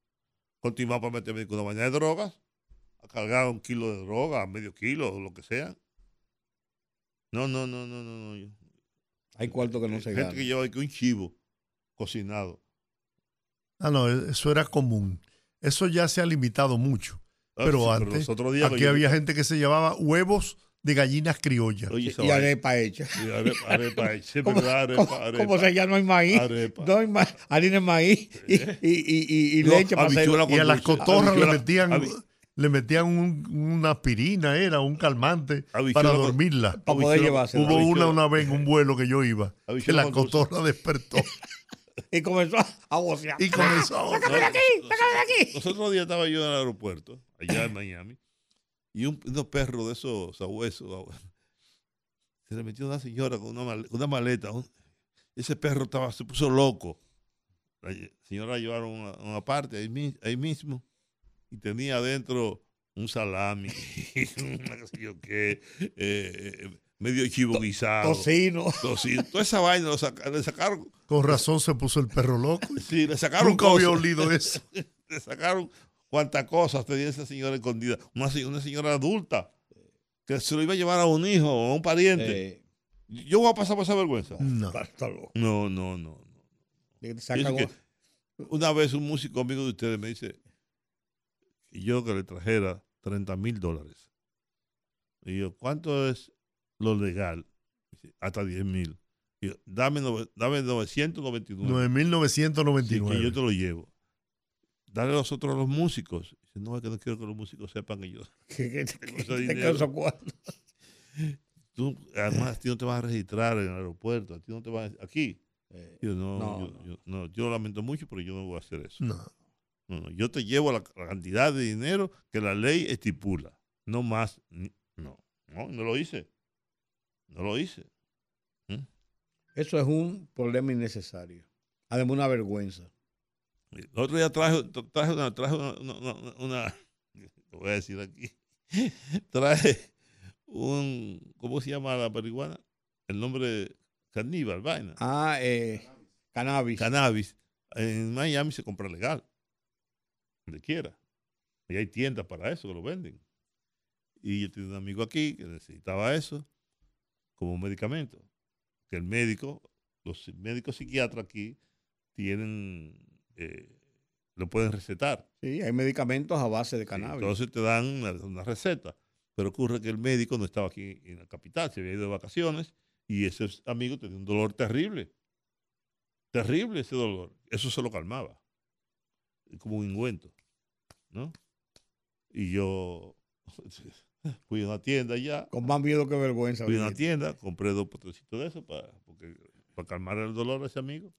Continuar para meterme con una baña de drogas. A cargar un kilo de droga, medio kilo, o lo que sea. No, no, no, no, no. no. Hay cuartos que no se Gente ganan. que lleva aquí un chivo cocinado. Ah, no, eso era común. Eso ya se ha limitado mucho. Ah, Pero sí, antes, días aquí yo- había gente que se llevaba huevos de gallinas criollas. Oye, Y arepa hecha. Y arepa, arepa, siempre Como, da arepa, como- arepa. como se ya no hay maíz. Arepa. No hay ma- harina de maíz y, y, y, y- y No, leche para hacer. Y a las cotorras le metían, le metían un- una aspirina, era un calmante Habichuela para dormirla. Para poder llevarse. Hubo habichuela- una una vez en un vuelo que yo iba, que la cotorra despertó Y comenzó a vocear. y comenzó a ¡Sácame de aquí! ¡Sácame de aquí! Los otros días estaba yo en el aeropuerto, allá en Miami, y un, unos perros de esos sabuesos. Se le metió una señora con una, mal- con una maleta. un- ese perro estaba, se puso loco. La señora la llevaron a una parte ahí, mi- ahí mismo y tenía adentro un salami, una qué sé yo qué, eh, eh, medio chivo guisado. Tocino. tocino. Toda esa vaina lo saca- le sacaron. Con razón se puso el perro loco. Sí, le sacaron Nunca había olido eso. le sacaron cuantas cosas tenía esa señora escondida. Una, se- una señora adulta que se lo iba a llevar a un hijo o a un pariente. Eh, Yo voy a pasar por esa vergüenza. No. loco. No, no, no. no. Que una vez un músico amigo de ustedes me dice que yo que le trajera 30 mil dólares. Y yo, ¿cuánto es lo legal? Hasta 10 mil. Dame, dame 999. 9.999. Sí, yo te lo llevo. Dale a los otros a los músicos. Dice, no, es que no quiero que los músicos sepan que yo. cuartos. Tú, además, a ti no te vas a registrar en el aeropuerto. A ti no te vas a- Aquí. Eh, Yo, no, no, yo, no. yo- no, yo lo lamento mucho, pero yo no voy a hacer eso. No. No, no, yo te llevo la, la cantidad de dinero que la ley estipula. No más. ni- No, no, no lo hice. No lo hice. Eso es un problema innecesario. Además, una vergüenza. El otro día traje, traje una, traje una, una- una- una- lo voy a decir aquí, traje un, ¿cómo se llama la marihuana? El nombre caníbal, vaina. Ah, eh, cannabis. Cannabis. En Miami se compra legal, donde quiera. Y hay tiendas para eso que lo venden. Y yo tenía un amigo aquí que necesitaba eso como medicamento. Que el médico, los médicos psiquiatras aquí tienen, eh, lo pueden recetar. Sí, hay medicamentos a base de cannabis. Entonces te dan una, una receta. Pero ocurre que el médico no estaba aquí en la capital, se había ido de vacaciones y ese amigo tenía un dolor terrible. Terrible ese dolor. Eso se lo calmaba. Como un ungüento. ¿No? Y yo fui a una tienda ya. Con más miedo que vergüenza. Fui a una tienda, compré dos potecitos de eso para, porque, para calmar el dolor a ese amigo.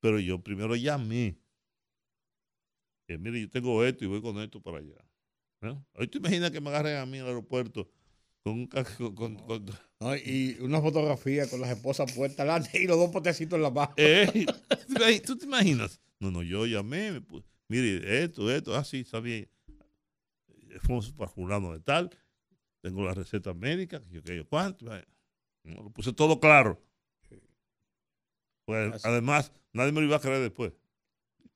Pero yo primero llamé. Eh, mire, yo tengo esto y voy con esto para allá. ¿no? Hoy te imaginas que me agarren a mí en el aeropuerto con un ca- con, con- con- ¿no? Y una fotografía con las esposas puestas delante y los dos potecitos en la mano. Eh, ¿tú te imagi- ¿Tú te imaginas? No, no, yo llamé, me pu- mire, esto, esto, así, está bien. Fuimos para fulano de tal. tengo la receta médica, yo, que yo cuánto. eh, Lo puse todo claro. Pues, además, nadie me lo iba a creer después.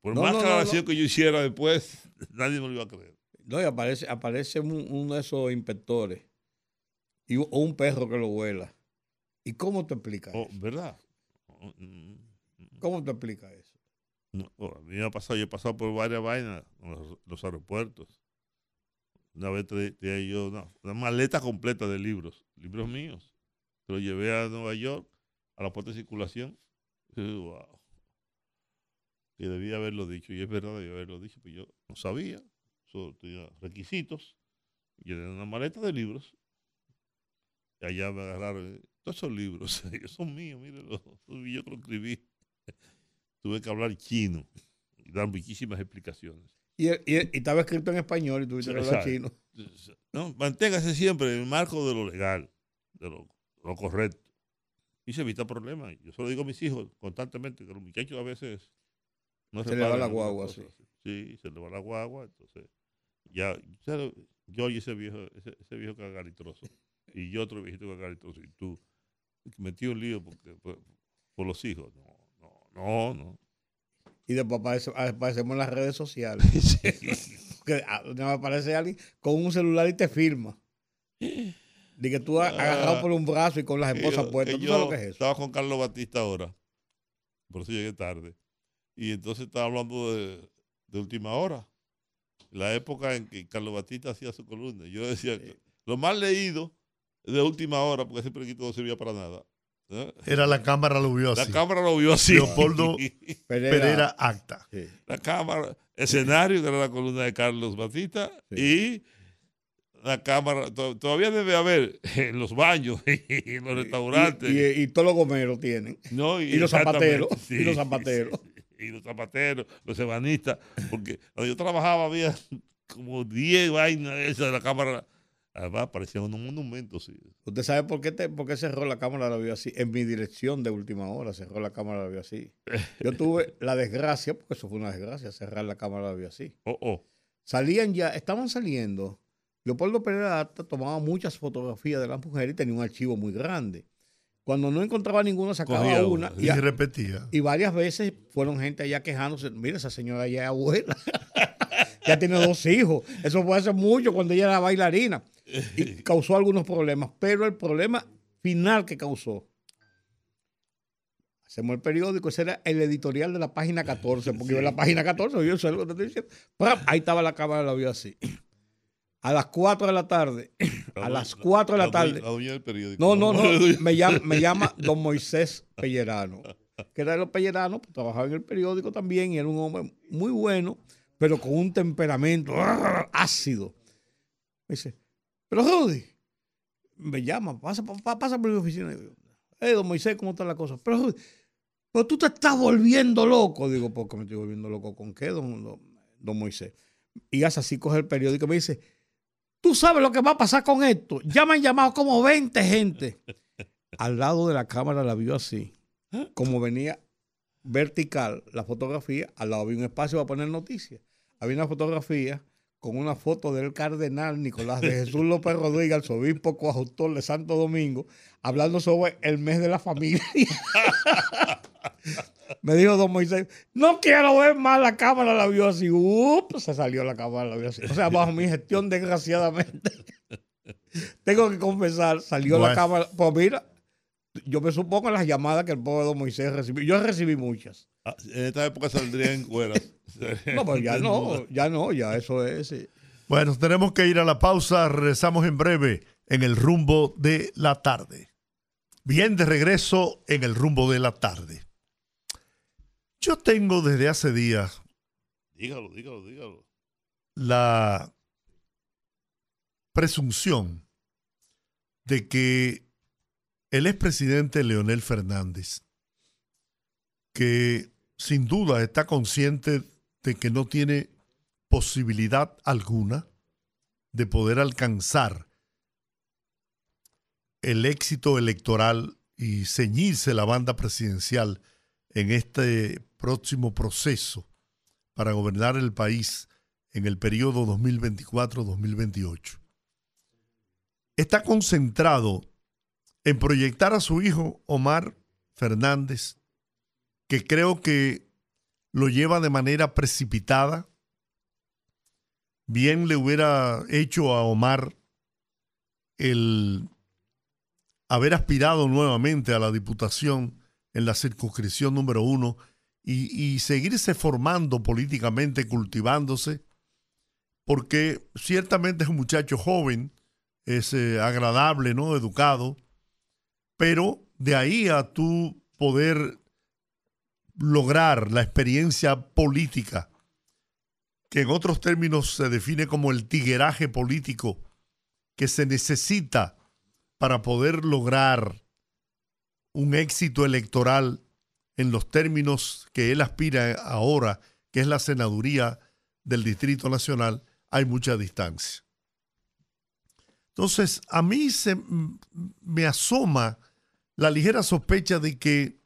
Por No, más no, aclaración no. que yo hiciera después, nadie me lo iba a creer. No, y aparece, aparece un- uno de esos inspectores y, o un perro que lo vuela. ¿Y cómo te explica Oh, eso? ¿Verdad? ¿Cómo te explica eso? No, oh, a mí me ha pasado, yo he pasado por varias vainas en los, los aeropuertos. Una vez tra- traía yo una, una maleta completa de libros, libros míos. Lo llevé a Nueva York, a la puerta de circulación. Y yo, wow. Que debía haberlo dicho, y es verdad, debía haberlo dicho, pero yo no sabía. Solo tenía requisitos. Y era una maleta de libros. Allá me agarraron. eh, Todos esos libros, ellos son míos, mírenlo. Yo lo escribí tuve que hablar chino y dar muchísimas explicaciones. Y, y- y estaba escrito en español y tuviste que hablar chino. No, manténgase siempre en el marco de lo legal, de lo, lo correcto. Y se evita problemas. Yo solo digo a mis hijos constantemente que los muchachos a veces no Se le va la guagua, cosas. Sí, se le va la guagua. Entonces, ya, ya yo y ese viejo, ese, ese viejo cagalitroso. Y yo otro viejito cagalitroso. Y tú, metí un lío porque, por, por los hijos. No, no, no, no. Y después aparece- aparecemos en las redes sociales. Que, ah, aparece alguien con un celular y te firma. De que tú has agarrado por un brazo y con las esposas puestas. ¿Tú sabes lo que es eso? Estaba con Carlos Batista ahora. Por eso llegué tarde. Y entonces estaba hablando de, de última hora. La época en que Carlos Batista hacía su columna. Yo decía que lo más leído de última hora, porque ese periquito no servía para nada. ¿Eh? Era la cámara lo vio La así. cámara lo vio así. Leopoldo Pereira, Acta. La cámara, escenario, que era la columna de Carlos Batista, y la cámara, to- todavía debe haber en los baños y en los restaurantes. Y, y- y todos los gomeros tienen. No, y, los zapateros. sí, y los zapateros. y los zapateros, los ebanistas, porque cuando yo trabajaba había como 10 vainas esas de la cámara. Además, parecían unos monumentos. Sí. ¿Usted sabe por qué, te- por qué cerró la cámara la vio así? En mi dirección de última hora cerró la cámara la vio así. Yo tuve la desgracia, porque eso fue una desgracia, cerrar la cámara la vio así. Oh, oh. Salían ya, estaban saliendo. Leopoldo Pereira Acta tomaba muchas fotografías de las mujeres y tenía un archivo muy grande. Cuando no encontraba ninguna, sacaba Cogía una. una y repetía. Y varias veces fueron gente allá quejándose. Mira, esa señora ya es abuela. ya tiene dos hijos. Eso fue hace mucho cuando ella era bailarina. Y causó algunos problemas. Pero el problema final que causó. Hacemos el periódico, ese era el editorial de la página 14, porque yo en la página 14, yo sé lo que te estoy diciendo. ¡Pram! Ahí estaba la cámara, la vio así. A las 4 de la tarde, a las 4 de la tarde. la periódico. No, no, no. Me llama, me llama don Moisés Pellerano, que era de los Pelleranos, pues, trabajaba en el periódico también y era un hombre muy bueno, pero con un temperamento ácido. Me dice, pero Rudy, me llama, pasa, pa- pasa por mi oficina. Digo, hey, don Moisés, ¿cómo está la cosa? Pero Rudy, pero tú te estás volviendo loco. Digo, ¿por qué me estoy volviendo loco? ¿Con qué, don, don, don Moisés? Y hace así, coge el periódico y me dice, tú sabes lo que va a pasar con esto. Ya me han llamado como 20 gente. Al lado de la cámara la vio así. Como venía vertical la fotografía, al lado había un espacio para poner noticias. Había una fotografía con una foto del cardenal Nicolás de Jesús López Rodríguez, arzobispo coadjutor de Santo Domingo, hablando sobre el mes de la familia. Me dijo don Moisés, no quiero ver más la cámara, la vio así. Up, se salió la cámara, la vio así. O sea, bajo mi gestión, desgraciadamente, tengo que confesar, salió la cámara. Pues mira, yo me supongo las llamadas que el pobre don Moisés recibió. Yo recibí muchas. Ah, En esta época saldrían cueras. No, pues ya no, ya no, ya eso es. sí. Bueno, tenemos que ir a la pausa. Regresamos en breve en el rumbo de la tarde. Bien, de regreso en el rumbo de la tarde. Yo tengo desde hace días Dígalo, dígalo, dígalo. la presunción de que el expresidente Leonel Fernández, que sin duda está consciente de que no tiene posibilidad alguna de poder alcanzar el éxito electoral y ceñirse la banda presidencial en este próximo proceso para gobernar el país en el periodo 2024-2028. está concentrado en proyectar a su hijo Omar Fernández, que creo que lo lleva de manera precipitada. Bien le hubiera hecho a Omar el haber aspirado nuevamente a la diputación en la circunscripción número uno y, seguirse formando políticamente, cultivándose, porque ciertamente es un muchacho joven, es eh, agradable, ¿no? Educado, pero de ahí a tú poder lograr la experiencia política, que en otros términos se define como el tigueraje político que se necesita para poder lograr un éxito electoral en los términos que él aspira ahora, que es la senaduría del Distrito Nacional, hay mucha distancia. Entonces, a mí se me asoma la ligera sospecha de que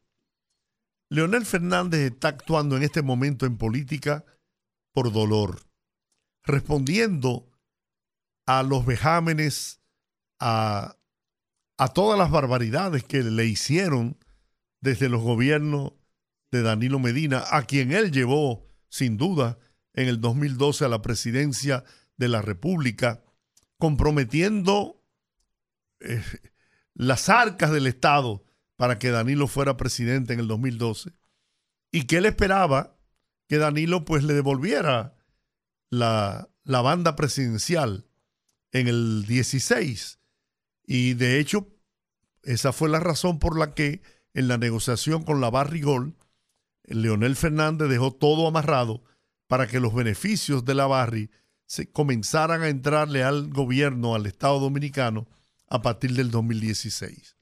Leonel Fernández está actuando en este momento en política por dolor, respondiendo a los vejámenes, a, todas las barbaridades que le hicieron desde los gobiernos de Danilo Medina, a quien él llevó, sin duda, en el 2012 a la presidencia de la República, comprometiendo eh, las arcas del Estado para que Danilo fuera presidente en el 2012 y que él esperaba que Danilo pues le devolviera la, la banda presidencial en el 16 y de hecho esa fue la razón por la que en la negociación con la Barrigol Leonel Fernández dejó todo amarrado para que los beneficios de la Barri se comenzaran a entrarle al gobierno, al Estado dominicano, a partir del 2016.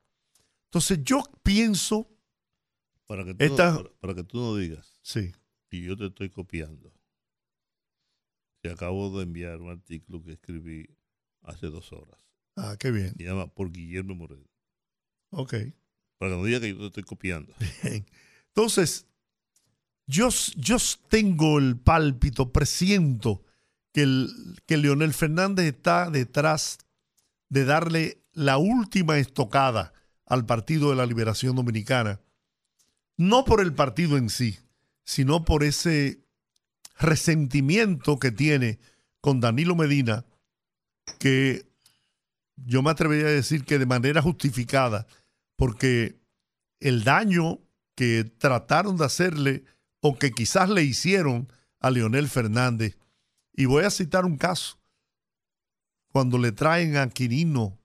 Entonces yo pienso... Para que tú, esta- no, para, para que tú no digas. Sí. Y yo te estoy copiando. Te acabo de enviar un artículo que escribí hace dos horas. Ah, qué bien. Se llama Por Guillermo Moreno. Ok. Para que no digas que yo te estoy copiando. Bien. Entonces, yo, yo tengo el pálpito, presiento que, el, que Leonel Fernández está detrás de darle la última estocada al Partido de la Liberación Dominicana, no por el partido en sí, sino por ese resentimiento que tiene con Danilo Medina, que yo me atrevería a decir que de manera justificada, porque el daño que trataron de hacerle o que quizás le hicieron a Leonel Fernández. Y voy a citar un caso. Cuando le traen a Quirino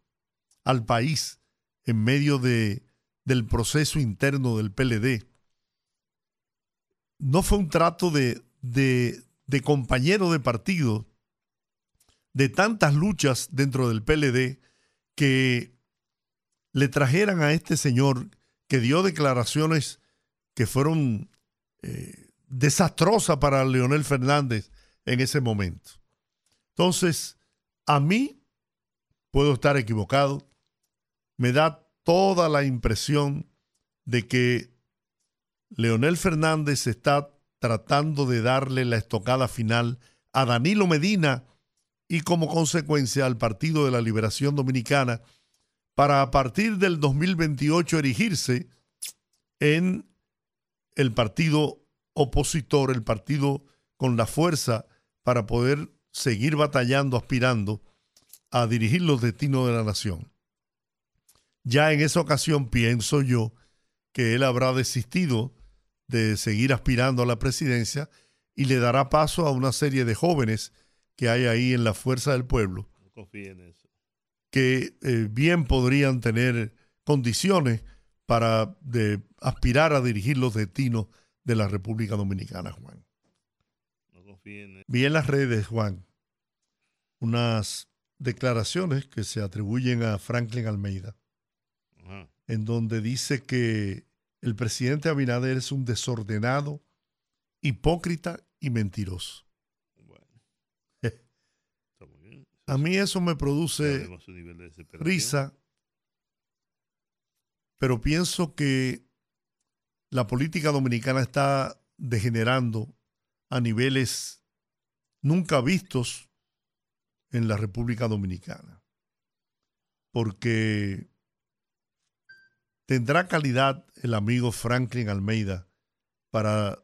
al país en medio de, del proceso interno del PLD, no fue un trato de, de, compañero de partido, de tantas luchas dentro del PLD, que le trajeran a este señor que dio declaraciones que fueron eh, desastrosas para Leonel Fernández en ese momento. Entonces, a mí, puedo estar equivocado, me da toda la impresión de que Leonel Fernández está tratando de darle la estocada final a Danilo Medina y como consecuencia al Partido de la Liberación Dominicana para a partir del 2028 erigirse en el partido opositor, el partido con la fuerza para poder seguir batallando, aspirando a dirigir los destinos de la nación. Ya en esa ocasión pienso yo que él habrá desistido de seguir aspirando a la presidencia y le dará paso a una serie de jóvenes que hay ahí en la fuerza del pueblo No confíe en eso. que eh, bien podrían tener condiciones para de, aspirar a dirigir los destinos de la República Dominicana, Juan. No confíe en eso. Vi en las redes, Juan, unas declaraciones que se atribuyen a Franklin Almeida. En donde dice que el presidente Abinader es un desordenado, hipócrita y mentiroso. Bueno. A mí eso me produce risa, pero pienso que la política dominicana está degenerando a niveles nunca vistos en la República Dominicana. porque tendrá calidad el amigo Franklin Almeida para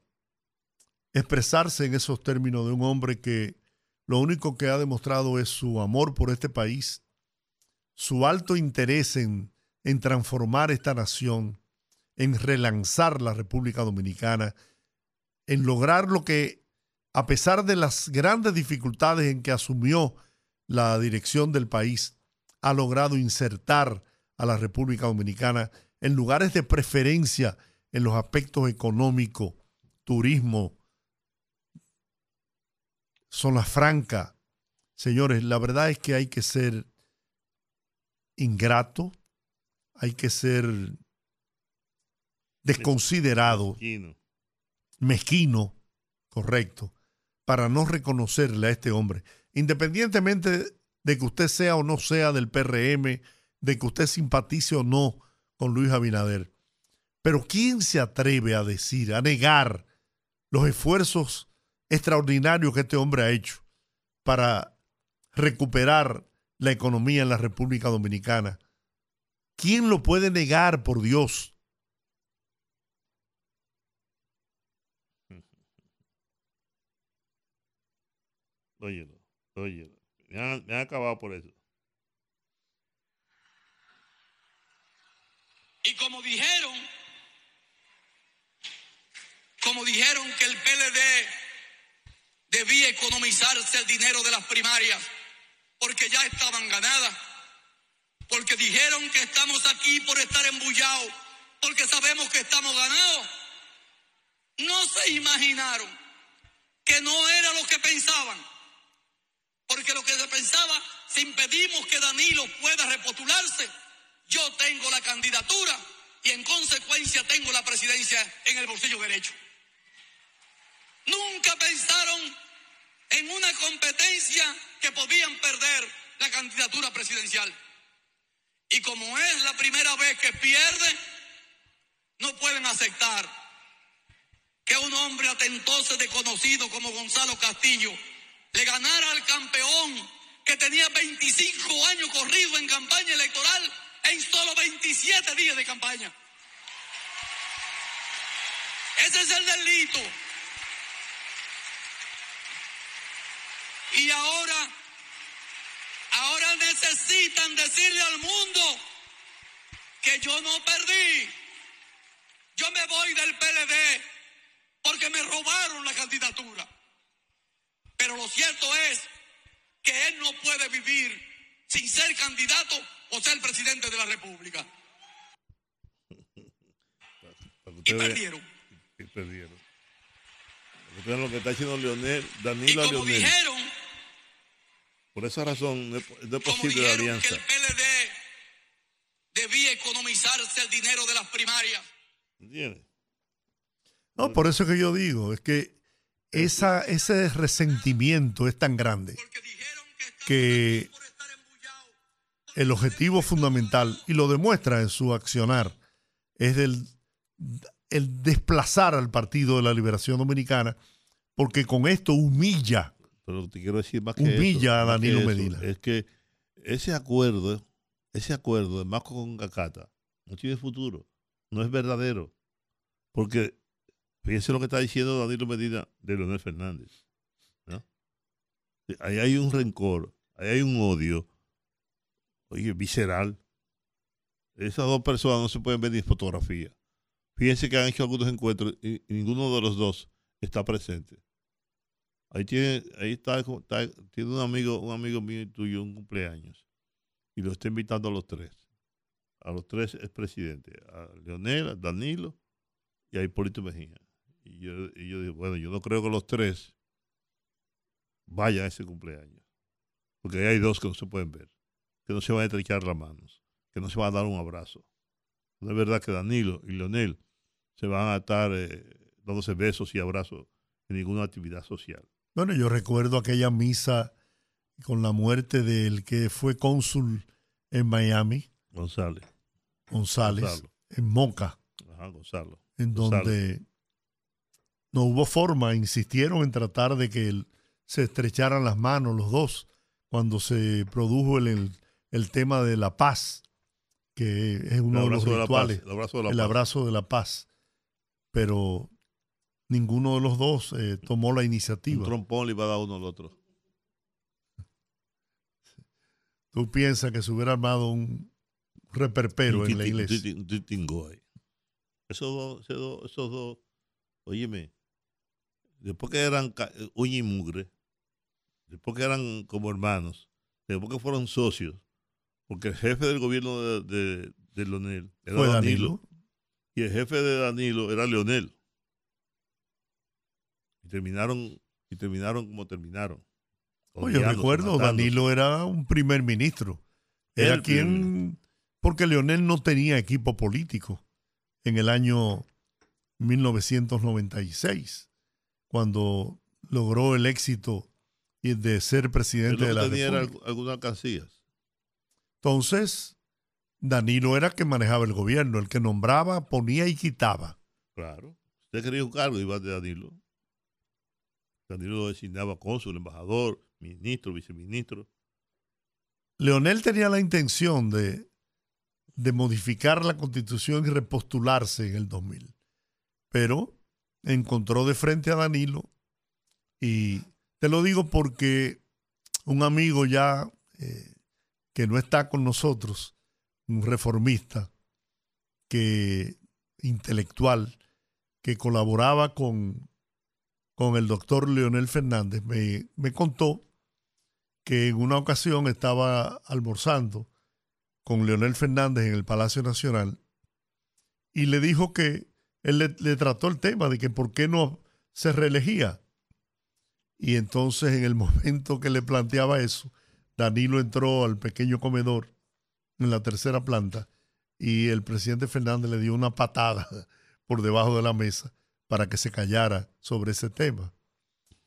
expresarse en esos términos de un hombre que lo único que ha demostrado es su amor por este país, su alto interés en, en transformar esta nación, en relanzar la República Dominicana, en lograr lo que, a pesar de las grandes dificultades en que asumió la dirección del país, ha logrado insertar a la República Dominicana en lugares de preferencia en los aspectos económicos, turismo, zona franca. Señores, la verdad es que hay que ser ingrato, hay que ser desconsiderado, Mezquino. mezquino, correcto, para no reconocerle a este hombre, independientemente de que usted sea o no sea del PRM, de que usted simpatice o no con Luis Abinader. Pero ¿quién se atreve a decir, a negar los esfuerzos extraordinarios que este hombre ha hecho para recuperar la economía en la República Dominicana? ¿Quién lo puede negar, por Dios? Óyelo, óyelo. Me han, me han acabado por eso. Y como dijeron, como dijeron que el PLD debía economizarse el dinero de las primarias porque ya estaban ganadas, porque dijeron que estamos aquí por estar embullados, porque sabemos que estamos ganados. No se imaginaron que no era lo que pensaban, porque lo que se pensaba, si impedimos que Danilo pueda repostularse, yo tengo la candidatura y en consecuencia tengo la presidencia en el bolsillo derecho. Nunca pensaron en una competencia que podían perder la candidatura presidencial. Y como es la primera vez que pierde, no pueden aceptar que un hombre atentoso desconocido como Gonzalo Castillo le ganara al campeón que tenía 25 años corrido en campaña electoral en solo 27 días de campaña. Ese es el delito. Y ahora, ahora necesitan decirle al mundo que yo no perdí. Yo me voy del PLD porque me robaron la candidatura. Pero lo cierto es que él no puede vivir sin ser candidato o ser presidente de la República. Y perdieron. Y perdieron. Para que ustedes vean lo que está haciendo Leonel, Y Danilo a como Leonel. dijeron, Por esa razón no es, no es como posible la dijeron que alianza. el PLD debía economizarse el dinero de las primarias. ¿Entiendes? No, por eso que yo digo, es que esa, ese resentimiento es tan grande que el objetivo fundamental, y lo demuestra en su accionar, es el, el desplazar al Partido de la Liberación Dominicana, porque con esto humilla, Pero te quiero decir más que humilla a más que Danilo eso, Medina. Es que ese acuerdo, ese acuerdo de Marco con Gacata no tiene futuro, no es verdadero. Porque fíjense lo que está diciendo Danilo Medina de Leonel Fernández. ¿no? Ahí hay un rencor, ahí hay un odio, oye, visceral. Esas dos personas no se pueden ver ni en fotografía. Fíjense que han hecho algunos encuentros y, ninguno de los dos está presente. Ahí tiene, ahí está, tiene un amigo, un amigo mío y tuyo, un cumpleaños. Y lo está invitando a los tres. A los tres expresidentes. A Leonel, a Danilo y a Hipólito Mejía. Y yo, y yo digo, bueno, yo no creo que los tres vayan a ese cumpleaños. Porque ahí hay dos que no se pueden ver. Que no se van a estrechar las manos. Que no se van a dar un abrazo. No es verdad que Danilo y Leonel se van a estar eh, dándose besos y abrazos en ninguna actividad social. Bueno, yo recuerdo aquella misa con la muerte del que fue cónsul en Miami, González. González, Gonzalo. en Moca, Ajá, Gonzalo. en Gonzalo. donde no hubo forma, insistieron en tratar de que el- se estrecharan las manos los dos cuando se produjo el, el el tema de la paz, que es uno de los de rituales, el abrazo de la el paz. abrazo de la paz. Pero ninguno de los dos eh, tomó la Un iniciativa. trompón le iba a dar uno al otro. Tú piensas que se hubiera armado un reperpero Un en la iglesia. un. Esos dos, esos dos, esos dos, óyeme, después que eran uña y mugre, después que eran como hermanos, después que fueron socios, porque el jefe del gobierno de, de, de Leonel era Fue Danilo, Danilo. y el jefe de Danilo era Leonel. Y terminaron, y terminaron como terminaron. Oye, recuerdo. Danilo era un primer ministro. Era El quien, porque Leonel no tenía equipo político en el año 1996, cuando logró el éxito y de ser presidente de la tenía República. algunas alcancías. Entonces, Danilo era quien manejaba el gobierno, el que nombraba, ponía y quitaba. Claro. Usted quería un cargo, iba de Danilo. Danilo lo designaba cónsul, embajador, ministro, viceministro. Leonel tenía la intención de, de modificar la constitución y repostularse en el 2000, pero encontró de frente a Danilo y te lo digo porque un amigo ya eh, que no está con nosotros, un reformista, que intelectual, que colaboraba con, con el doctor Leonel Fernández, me, me contó que en una ocasión estaba almorzando con Leonel Fernández en el Palacio Nacional y le dijo que él le, le trató el tema de que por qué no se reelegía. Y entonces en el momento que le planteaba eso, Danilo entró al pequeño comedor en la tercera planta y el presidente Fernández le dio una patada por debajo de la mesa para que se callara sobre ese tema.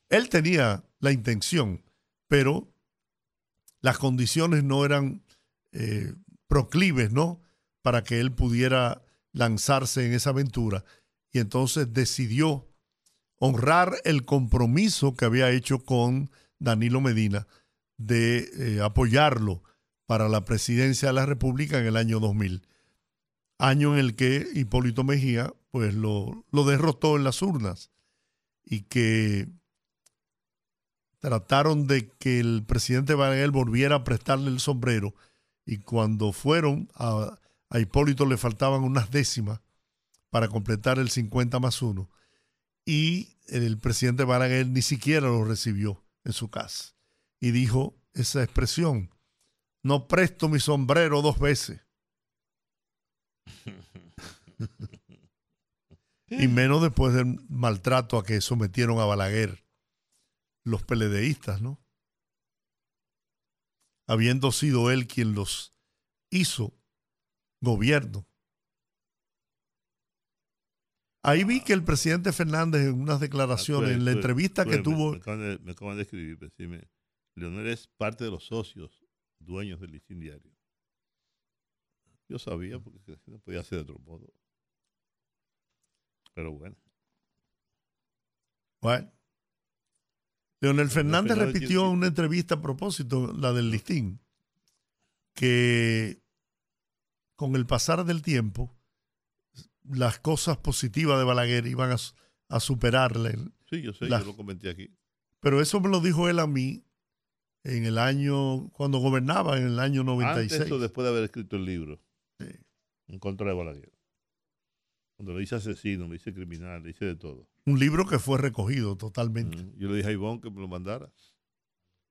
Él tenía la intención, pero las condiciones no eran eh, proclives, ¿no? Para que él pudiera lanzarse en esa aventura. Y entonces decidió honrar el compromiso que había hecho con Danilo Medina de eh, apoyarlo para la presidencia de la República en el año 2000. Año en el que Hipólito Mejía pues lo, lo derrotó en las urnas y que trataron de que el presidente Balaguer volviera a prestarle el sombrero y cuando fueron a, a Hipólito le faltaban unas décimas para completar el 50 más 1 y el presidente Balaguer ni siquiera lo recibió en su casa y dijo esa expresión, no presto mi sombrero dos veces. y menos después del maltrato a que sometieron a Balaguer los peledeístas, ¿no? Habiendo sido él quien los hizo gobierno. Ahí vi que el presidente Fernández en unas declaraciones, en la entrevista que tuvo, Me, acaban de, escribir, pues, Leonel es parte de los socios dueños del listín diario. Yo sabía porque no podía ser de otro modo. Pero bueno. Bueno. Leonel Fernández Fernández repitió en una entrevista a propósito, la del listín, que con el pasar del tiempo, las cosas positivas de Balaguer iban a, a superarle. Sí, yo sé, las- yo lo comenté aquí. Pero eso me lo dijo él a mí en el año, cuando gobernaba, en el año 96. Antes o después de haber escrito el libro. En contra de Balaguer. Cuando le hice asesino, le hice criminal, le hice de todo. Un libro que fue recogido totalmente. Yo le dije a Ivonne que me lo mandara.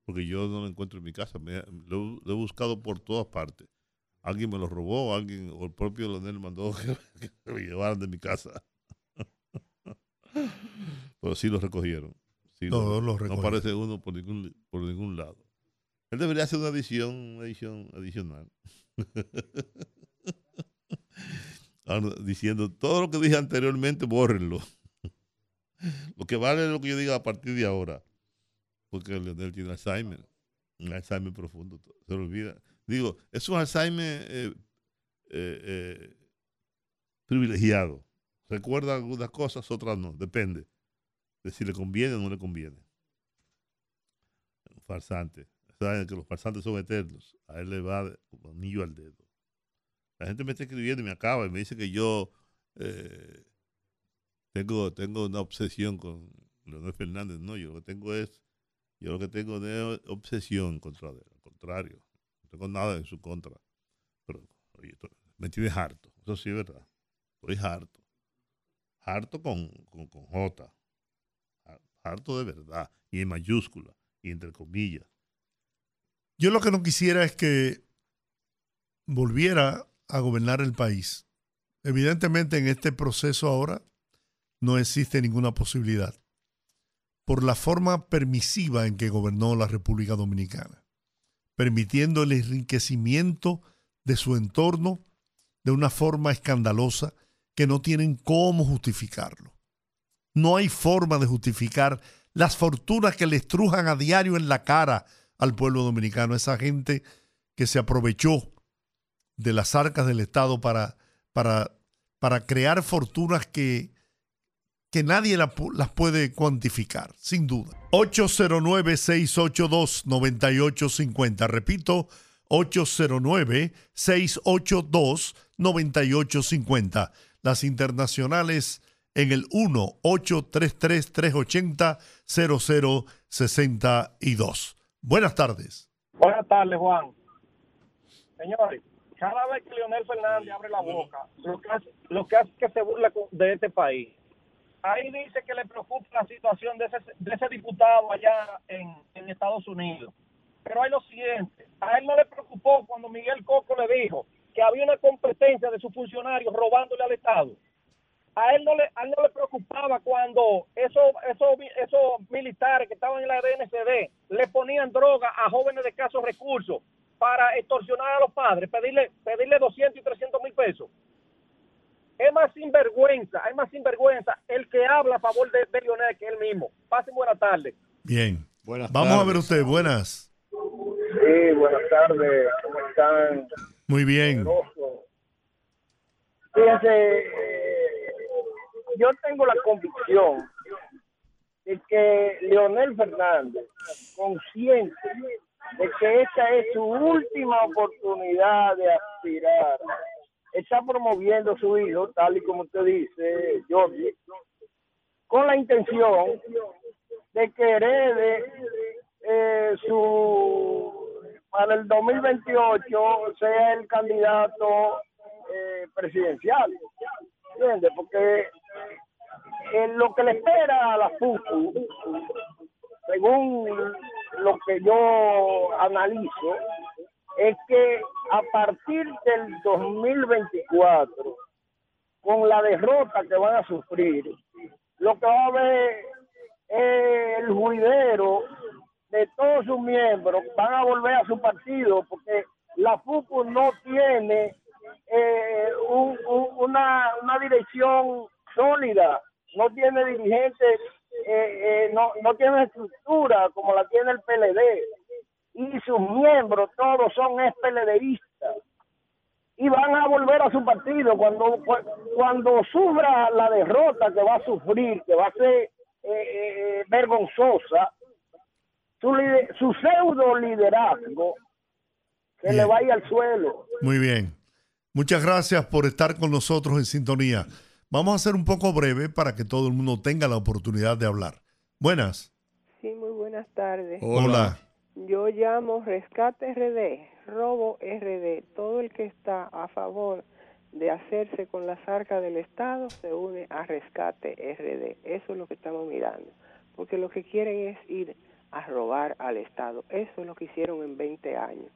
Porque yo no lo encuentro en mi casa. Me- lo, lo he buscado por todas partes. Alguien me lo robó, alguien, o el propio Leonel mandó que, que lo llevaran de mi casa. Pero sí lo recogieron. Sí No recogieron. aparece uno por ningún, por ningún lado. Él debería hacer una edición, una edición adicional. Ahora, diciendo todo lo que dije anteriormente, bórrenlo. Lo que vale es lo que yo diga a partir de ahora. Porque Leonel tiene Alzheimer. Un Alzheimer profundo. Se lo olvida. Digo, es un Alzheimer eh, eh, eh, privilegiado. Recuerda algunas cosas, otras no. Depende de si le conviene o no le conviene. Un farsante. saben que los farsantes son eternos, a él le va como anillo al dedo. La gente me está escribiendo y me acaba y me dice que yo eh, tengo, tengo una obsesión con Leonel Fernández. No, yo lo que tengo es, yo lo que tengo es obsesión contra él, al contrario, no tengo nada en su contra. Pero, oye, me tienes harto, eso sí es verdad. Estoy harto. Harto con, con, con J. Harto de verdad. Y en mayúscula. Y entre comillas. Yo lo que no quisiera es que volviera a gobernar el país. Evidentemente en este proceso ahora no existe ninguna posibilidad por la forma permisiva en que gobernó la República Dominicana, permitiendo el enriquecimiento de su entorno de una forma escandalosa que no tienen cómo justificarlo. No hay forma de justificar las fortunas que le estrujan a diario en la cara al pueblo dominicano, esa gente que se aprovechó de las arcas del Estado para, para, para crear fortunas que, que nadie la las puede cuantificar, sin duda. 809-682-9850. Repito, 809-682-9850. Las internacionales en el 1-833-380-0062. Buenas tardes. Buenas tardes, Juan. Señores, cada vez que Leonel Fernández abre la boca, lo que hace, que, se burla de este país. Ahí dice que le preocupa la situación de ese, de ese diputado allá en, en Estados Unidos. Pero hay lo siguiente, a él no le preocupó cuando Miguel Coco le dijo que había una competencia de sus funcionarios robándole al Estado. A él no le, a él no le preocupaba cuando esos, esos, esos militares que estaban en la DNCD le ponían droga a jóvenes de escasos recursos para extorsionar a los padres, pedirle, pedirle 200 y 300 mil pesos. Es más sinvergüenza, es más sinvergüenza el que habla a favor de, de Lionel que él mismo. Pasen buena tarde. Bien. Buenas Vamos a ver usted. Buenas. Sí, buenas tardes. ¿Cómo están? Muy bien. Fíjense, eh, yo tengo la convicción de que Leonel Fernández, consciente de que esta es su última oportunidad de aspirar, está promoviendo a su hijo, tal y como usted dice, Jorge, con la intención de que herede eh, su para el 2028 sea el candidato eh, presidencial. ¿Entiendes? Porque eh, lo que le espera a la FUCU, según lo que yo analizo, es que a partir del 2024, con la derrota que van a sufrir, lo que va a haber es el juidero de todos sus miembros van a volver a su partido porque la FUCU no tiene eh, un- un- una, una dirección sólida, no tiene dirigentes, eh, eh, no, no tiene estructura como la tiene el PLD y sus miembros todos son ex-PLDistas y van a volver a su partido cuando cu- cuando sufra la derrota que va a sufrir, que va a ser eh, eh, vergonzosa, su, su pseudo liderazgo que le vaya al suelo. Muy bien. Muchas gracias por estar con nosotros en sintonía. Vamos a ser un poco breve para que todo el mundo tenga la oportunidad de hablar. Buenas. Sí, muy buenas tardes. Hola. Yo llamo Rescate RD, Robo RD. Todo el que está a favor de hacerse con las arcas del Estado se une a Rescate RD. Eso es lo que estamos mirando. Porque lo que quieren es ir a robar al Estado. Eso es lo que hicieron en 20 años.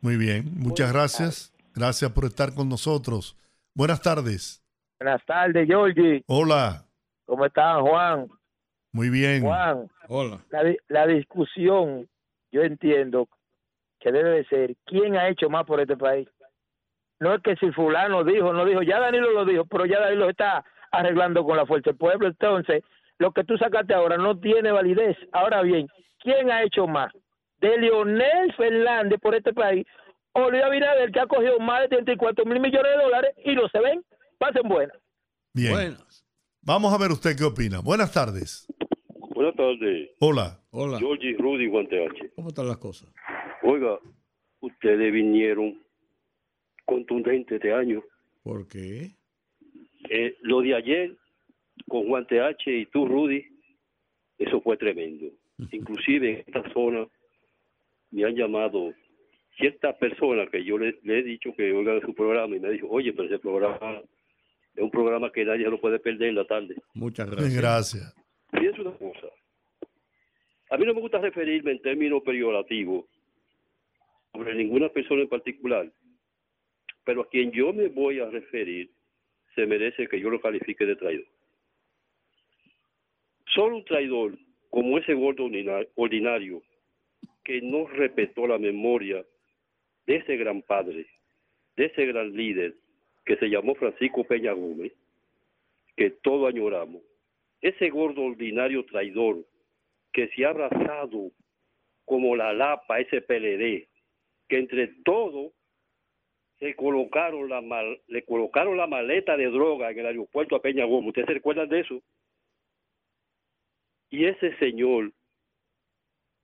Muy bien. Muchas gracias. Gracias por estar con nosotros. Buenas tardes. Buenas tardes, Georgie. Hola. ¿Cómo están, Juan? Muy bien. Juan, Hola. la, di- la discusión, yo entiendo que debe de ser quién ha hecho más por este país. No es que si fulano dijo, no dijo, ya Danilo lo dijo, pero ya Danilo está arreglando con la fuerza del pueblo. Entonces, lo que tú sacaste ahora no tiene validez. Ahora bien, ¿quién ha hecho más? ¿De Leonel Fernández por este país o Luis Abinader que ha cogido más de 34 mil millones de dólares y no se ven? Pasen buenas. Bien. Vamos a ver usted qué opina. Buenas tardes. Buenas tardes. Hola. Hola. Georgie Rudy Guanteache. ¿Cómo están las cosas? Oiga, ustedes vinieron contundentes este año. ¿Por qué? Eh, lo de ayer con Juan TH y tú, Rudy, eso fue tremendo. Inclusive en esta zona me han llamado ciertas personas que yo le, le he dicho que oigan su programa y me dicho, oye, pero ese programa es un programa que nadie lo puede perder en la tarde. Muchas gracias. Gracias. Pienso una cosa. A mí no me gusta referirme en términos peyorativos sobre ninguna persona en particular, pero a quien yo me voy a referir se merece que yo lo califique de traidor. Solo un traidor como ese gordo ordina- ordinario que no respetó la memoria de ese gran padre, de ese gran líder que se llamó Francisco Peña Gómez, que todos añoramos, ese gordo ordinario traidor que se ha abrazado como la lapa, ese PLD, que entre todos se colocaron la mal- le colocaron la maleta de droga en el aeropuerto a Peña Gómez. ¿Ustedes se recuerdan de eso? Y ese señor,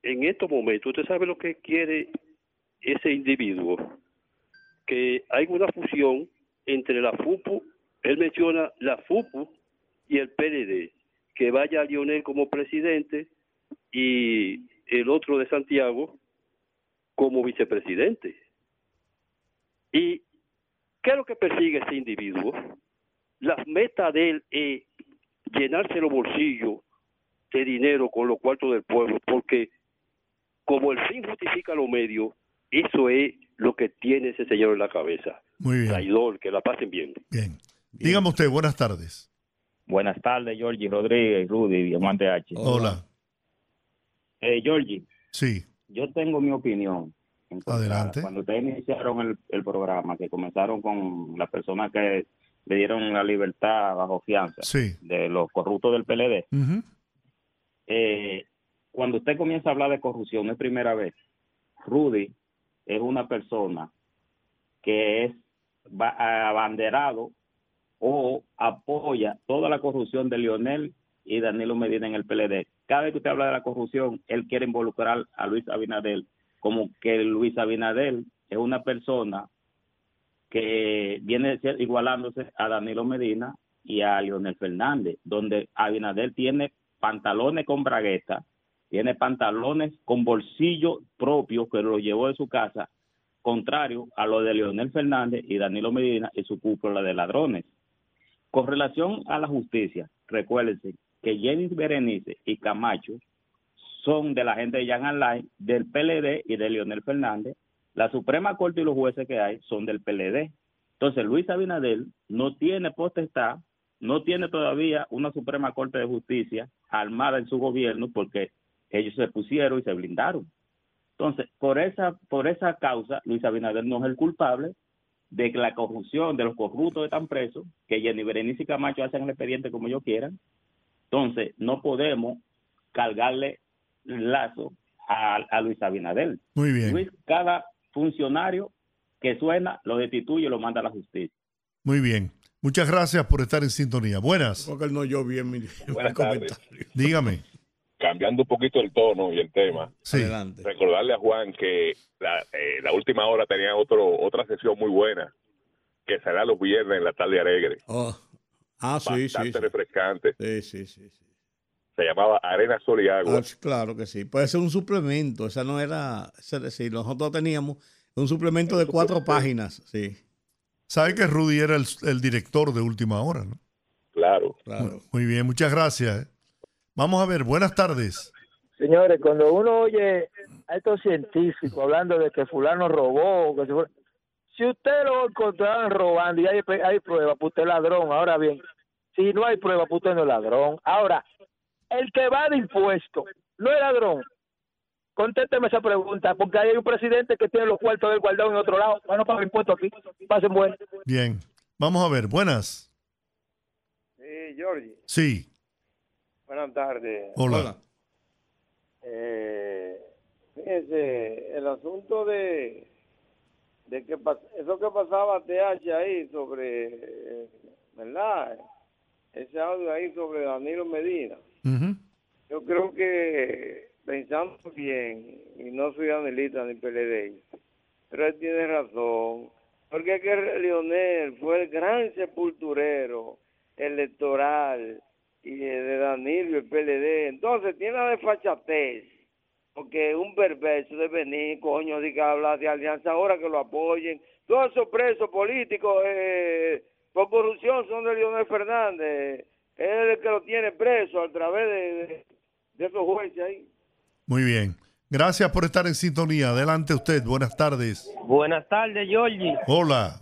en estos momentos, ¿usted sabe lo que quiere ese individuo? Que hay una fusión entre la FUPU, él menciona la FUPU y el PLD, que vaya Lionel como presidente y el otro de Santiago como vicepresidente. ¿Y qué es lo que persigue ese individuo? La meta de él es llenarse los bolsillos de dinero con los cuartos del pueblo, porque como el fin justifica los medios, eso es lo que tiene ese señor en la cabeza. Muy bien. Traidor, que la pasen bien. Bien. Dígame usted, buenas tardes. Buenas tardes, Georgie Rodríguez, Rudy, Diamante H. Hola. Eh, Georgie, Sí, yo tengo mi opinión. encontrada. Adelante. Cuando ustedes iniciaron el, el programa, que comenzaron con las personas que le dieron la libertad bajo fianza Sí. de los corruptos del PLD, Ujú. eh, cuando usted comienza a hablar de corrupción, no es primera vez. Rudy es una persona que es abanderado o apoya toda la corrupción de Lionel y Danilo Medina en el PLD. Cada vez que usted habla de la corrupción, él quiere involucrar a Luis Abinadel, como que Luis Abinadel es una persona que viene igualándose a Danilo Medina y a Leonel Fernández, donde Abinadel tiene pantalones con bragueta, tiene pantalones con bolsillo propio que lo llevó de su casa, contrario a lo de Leonel Fernández y Danilo Medina y su cúpula de ladrones. Con relación a la justicia, recuérdense que Jenny Berenice y Camacho son de la gente de Jan Alain, del PLD y de Leonel Fernández. La Suprema Corte y los jueces que hay son del PLD. Entonces, Luis Abinadel no tiene potestad, no tiene todavía una Suprema Corte de Justicia armada en su gobierno porque ellos se pusieron y se blindaron. Entonces, por esa, por esa causa, Luis Abinader no es el culpable de que la corrupción de los corruptos están presos, que Jenny Berenice y Camacho hacen el expediente como ellos quieran. Entonces, no podemos cargarle lazo a, a Luis Abinader. Muy bien. Luis, cada funcionario que suena lo destituye y lo manda a la justicia. Muy bien. Muchas gracias por estar en sintonía. Buenas. Porque no oyó bien mi, Buenas mi comentario. Dígame. Cambiando un poquito el tono y el tema. Sí. Recordarle a Juan que la, eh, la última hora tenía otro otra sesión muy buena que será los viernes en la tarde alegre. Oh. Ah, sí, sí. Bastante sí. refrescante. Sí, sí, sí. sí. Se llamaba Arena, Sol y Agua. Ah, claro que sí. Puede ser un suplemento. Esa no era. Es decir, nosotros teníamos un suplemento de cuatro páginas. Sí. Sabe que Rudy era el, el director de Última Hora, ¿no? Claro. Claro. Muy bien, muchas gracias. Vamos a ver, buenas tardes. Señores, cuando uno oye a estos científicos hablando de que fulano robó, que se fue- si usted lo encontraron robando y hay, hay pruebas, pues usted es ladrón. Ahora bien, si no hay pruebas, pues usted no es ladrón. Ahora, el que va de impuesto no es ladrón. Contésteme esa pregunta, porque hay un presidente que tiene los cuartos del guardado en otro lado. Bueno, paga impuestos aquí. Pasen bueno. Bien, vamos a ver, buenas. Sí, Georgie. Sí, Buenas tardes. hola. Eh, fíjense, el asunto de, de que eso que pasaba TH ahí sobre, ¿verdad? Ese audio ahí sobre Danilo Medina. Yo creo que pensando bien, y no soy anelista ni PLD, pero él tiene razón, porque es que Leonel fue el gran sepulturero electoral y de Danilo y el PLD. Entonces tiene la desfachatez, porque un perverso de venir, coño, de que hablar de alianza ahora que lo apoyen. Todos esos presos políticos eh, por corrupción son de Leonel Fernández. Él es el que lo tiene preso a través de, de, de esos jueces ahí. Muy bien. Gracias por estar en sintonía. Adelante usted. Buenas tardes. Buenas tardes, Georgie. Hola.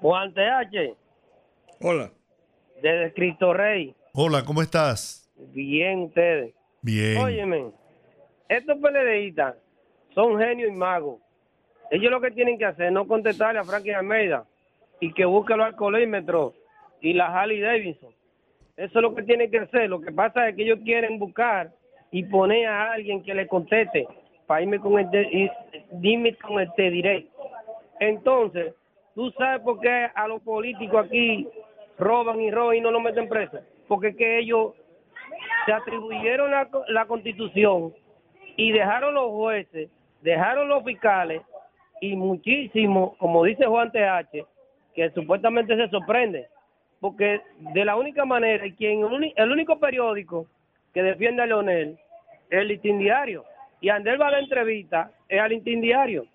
Juan TH, Hola. desde Cristo Rey. Hola, ¿cómo estás? Bien, ustedes. Bien. Óyeme, estos PLDistas son genios y magos. Ellos lo que tienen que hacer es no contestarle a Frankie Almeida y que busque los alcoholímetros y la Harley Davidson. Eso es lo que tienen que hacer. Lo que pasa es que ellos quieren buscar y poner a alguien que le conteste para irme con el de- y dime con el te diré. Entonces, ¿tú sabes por qué a los políticos aquí roban y roban y no los meten presos? Porque es que ellos se atribuyeron la, la constitución y dejaron los jueces, dejaron los fiscales y muchísimo, como dice Juan TH, que supuestamente se sorprende, porque de la única manera, quien el único periódico que defiende a Leonel es el Listín Diario, y Andel va a la entrevista, es al Listín Diario.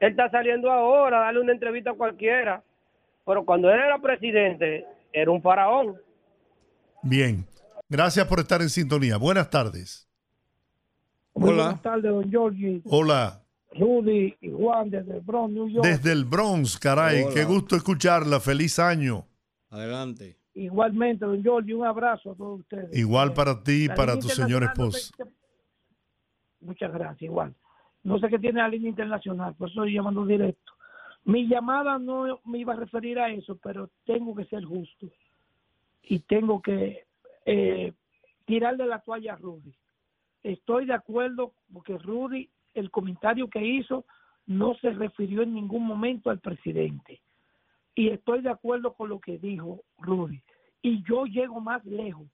Él está saliendo ahora a darle una entrevista a cualquiera, pero cuando él era presidente, era un faraón. Bien. Gracias por estar en sintonía. Buenas tardes. Muy Buenas tardes, don Giorgi, Hola. Rudy y Juan desde el Bronx, New York. Desde el Bronx, caray. Hola. Qué gusto escucharla. Feliz año. Adelante. Igualmente, don Giorgi, un abrazo a todos ustedes. Igual para ti y para tu señor internacional, no sé esposo. qué- Muchas gracias, igual. No sé qué tiene la línea internacional, por eso estoy llamando directo. Mi llamada no me iba a referir a eso, pero tengo que ser justo y tengo que eh, tirarle la toalla a Rudy. Estoy de acuerdo porque Rudy, el comentario que hizo, no se refirió en ningún momento al presidente. Y estoy de acuerdo con lo que dijo Rudy. Y yo llego más lejos.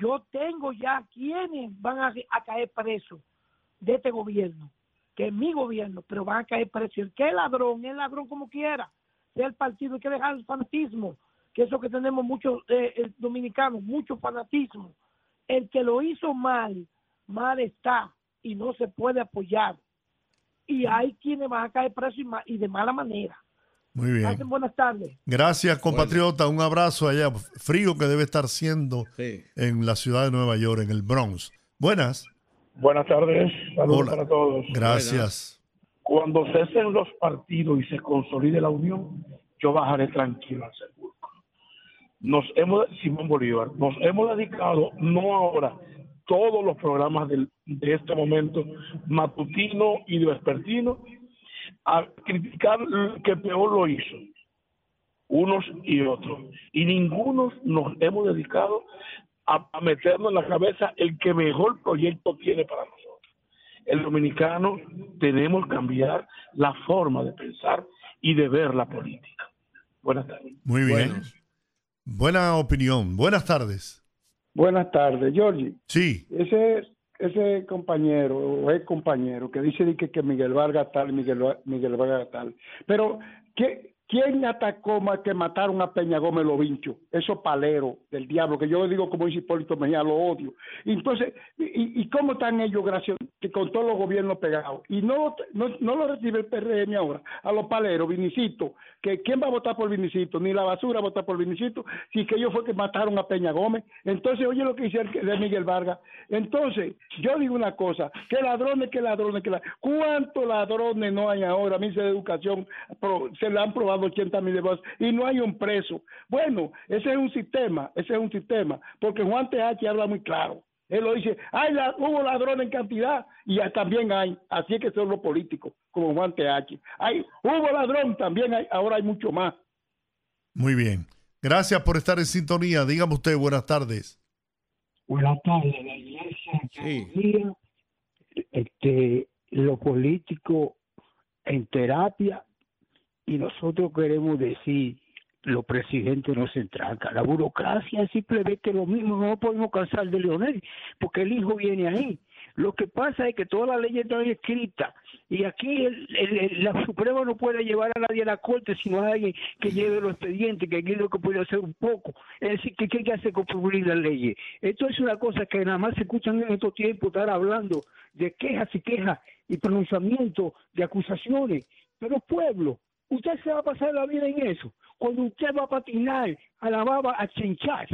Yo tengo ya quienes van a, caer presos de este gobierno, que es mi gobierno, pero van a caer presos. El que ladrón, es ladrón como quiera. Sea el partido, hay que dejar el fanatismo, que eso que tenemos muchos eh, dominicanos, mucho fanatismo. El que lo hizo mal, mal está y no se puede apoyar. Y hay quienes van a caer presos y, ma- y de mala manera. Muy bien. Pasen buenas tardes. Gracias, compatriota. Un abrazo allá. Frío que debe estar siendo en la ciudad de Nueva York, en el Bronx. Buenas. Buenas tardes, saludos Hola. para todos. Gracias. Cuando cesen los partidos y se consolide la unión, yo bajaré tranquilo al sepulcro. Nos hemos, Simón Bolívar, nos hemos dedicado, no ahora, todos los programas del- de este momento, matutino y de vespertino, a criticar el que peor lo hizo, unos y otros. Y ninguno nos hemos dedicado a, a meternos en la cabeza el que mejor proyecto tiene para nosotros. El dominicano tenemos que cambiar la forma de pensar y de ver la política. Buenas tardes. Muy bien. Buena opinión. Buenas tardes. Buenas tardes, Georgie. Sí. Ese ese compañero o ex compañero que dice que, que Miguel Vargas tal, Miguel, Miguel Vargas tal. Pero, ¿qué, ¿quién atacó más que mataron a Peña Gómez los vinchos? Esos paleros del diablo, que yo digo como dice Hipólito Mejía, lo odio. Entonces, ¿y, y cómo están ellos gracias que con todos los gobiernos pegados? Y no, no, no lo recibe el PRM ahora, a los paleros, Vinicito, que ¿quién va a votar por Vinicito? Ni la basura va a votar por Vinicito, si que ellos fue que mataron a Peña Gómez. Entonces, oye lo que dice el de Miguel Vargas. Entonces, yo digo una cosa, que ladrones, que ladrones, que ladrones. ¿Cuántos ladrones no hay ahora? Ministro de Educación pro- se le han probado 80 mil de votos y no hay un preso. Bueno, ese es un sistema, ese es un sistema, porque Juan TH habla muy claro. Él lo dice, hay la- hubo ladrones en cantidad y ya también hay, así es que son los políticos, como Juan TH. Hay, hubo ladrón, también hay, ahora hay mucho más. Muy bien. Gracias por estar en sintonía. Dígame usted, buenas tardes. Buenas tardes, la iglesia Católica, este, lo político en terapia y nosotros queremos decir los presidentes no se entrancan. La burocracia es simplemente lo mismo, no podemos cansar de Leonel, porque el hijo viene ahí. Lo que pasa es que todas las leyes están escritas y aquí el, el- la Suprema no puede llevar a nadie a la corte si no hay alguien que lleve los expedientes, que aquí lo que puede hacer un poco. Es decir, que ¿qué hay que hacer con cumplir las leyes? Esto es una cosa que nada más se escuchan en estos tiempos, estar hablando de quejas y quejas y pronunciamientos de acusaciones. Pero pueblo, usted se va a pasar la vida en eso. Cuando usted va a patinar a la baba a chinchar.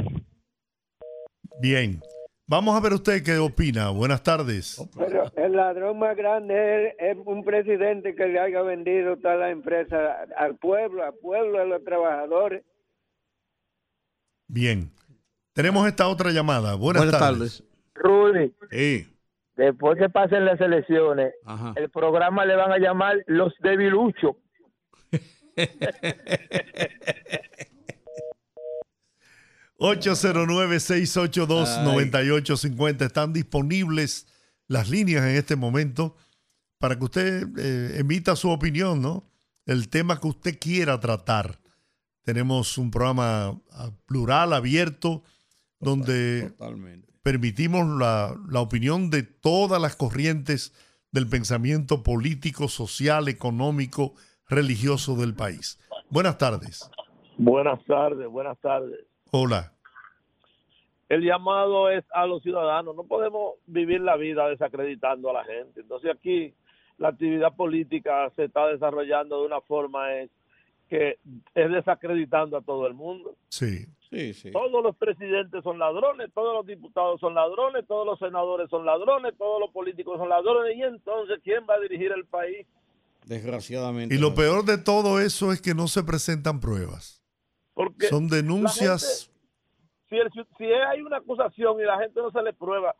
Bien. Vamos a ver usted qué opina. Buenas tardes. Pero el ladrón más grande es, es un presidente que le haya vendido toda la empresa al pueblo, al pueblo, a los trabajadores. Bien. Tenemos esta otra llamada. Buenas, Buenas tardes. Rudy, Sí. después que pasen las elecciones, Ajá. el programa le van a llamar Los Debiluchos. Ah. 809-682-9850. Están disponibles las líneas en este momento para que usted eh, emita su opinión, ¿no? El tema que usted quiera tratar. Tenemos un programa ah, plural, abierto, donde Totalmente. permitimos la, la opinión de todas las corrientes del pensamiento político, social, económico, religioso del país. Buenas tardes. Buenas tardes, buenas tardes. Hola. El llamado es a los ciudadanos. No podemos vivir la vida desacreditando a la gente. Entonces aquí la actividad política se está desarrollando de una forma es que es desacreditando a todo el mundo. Sí. Sí, sí. Todos los presidentes son ladrones, todos los diputados son ladrones, todos los senadores son ladrones, todos los políticos son ladrones. Y entonces, ¿quién va a dirigir el país? Desgraciadamente. Y lo peor de todo eso es que no se presentan pruebas. Porque Son denuncias. si, el- si hay una acusación y la gente no se le prueba,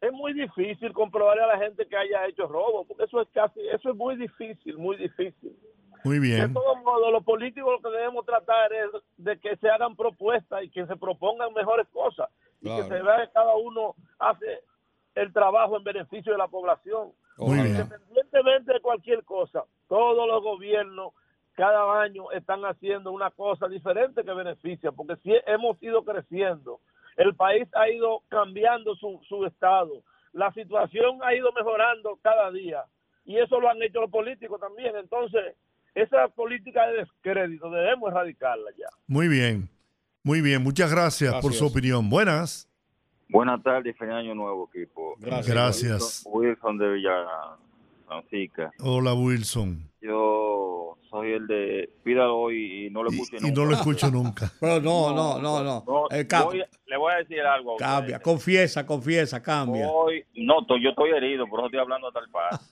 es muy difícil comprobarle a la gente que haya hecho robo, porque eso es casi, eso es muy difícil, muy difícil. Muy De bien. todos modos, los políticos lo que debemos tratar es de que se hagan propuestas y que se propongan mejores cosas y que se vea que cada uno hace el trabajo en beneficio de la población. Muy bien. Independientemente de cualquier cosa, todos los gobiernos cada año están haciendo una cosa diferente que beneficia, porque si hemos ido creciendo, el país ha ido cambiando su, su estado, la situación ha ido mejorando cada día y eso lo han hecho los políticos también. Entonces, esa política de descrédito debemos erradicarla ya. Muy bien. Muy bien. Muchas gracias, por su Gracias. opinión. Buenas. Buenas tardes, feliz año nuevo, equipo. Gracias. Gracias. Wilson, Wilson de Villa Francisca. Hola, Wilson. Yo soy el de pídalo hoy y no lo escucho Y no lo escucho nunca. Pero no, no, no, no. Eh, ca- Voy- le voy a decir algo. a cambia, confiesa, confiesa, cambia. Hoy, no, yo estoy herido, por eso estoy hablando tal paz.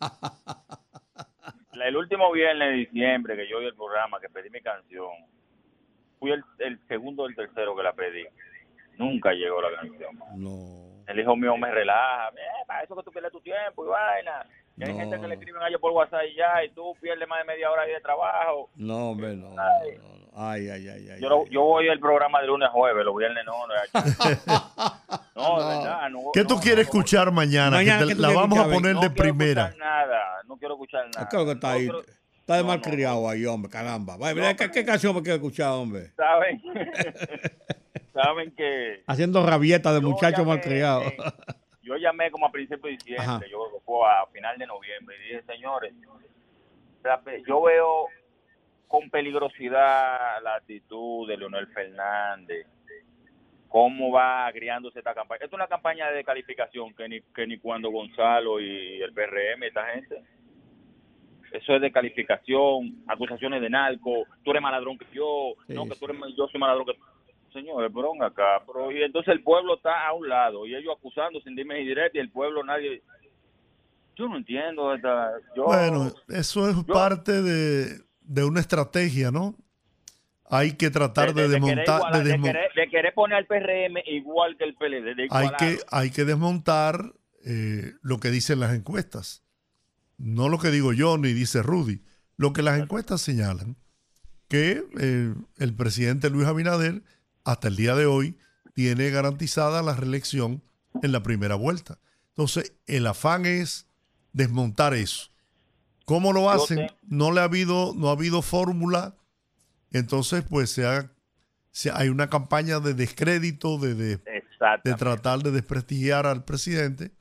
La- el último viernes de diciembre que yo oí el programa, que pedí mi canción, fui el, el segundo o el tercero que la pedí. Nunca llegó la canción. No. El hijo mío me relaja. "Eh, para eso que tú pierdes tu tiempo y vaina. Y hay No. gente que le escriben a ellos por WhatsApp y ya, y tú pierdes más de media hora ahí de trabajo. No, hombre, no. no, no. Ay, ay, ay, ay. Yo, lo- yo voy al programa de lunes a jueves, los viernes no. No, no, de verdad. No, ¿Qué tú quieres escuchar mañana? Mañana, Que te- ¿qué tú la vamos a poner no de quiero primera. escuchar nada, no quiero escuchar nada. Creo que está ahí. Está de malcriado ahí, hombre, caramba. Vaya, mira, ¿qué, qué canción me quiero escuchar, hombre? ¿Saben? Saben que Haciendo rabieta de muchacho llamé, malcriado. yo llamé como a principios de diciembre, Ajá. yo creo que fue a final de noviembre, y dije, señores, yo veo con peligrosidad la actitud de Leonel Fernández, cómo va agriándose esta campaña. Esto es una campaña de descalificación que ni, que ni cuando Gonzalo y el PRM, esta gente, eso es de calificación, acusaciones de narco, tú eres más ladrón que yo, Sí, no, que tú eres yo soy más ladrón que tú. Señores, ven acá, pero y entonces el pueblo está a un lado y ellos acusando sin dime y directo y el pueblo nadie. Yo no entiendo esta. Yo, Bueno, eso es parte de, de una estrategia, ¿no? Hay que tratar de, desmontar, igualar, de de desmo- querer- de querer poner al PRM igual que el PLD. Hay que, hay que desmontar eh, lo que dicen las encuestas. No lo que digo yo ni dice Rudy. Lo que las encuestas señalan que eh, el presidente Luis Abinader hasta el día de hoy tiene garantizada la reelección en la primera vuelta. Entonces, el afán es desmontar eso. ¿Cómo lo hacen? No le ha habido, no ha habido fórmula. Entonces, pues se ha se- hay una campaña de descrédito, de, de, Exacto. de tratar de desprestigiar al presidente.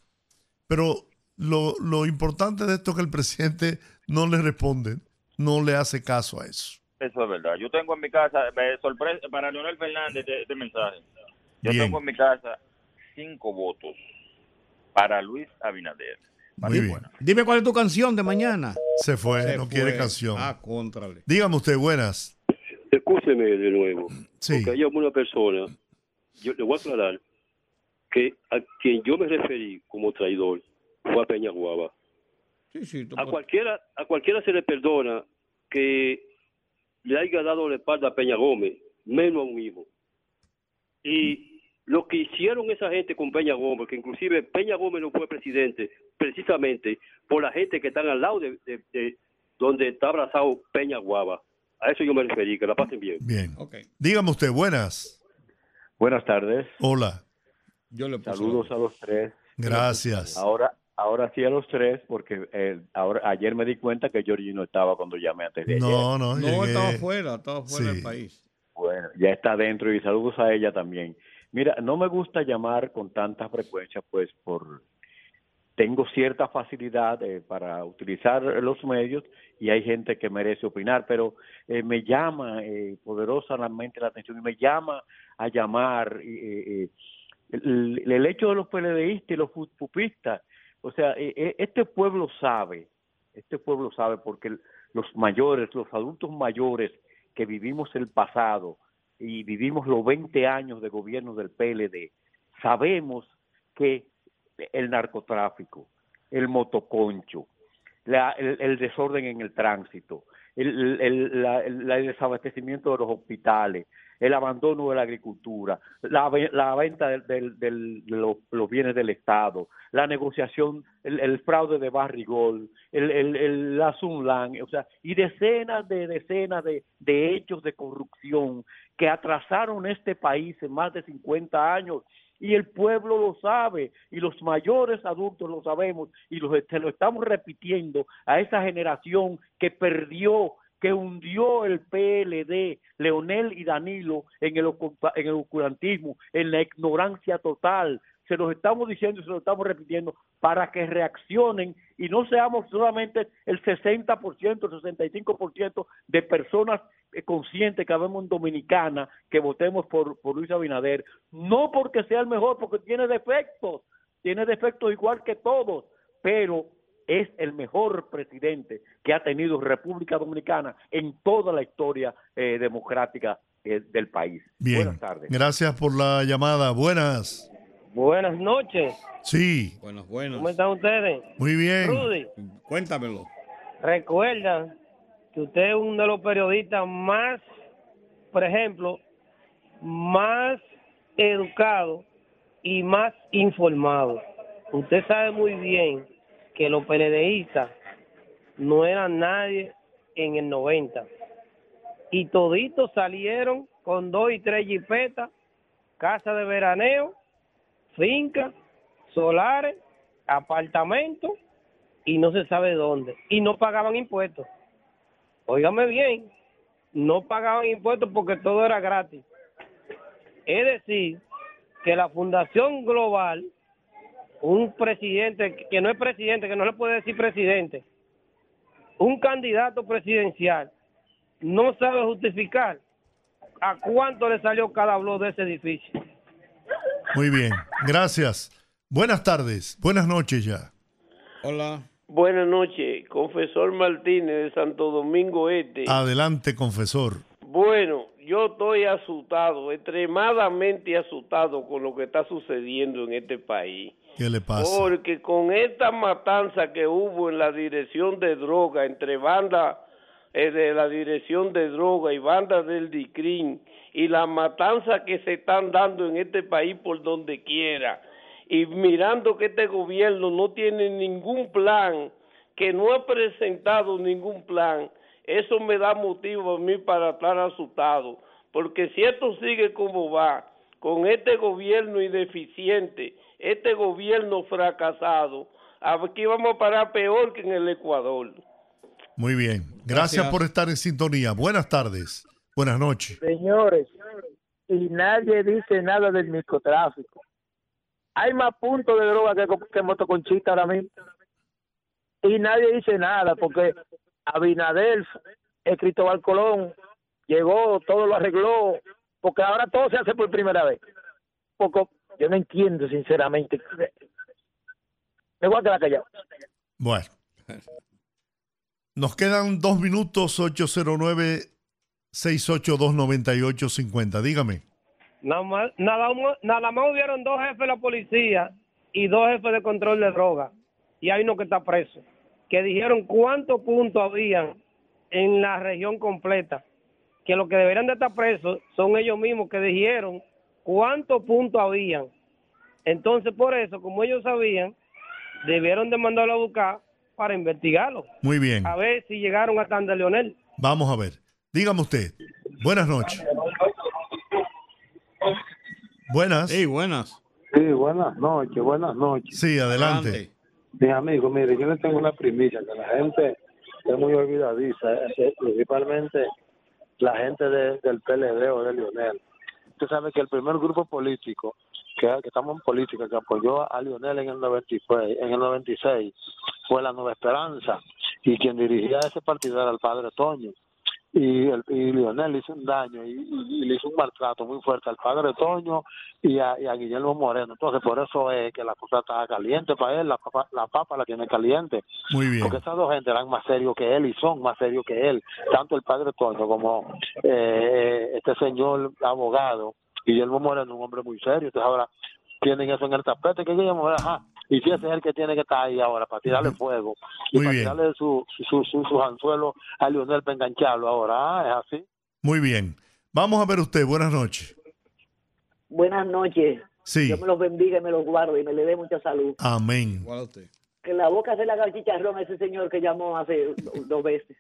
Pero lo, lo importante de esto es que el presidente no le responde, no le hace caso a eso. Eso es verdad. Yo tengo en mi casa, me sorpresa, para Leonel Fernández, este, este mensaje. Yo Bien. tengo en mi casa cinco votos para Luis Abinader. Muy bien. Dime cuál es tu canción de mañana. Se fue, Se no fue. quiere canción. Ah, contrale. Dígame usted, buenas. Escúcheme de nuevo. Sí. Porque hay una persona, yo le voy a aclarar, que a quien yo me referí como traidor fue a Peña Guava. Sí, sí, tú A cualquiera, a cualquiera se le perdona que le haya dado la espalda a Peña Gómez, menos a un hijo. Y lo que hicieron esa gente con Peña Gómez, que inclusive Peña Gómez no fue presidente, precisamente por la gente que están al lado de, de- de donde está abrazado Peña Guava. A eso yo me referí, que la pasen bien. Bien. Dígame usted, buenas. Buenas tardes. Hola. Yo le Saludos a los tres. Gracias. Ahora, ahora sí a los tres, porque eh, ahora ayer me di cuenta que Georgie no estaba cuando llamé antes de ayer. No, no, No, llegué- estaba fuera, estaba fuera Sí. del país. Bueno, ya está dentro y saludos a ella también. Mira, no me gusta llamar con tanta frecuencia, pues por tengo cierta facilidad eh, para utilizar los medios y hay gente que merece opinar, pero eh, me llama eh, poderosamente la atención y me llama a llamar eh, eh, el, el hecho de los PLDistas y los pupistas. O sea, eh, eh, este pueblo sabe, este pueblo sabe porque los mayores, los adultos mayores que vivimos el pasado y vivimos los 20 años de gobierno del PLD, sabemos que el narcotráfico, el motoconcho, la- el, el desorden en el tránsito, el, el- la- el desabastecimiento de los hospitales, el abandono de la agricultura, la, la venta del- de los, bienes del Estado, la negociación, el, fraude de Barrigol, el, el, el, la Sunlan, o sea, y decenas de decenas de, de hechos de corrupción que atrasaron este país en más de 50 años. Y el pueblo lo sabe y los mayores adultos lo sabemos y los, se lo estamos repitiendo a esa generación que perdió, que hundió el PLD, Leonel y Danilo en el, en el oscurantismo, en la ignorancia total. Se los estamos diciendo y se lo estamos repitiendo para que reaccionen y no seamos solamente el 60%, el 65% de personas eh, conscientes que habemos en Dominicana que votemos por, por Luis Abinader, no porque sea el mejor, porque tiene defectos, tiene defectos igual que todos, pero es el mejor presidente que ha tenido República Dominicana en toda la historia eh, democrática eh, del país. Bien. Buenas tardes. Gracias por la llamada. Buenas. Buenas noches. Sí, Buenos, buenos. ¿Cómo están ustedes? muy bien. Rudy, Cuéntamelo. recuerda que usted es uno de los periodistas más, por ejemplo, más educado y más informado. Usted sabe muy bien que los PLDistas no eran nadie en el 90. Y toditos salieron con dos y tres jipetas, casa de veraneo, finca, solares, apartamentos y no se sabe dónde. Y no pagaban impuestos. Óigame bien, no pagaban impuestos porque todo era gratis. Es decir, que la Fundación Global, un presidente que no es presidente, que no le puede decir presidente, un candidato presidencial, no sabe justificar a cuánto le salió cada blog de ese edificio. Muy bien. Gracias. Buenas tardes. Buenas noches ya. Hola. Buenas noches, confesor Martínez de Santo Domingo Este. Adelante, confesor. Bueno, yo estoy asustado, extremadamente asustado con lo que está sucediendo en este país. ¿Qué le pasa? Porque con esta matanza que hubo en la dirección de droga, entre bandas eh, de la dirección de droga y bandas del DICRIN, y la matanza que se están dando en este país por donde quiera, y mirando que este gobierno no tiene ningún plan, que no ha presentado ningún plan, eso me da motivo a mí para estar asustado, porque si esto sigue como va, con este gobierno ineficiente, este gobierno fracasado, aquí vamos a parar peor que en el Ecuador. Muy bien. Gracias, Gracias. por estar en sintonía. Buenas tardes. Buenas noches. Señores, y nadie dice nada del microtráfico. Hay más puntos de droga que, que Motoconchita ahora mismo. Y nadie dice nada porque Abinader, el Cristóbal Colón, llegó, todo lo arregló, porque ahora todo se hace por primera vez. Poco, yo no entiendo sinceramente. Me voy a quedar callado. Bueno. Nos quedan dos minutos, 809-682-9850. Dígame. Nada más, nada, más- nada más hubieron dos jefes de la policía y dos jefes de control de droga. Y hay uno que está preso. Que dijeron cuántos puntos habían en la región completa. Que los que deberían de estar presos son ellos mismos que dijeron cuántos puntos habían. Entonces, por eso, como ellos sabían, debieron de mandarlo a buscar para investigarlo. Muy bien. A ver si llegaron hasta donde Leonel. Vamos a ver. Dígame usted. Buenas noches. Buenas. Sí, buenas. Sí, buenas noches, buenas noches. Sí, adelante. Mi amigo, mire, yo le tengo una primicia, que la gente es muy olvidadiza, eh, principalmente la gente de- del PLD o de Lionel. Usted sabe que el primer grupo político, que, estamos en política, que apoyó a Lionel en el 96, en el 96 fue la Nueva Esperanza, y quien dirigía ese partido era el padre Toño. Y, el, y Lionel le hizo un daño y, y- y le hizo un maltrato muy fuerte al padre Toño y a, y a Guillermo Moreno. Entonces, por eso es que la cosa está caliente para él, la papa la, papa la tiene caliente. Muy bien. Porque esas dos gente eran más serios que él y son más serios que él, tanto el padre Toño como eh, este señor abogado, Guillermo Moreno, un hombre muy serio. Entonces ahora tienen eso en el tapete, que Guillermo Moreno, ajá, y si ese es el que tiene que estar ahí ahora para tirarle fuego y Muy para bien. tirarle su, su, su, anzuelos a Lionel para engancharlo ahora, ah, es así. Muy bien. Vamos a ver usted. Buenas noches. Buenas noches. Sí. Dios me los bendiga y me los guarde y me le dé mucha salud. Amén. Que la boca se le haga chicharrón a ese señor que llamó hace do- dos veces.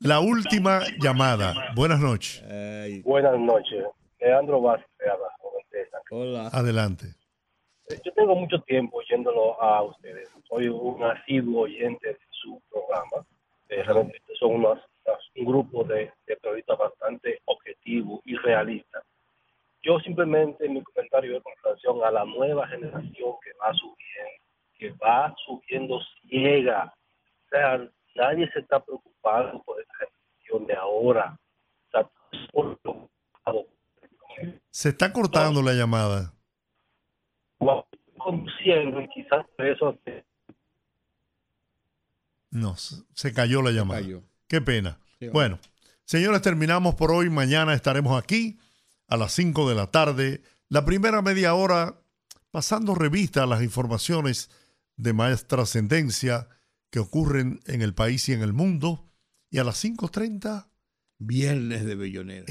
La última llamada. Buenas noches. Buenas noches. Leandro Vázquez, habla, joven César. Hola. Adelante. Eh, Yo tengo mucho tiempo oyéndolo a ustedes. Soy un asiduo oyente de su programa. Eh, realmente son un grupo de, de periodistas bastante objetivos y realistas. Yo simplemente mi comentario es con relación a la nueva generación que va subiendo, que va subiendo ciega. O sea, nadie se está preocupando por esta generación de ahora. O sea, por lo- Se está cortando la llamada. conduciendo y quizás eso No, se cayó la llamada. Qué pena. Bueno, señores, terminamos por hoy. Mañana estaremos aquí a las 5 de la tarde. La primera media hora pasando revista a las informaciones de más trascendencia que ocurren en el país y en el mundo. Y a las 5.30 Viernes de Bellonera.